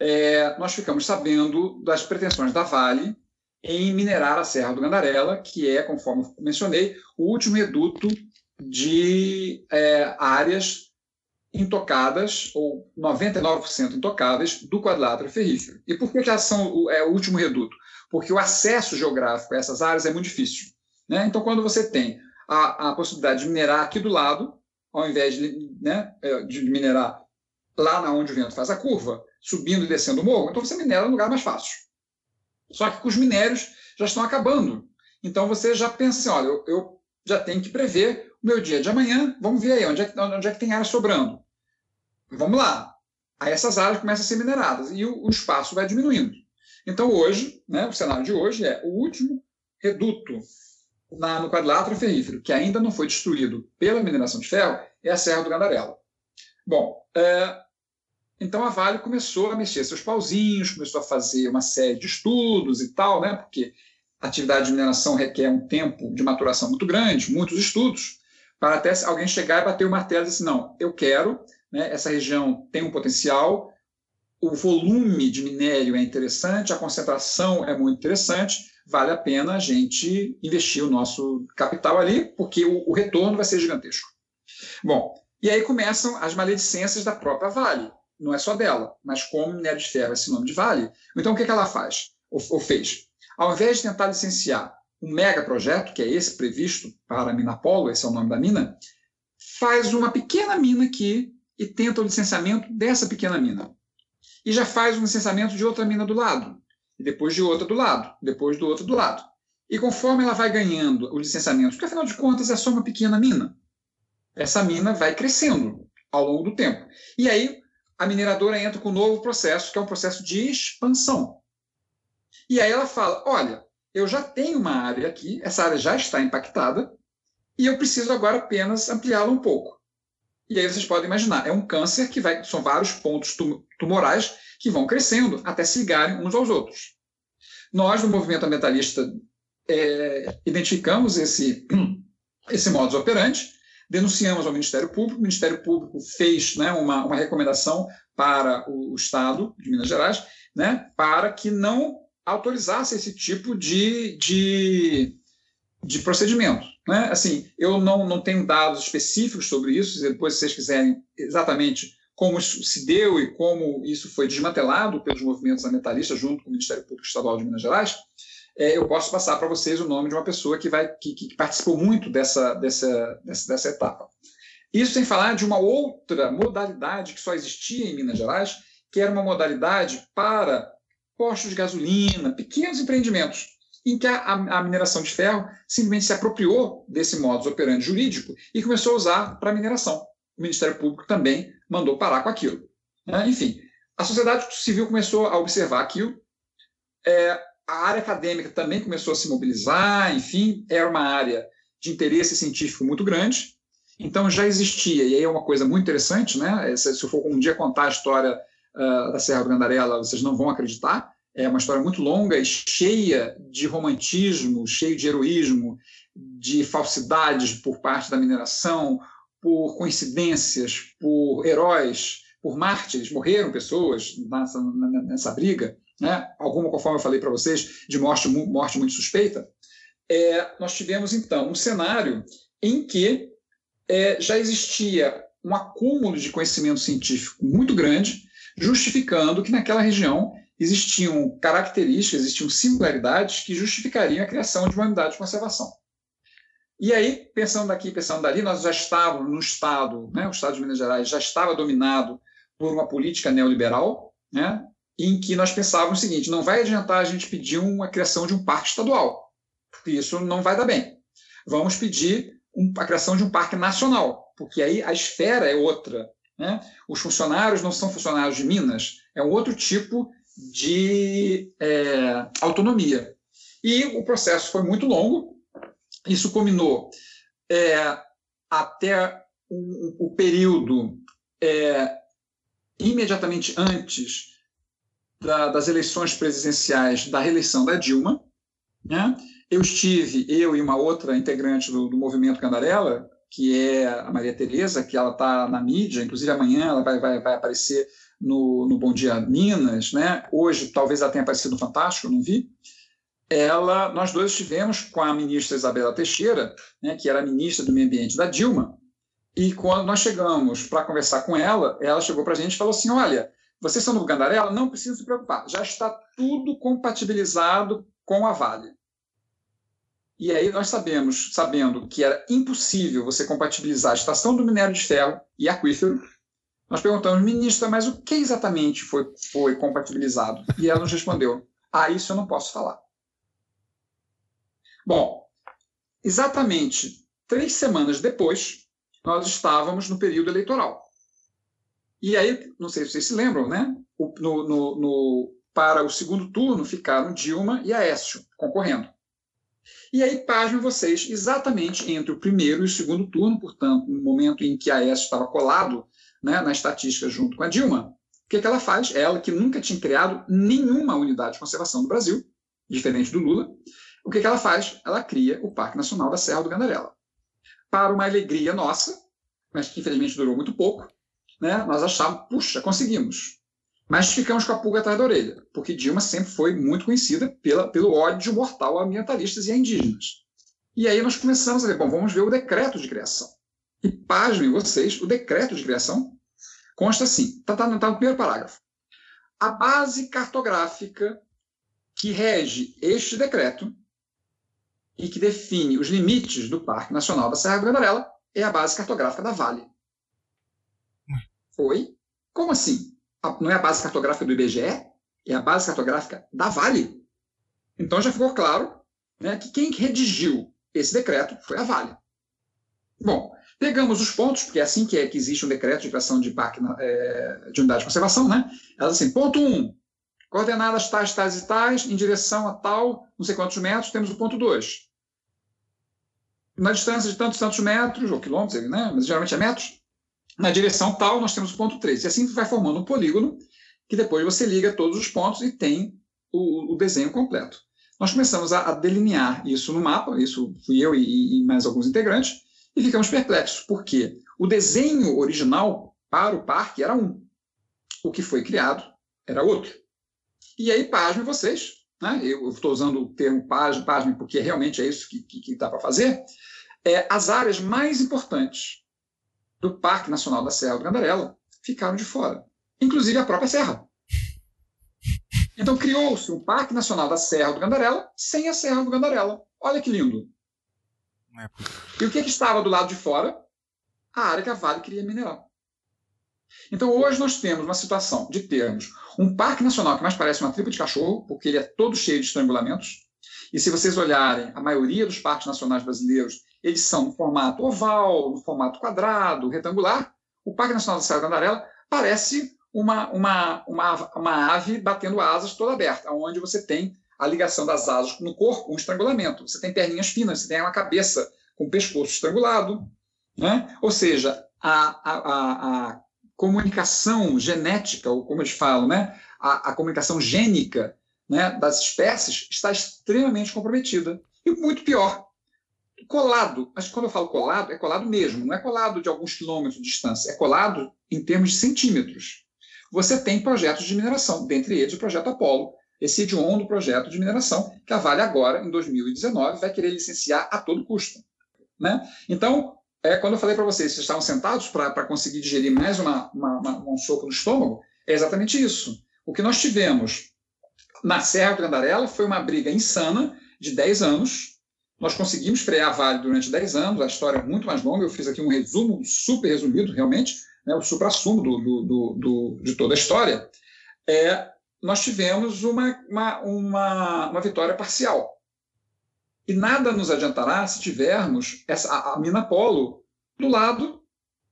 é, nós ficamos sabendo das pretensões da Vale em minerar a Serra do Gandarela, que é, conforme mencionei, o último reduto de é, áreas intocadas, ou 99% intocáveis, do quadrilátero ferrífero. E por que elas são é, o último reduto? Porque o acesso geográfico a essas áreas é muito difícil. Né? Então, quando você tem a, a possibilidade de minerar aqui do lado, ao invés de, né, é, de minerar lá onde o vento faz a curva, subindo e descendo o morro, então você minera no lugar mais fácil. Só que os minérios já estão acabando. Então você já pensa assim: olha, eu, eu já tenho que prever o meu dia de amanhã, vamos ver aí onde é que, onde é que tem área sobrando. Vamos lá. Aí essas áreas começam a ser mineradas e o, o espaço vai diminuindo. Então hoje, né, o cenário de hoje é o último reduto na, no quadrilátero ferrífero, que ainda não foi destruído pela mineração de ferro, é a Serra do Gandarela. Bom, é, então a Vale começou a mexer seus pauzinhos, começou a fazer uma série de estudos e tal, né? Porque a atividade de mineração requer um tempo de maturação muito grande, muitos estudos, para até alguém chegar e bater o martelo e dizer assim, não, eu quero, né, essa região tem um potencial, o volume de minério é interessante, a concentração é muito interessante, vale a pena a gente investir o nosso capital ali, porque o, o retorno vai ser gigantesco. Bom, e aí começam as maledicências da própria Vale não é só dela, mas como minério de ferro é sinônimo de vale, então o que, que ela faz? Ou, ou, fez? Ao invés de tentar licenciar um mega projeto, que é esse previsto para a mina esse é o nome da mina, faz uma pequena mina aqui e tenta o licenciamento dessa pequena mina. E já faz um licenciamento de outra mina do lado, e depois de outra do lado, depois do outro do lado. E conforme ela vai ganhando o licenciamento, porque afinal de contas é só uma pequena mina, essa mina vai crescendo ao longo do tempo. E aí a mineradora entra com um novo processo, que é um processo de expansão. E aí ela fala: olha, eu já tenho uma área aqui, essa área já está impactada, e eu preciso agora apenas ampliá-la um pouco. E aí vocês podem imaginar, é um câncer que vai, são vários pontos tumorais que vão crescendo até se ligarem uns aos outros. Nós, no movimento ambientalista, é, identificamos esse, esse modus operandi denunciamos ao Ministério Público, o Ministério Público fez né, uma, uma recomendação para o, o Estado de Minas Gerais né, para que não autorizasse esse tipo de, de, de procedimento. Né? Assim, eu não, não tenho dados específicos sobre isso, depois se vocês quiserem exatamente como isso se deu e como isso foi desmantelado pelos movimentos ambientalistas junto com o Ministério Público Estadual de Minas Gerais, é, eu posso passar para vocês o nome de uma pessoa que, vai, que, que participou muito dessa, dessa, dessa, dessa etapa. Isso sem falar de uma outra modalidade que só existia em Minas Gerais, que era uma modalidade para postos de gasolina, pequenos empreendimentos, em que a, a, mineração de ferro simplesmente se apropriou desse modus operandi jurídico e começou a usar para mineração. O Ministério Público também mandou parar com aquilo. Né? Enfim, a sociedade civil começou a observar aquilo. É, a área acadêmica também começou a se mobilizar, enfim, era uma área de interesse científico muito grande. Então já existia, e aí é uma coisa muito interessante, né? Se eu for um dia contar a história uh, da Serra do Gandarela, vocês não vão acreditar. É uma história muito longa e cheia de romantismo, cheio de heroísmo, de falsidades por parte da mineração, por coincidências, por heróis, por mártires. Morreram pessoas nessa, nessa briga né, alguma, conforme eu falei para vocês, de morte, morte muito suspeita, é, nós tivemos então um cenário em que é, já existia um acúmulo de conhecimento científico muito grande, justificando que naquela região existiam características, existiam singularidades que justificariam a criação de uma unidade de conservação. E aí, pensando daqui, pensando dali, nós já estávamos no Estado, né, o Estado de Minas Gerais já estava dominado por uma política neoliberal, né, em que nós pensávamos o seguinte: não vai adiantar a gente pedir uma criação de um parque estadual, porque isso não vai dar bem. Vamos pedir um, a criação de um parque nacional, porque aí a esfera é outra. Né? Os funcionários não são funcionários de Minas, é um outro tipo de é, autonomia. E o processo foi muito longo, isso culminou é, até o, o período é, imediatamente antes da, das eleições presidenciais da reeleição da Dilma. Né? Eu estive, eu e uma outra integrante do, do movimento Candarela, que é a Maria Tereza, que ela está na mídia, inclusive amanhã ela vai, vai, vai aparecer no, no Bom Dia Minas, né? hoje talvez ela tenha aparecido no Fantástico, não vi. Ela, nós dois estivemos com a ministra Isabela Teixeira, né, que era ministra do Meio Ambiente da Dilma, e quando nós chegamos para conversar com ela, ela chegou para a gente e falou assim: Olha, vocês são do Gandarela? Não precisa se preocupar, já está tudo compatibilizado com a Vale. E aí nós sabemos, sabendo que era impossível você compatibilizar a estação do minério de ferro e aquífero, nós perguntamos, ministra, mas o que exatamente foi, foi compatibilizado? E ela nos respondeu, ah, isso eu não posso falar. Bom, exatamente três semanas depois, nós estávamos no período eleitoral. E aí, não sei se vocês se lembram, né? O, no, no, no, para o segundo turno ficaram Dilma e Aécio concorrendo. E aí, pasmem vocês, exatamente entre o primeiro e o segundo turno, portanto, no momento em que Aécio estava colado né, na estatística junto com a Dilma, o que, que ela faz? Ela, que nunca tinha criado nenhuma unidade de conservação do Brasil, diferente do Lula, o que, que ela faz? Ela cria o Parque Nacional da Serra do Gandarela. Para uma alegria nossa, mas que infelizmente durou muito pouco, né, nós achávamos, puxa, conseguimos. Mas ficamos com a pulga atrás da orelha, porque Dilma sempre foi muito conhecida pela, pelo ódio mortal a ambientalistas e a indígenas. E aí nós começamos a ver, bom, vamos ver o decreto de criação. E pasmem vocês, o decreto de criação consta assim, está tá, tá no primeiro parágrafo. A base cartográfica que rege este decreto e que define os limites do Parque Nacional da Serra do Gandarela é a base cartográfica da Vale. Oi? Como assim? Não é a base cartográfica do IBGE? É a base cartográfica da Vale. Então já ficou claro né, que quem redigiu esse decreto foi a Vale. Bom, pegamos os pontos, porque é assim que é que existe um decreto de criação de parque é, de unidade de conservação, né? Elas assim, ponto 1, um, coordenadas tais, tais e tais, em direção a tal, não sei quantos metros, temos o ponto 2. Na distância de tantos tantos metros, ou quilômetros, né? mas geralmente é metros, na direção tal, nós temos o ponto 3. E assim vai formando um polígono, que depois você liga todos os pontos e tem o, o desenho completo. Nós começamos a, a, delinear isso no mapa, isso fui eu e, e mais alguns integrantes, e ficamos perplexos, porque o desenho original para o parque era um, o que foi criado era outro. E aí, pasmem vocês, né? eu estou usando o termo pasmem porque realmente é isso que, que, que dá para fazer, é, as áreas mais importantes do Parque Nacional da Serra do Gandarela ficaram de fora, inclusive a própria serra. Então criou-se um Parque Nacional da Serra do Gandarela sem a Serra do Gandarela. Olha que lindo. É e o que, que estava do lado de fora? A área que a Vale queria minerar. Então hoje nós temos uma situação de termos um parque nacional que mais parece uma tripa de cachorro, porque ele é todo cheio de estrangulamentos. E se vocês olharem, a maioria dos parques nacionais brasileiros eles são no formato oval, no formato quadrado, retangular. O Parque Nacional da Serra da Andarela parece uma, uma, uma, uma ave batendo asas toda aberta, onde você tem a ligação das asas no corpo, um estrangulamento. Você tem perninhas finas, você tem uma cabeça com o pescoço estrangulado. Né? Ou seja, a, a, a, comunicação genética, ou como eles falam, né? a, a comunicação gênica né, das espécies está extremamente comprometida. E muito pior, colado, mas quando eu falo colado, é colado mesmo, não é colado de alguns quilômetros de distância, é colado em termos de centímetros. Você tem projetos de mineração, dentre eles o projeto Apolo, esse hediondo projeto de mineração que a Vale agora, em 2019, vai querer licenciar a todo custo. Né? Então, é, quando eu falei para vocês, vocês estavam sentados para conseguir digerir mais uma, uma, uma, um soco no estômago, é exatamente isso. O que nós tivemos na Serra do Gandarela foi uma briga insana de 10 anos. Nós conseguimos frear a Vale durante 10 anos, a história é muito mais longa. Eu fiz aqui um resumo super resumido, realmente, né, o supra-sumo do, do, do, de toda a história. É, nós tivemos uma, uma, uma, uma vitória parcial. E nada nos adiantará se tivermos essa, a, a mina Polo do lado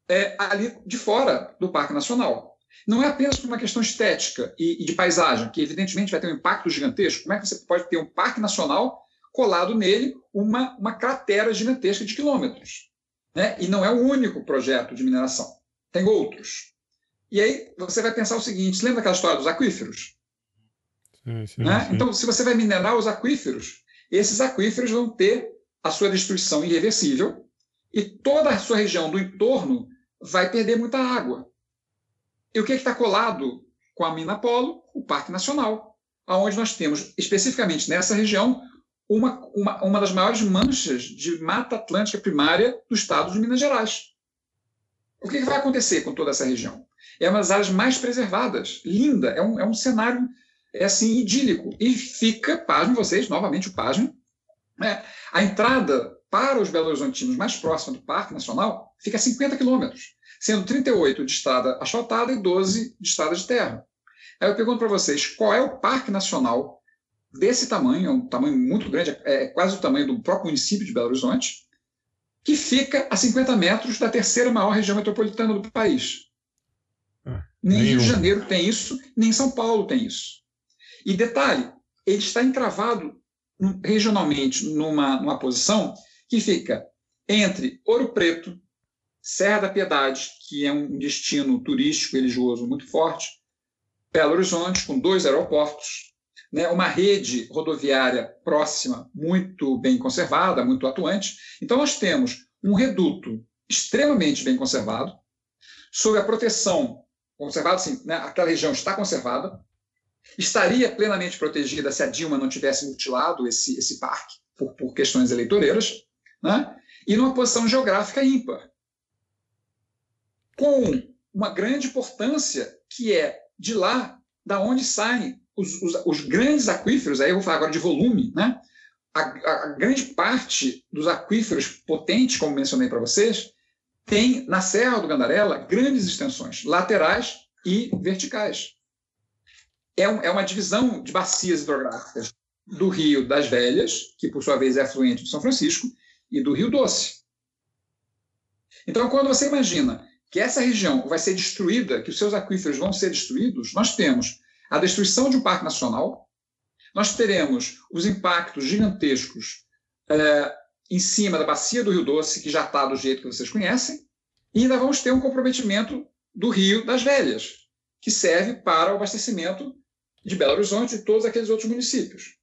é, ali de fora do Parque Nacional. Não é apenas por uma questão estética e, e, de paisagem, que evidentemente vai ter um impacto gigantesco. Como é que você pode ter um parque nacional colado nele uma, uma cratera gigantesca de quilômetros? Né? E não é o único projeto de mineração. Tem outros. E aí você vai pensar o seguinte: lembra aquela história dos aquíferos? Sim, sim, né? sim. Então, se você vai minerar os aquíferos, esses aquíferos vão ter a sua destruição irreversível e toda a sua região do entorno vai perder muita água. E o que é está colado com a mina Polo? O Parque Nacional, onde nós temos, especificamente nessa região, uma, uma, uma das maiores manchas de mata atlântica primária do estado de Minas Gerais. O que, que vai acontecer com toda essa região? É uma das áreas mais preservadas, linda, é um, é um cenário é assim idílico. E fica, pasmem vocês, novamente o pasmem, né? a entrada para os Belo Horizontinos mais próxima do Parque Nacional fica a 50 quilômetros, sendo 38 de estrada asfaltada e 12 de estrada de terra. Aí eu pergunto para vocês, qual é o Parque Nacional desse tamanho, é um tamanho muito grande, é quase o tamanho do próprio município de Belo Horizonte, que fica a 50 metros da terceira maior região metropolitana do país. Ah, nem Rio de Janeiro tem isso, nem São Paulo tem isso. E detalhe, ele está encravado regionalmente numa, numa posição que fica entre Ouro Preto, Serra da Piedade, que é um destino turístico religioso muito forte, Belo Horizonte, com dois aeroportos, né, uma rede rodoviária próxima, muito bem conservada, muito atuante. Então, nós temos um reduto extremamente bem conservado, sob a proteção, conservado, sim, né, aquela região está conservada, estaria plenamente protegida se a Dilma não tivesse mutilado esse, esse parque por, por questões eleitoreiras, né? e numa posição geográfica ímpar, com uma grande importância que é de lá da onde saem os, os, os, grandes aquíferos, aí eu vou falar agora de volume, né? A, a, a grande parte dos aquíferos potentes, como mencionei para vocês, tem na Serra do Gandarela grandes extensões laterais e verticais é, um, é uma divisão de bacias hidrográficas do Rio das Velhas, que por sua vez é afluente do São Francisco, e do Rio Doce. Então, quando você imagina que essa região vai ser destruída, que os seus aquíferos vão ser destruídos, nós temos a destruição de um parque nacional, nós teremos os impactos gigantescos é, em cima da bacia do Rio Doce, que já está do jeito que vocês conhecem, e ainda vamos ter um comprometimento do Rio das Velhas, que serve para o abastecimento de Belo Horizonte e todos aqueles outros municípios.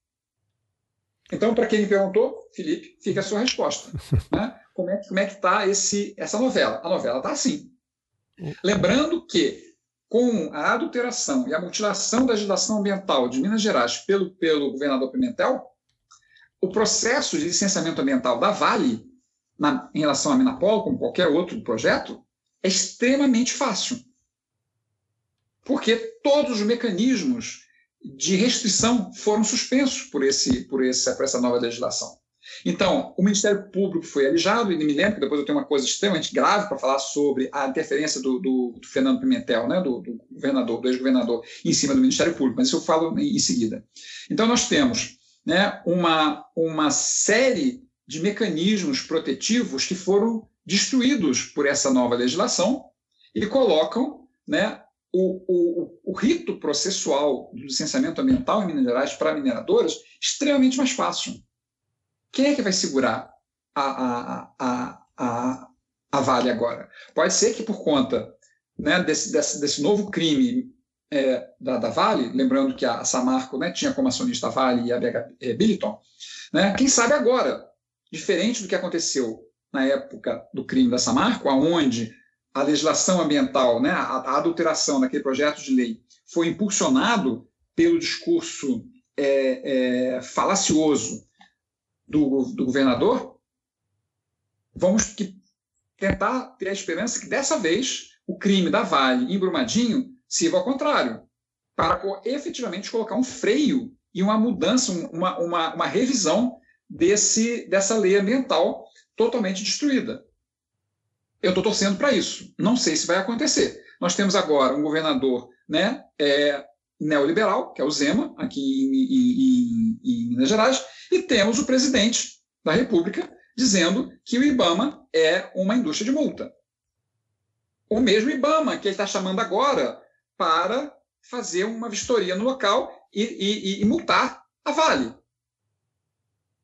Então, para quem me perguntou, Felipe, fica a sua resposta. Né? Como é, como é que está essa novela? A novela está assim. Lembrando que, com a adulteração e a mutilação da legislação ambiental de Minas Gerais pelo, pelo governador Pimentel, o processo de licenciamento ambiental da Vale, na, em relação à Minapol, como qualquer outro projeto, é extremamente fácil. Porque todos os mecanismos de restrição foram suspensos por, esse, por, esse, por essa nova legislação. Então, o Ministério Público foi alijado, e me lembro que depois eu tenho uma coisa extremamente grave para falar sobre a interferência do, do, do Fernando Pimentel, né, do, do governador, do ex-governador, em cima do Ministério Público, mas isso eu falo em, em seguida. Então, nós temos né, uma, uma série de mecanismos protetivos que foram destruídos por essa nova legislação e colocam né, o, o, o, rito processual do licenciamento ambiental em Minas Gerais para mineradoras extremamente mais fácil. Quem é que vai segurar a, a, a, a, a Vale agora? Pode ser que por conta né, desse, desse, desse novo crime é, da, da, Vale, lembrando que a Samarco né, tinha como acionista a Vale e a BH é, Billiton, né, quem sabe agora, diferente do que aconteceu na época do crime da Samarco, aonde a legislação ambiental, né, a, a adulteração daquele projeto de lei foi impulsionado pelo discurso é, é, falacioso do, do governador, vamos que, tentar ter a esperança que dessa vez o crime da Vale em Brumadinho sirva ao contrário, para efetivamente colocar um freio e uma mudança, uma, uma, uma revisão desse, dessa lei ambiental totalmente destruída. Eu estou torcendo para isso. Não sei se vai acontecer. Nós temos agora um governador né, é, neoliberal, que é o Zema, aqui em, em, em, Minas Gerais, e temos o presidente da República dizendo que o IBAMA é uma indústria de multa. O mesmo IBAMA que ele está chamando agora para fazer uma vistoria no local e, e, e multar a Vale.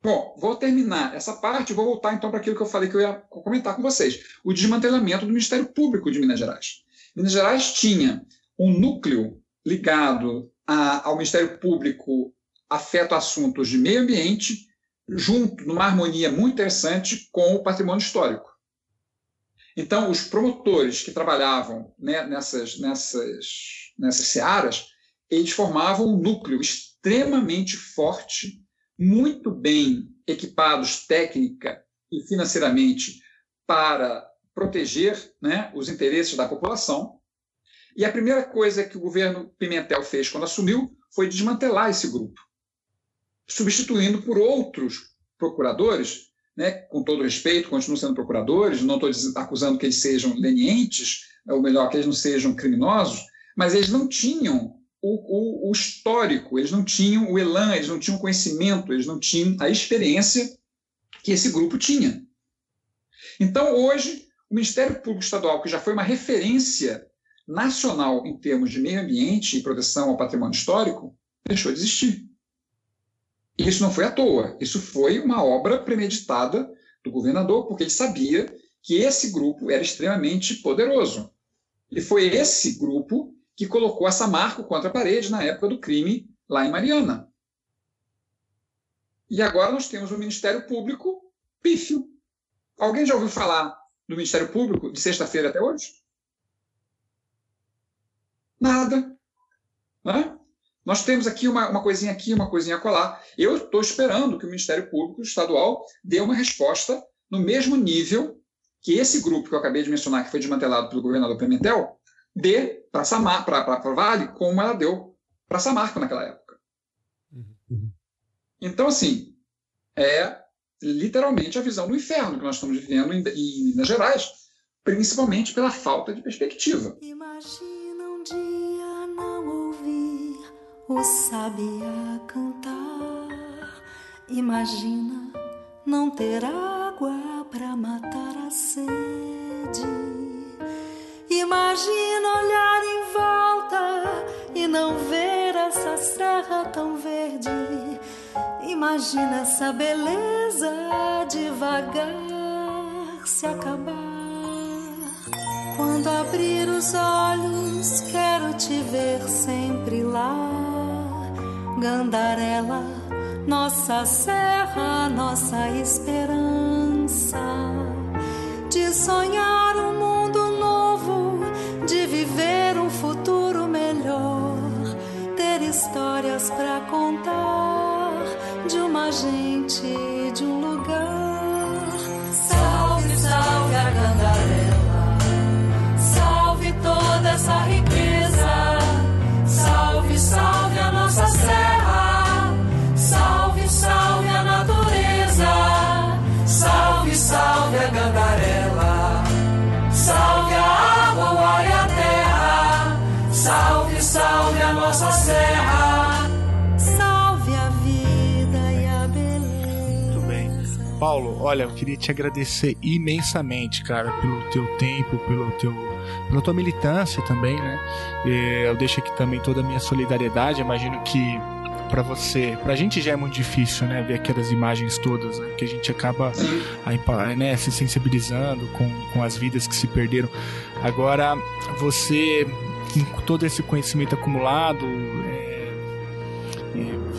Bom, vou terminar essa parte e vou voltar então para aquilo que eu falei que eu ia comentar com vocês: o desmantelamento do Ministério Público de Minas Gerais. Minas Gerais tinha um núcleo ligado a, ao Ministério Público afeto a assuntos de meio ambiente, junto numa harmonia muito interessante com o patrimônio histórico. Então, os promotores que trabalhavam né, nessas, nessas, nessas searas, eles formavam um núcleo extremamente forte muito bem equipados técnica e financeiramente para proteger né, os interesses da população. E a primeira coisa que o governo Pimentel fez quando assumiu foi desmantelar esse grupo, substituindo por outros procuradores, né, com todo respeito, continuam sendo procuradores, não estou acusando que eles sejam lenientes, ou melhor, que eles não sejam criminosos, mas eles não tinham o, o, o, histórico, eles não tinham o elan, eles não tinham o conhecimento, eles não tinham a experiência que esse grupo tinha. Então, hoje, o Ministério Público Estadual, que já foi uma referência nacional em termos de meio ambiente e proteção ao patrimônio histórico, deixou de existir. Isso não foi à toa, isso foi uma obra premeditada do governador, porque ele sabia que esse grupo era extremamente poderoso. E foi esse grupo que colocou essa marca contra a parede na época do crime lá em Mariana. E agora nós temos o Ministério Público pífio. Alguém já ouviu falar do Ministério Público de sexta-feira até hoje? Nada. Né? Nós temos aqui uma, uma coisinha aqui, uma coisinha acolá. Eu estou esperando que o Ministério Público Estadual dê uma resposta no mesmo nível que esse grupo que eu acabei de mencionar, que foi desmantelado pelo governador Pimentel, dê para para Vale, como ela deu para Samarco naquela época. Uhum. Então, assim, é literalmente a visão do inferno que nós estamos vivendo em, em Minas Gerais, principalmente pela falta de perspectiva. Imagina o sabiá cantar. Imagina não ter água para matar a sede. Imagina olhar em volta e não ver essa serra tão verde. Imagina essa beleza devagar se acabar. Quando abrir os olhos, quero te ver sempre lá. Gandarela, nossa serra, nossa esperança. De sonhar um mundo histórias para contar de uma gente, de um lugar. Salve, salve a Gandarela, salve toda essa riqueza, salve a água, o ar e a terra, salve, salve a nossa serra. Paulo, olha, eu queria te agradecer imensamente, cara, pelo teu tempo, pelo teu, pela tua militância também, né? Eu deixo aqui também toda a minha solidariedade. Imagino que para você, pra gente já é muito difícil, né, ver aquelas imagens todas, né, que a gente acaba né, se sensibilizando com, com as vidas que se perderam. Agora, você, com todo esse conhecimento acumulado,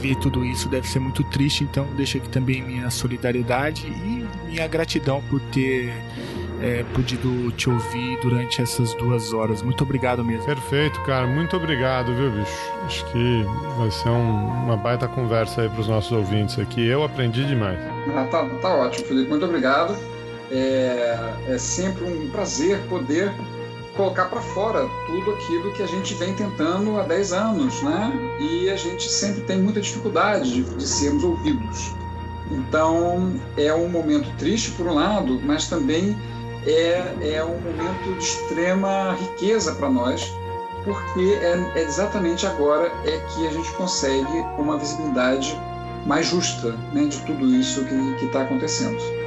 ver tudo isso deve ser muito triste, então deixo aqui também minha solidariedade e minha gratidão por ter é, podido te ouvir durante essas duas horas. Muito obrigado mesmo. Perfeito, cara. Muito obrigado, viu, bicho? Acho que vai ser um, uma baita conversa aí para os nossos ouvintes aqui. Eu aprendi demais. Ah, tá, tá ótimo, Felipe. Muito obrigado. É, é sempre um prazer poder colocar para fora tudo aquilo que a gente vem tentando há 10 anos, né? E a gente sempre tem muita dificuldade de, de sermos ouvidos. Então, é um momento triste, por um lado, mas também é, é um momento de extrema riqueza para nós, porque é, é, exatamente agora é que a gente consegue uma visibilidade mais justa né, de tudo isso que está acontecendo.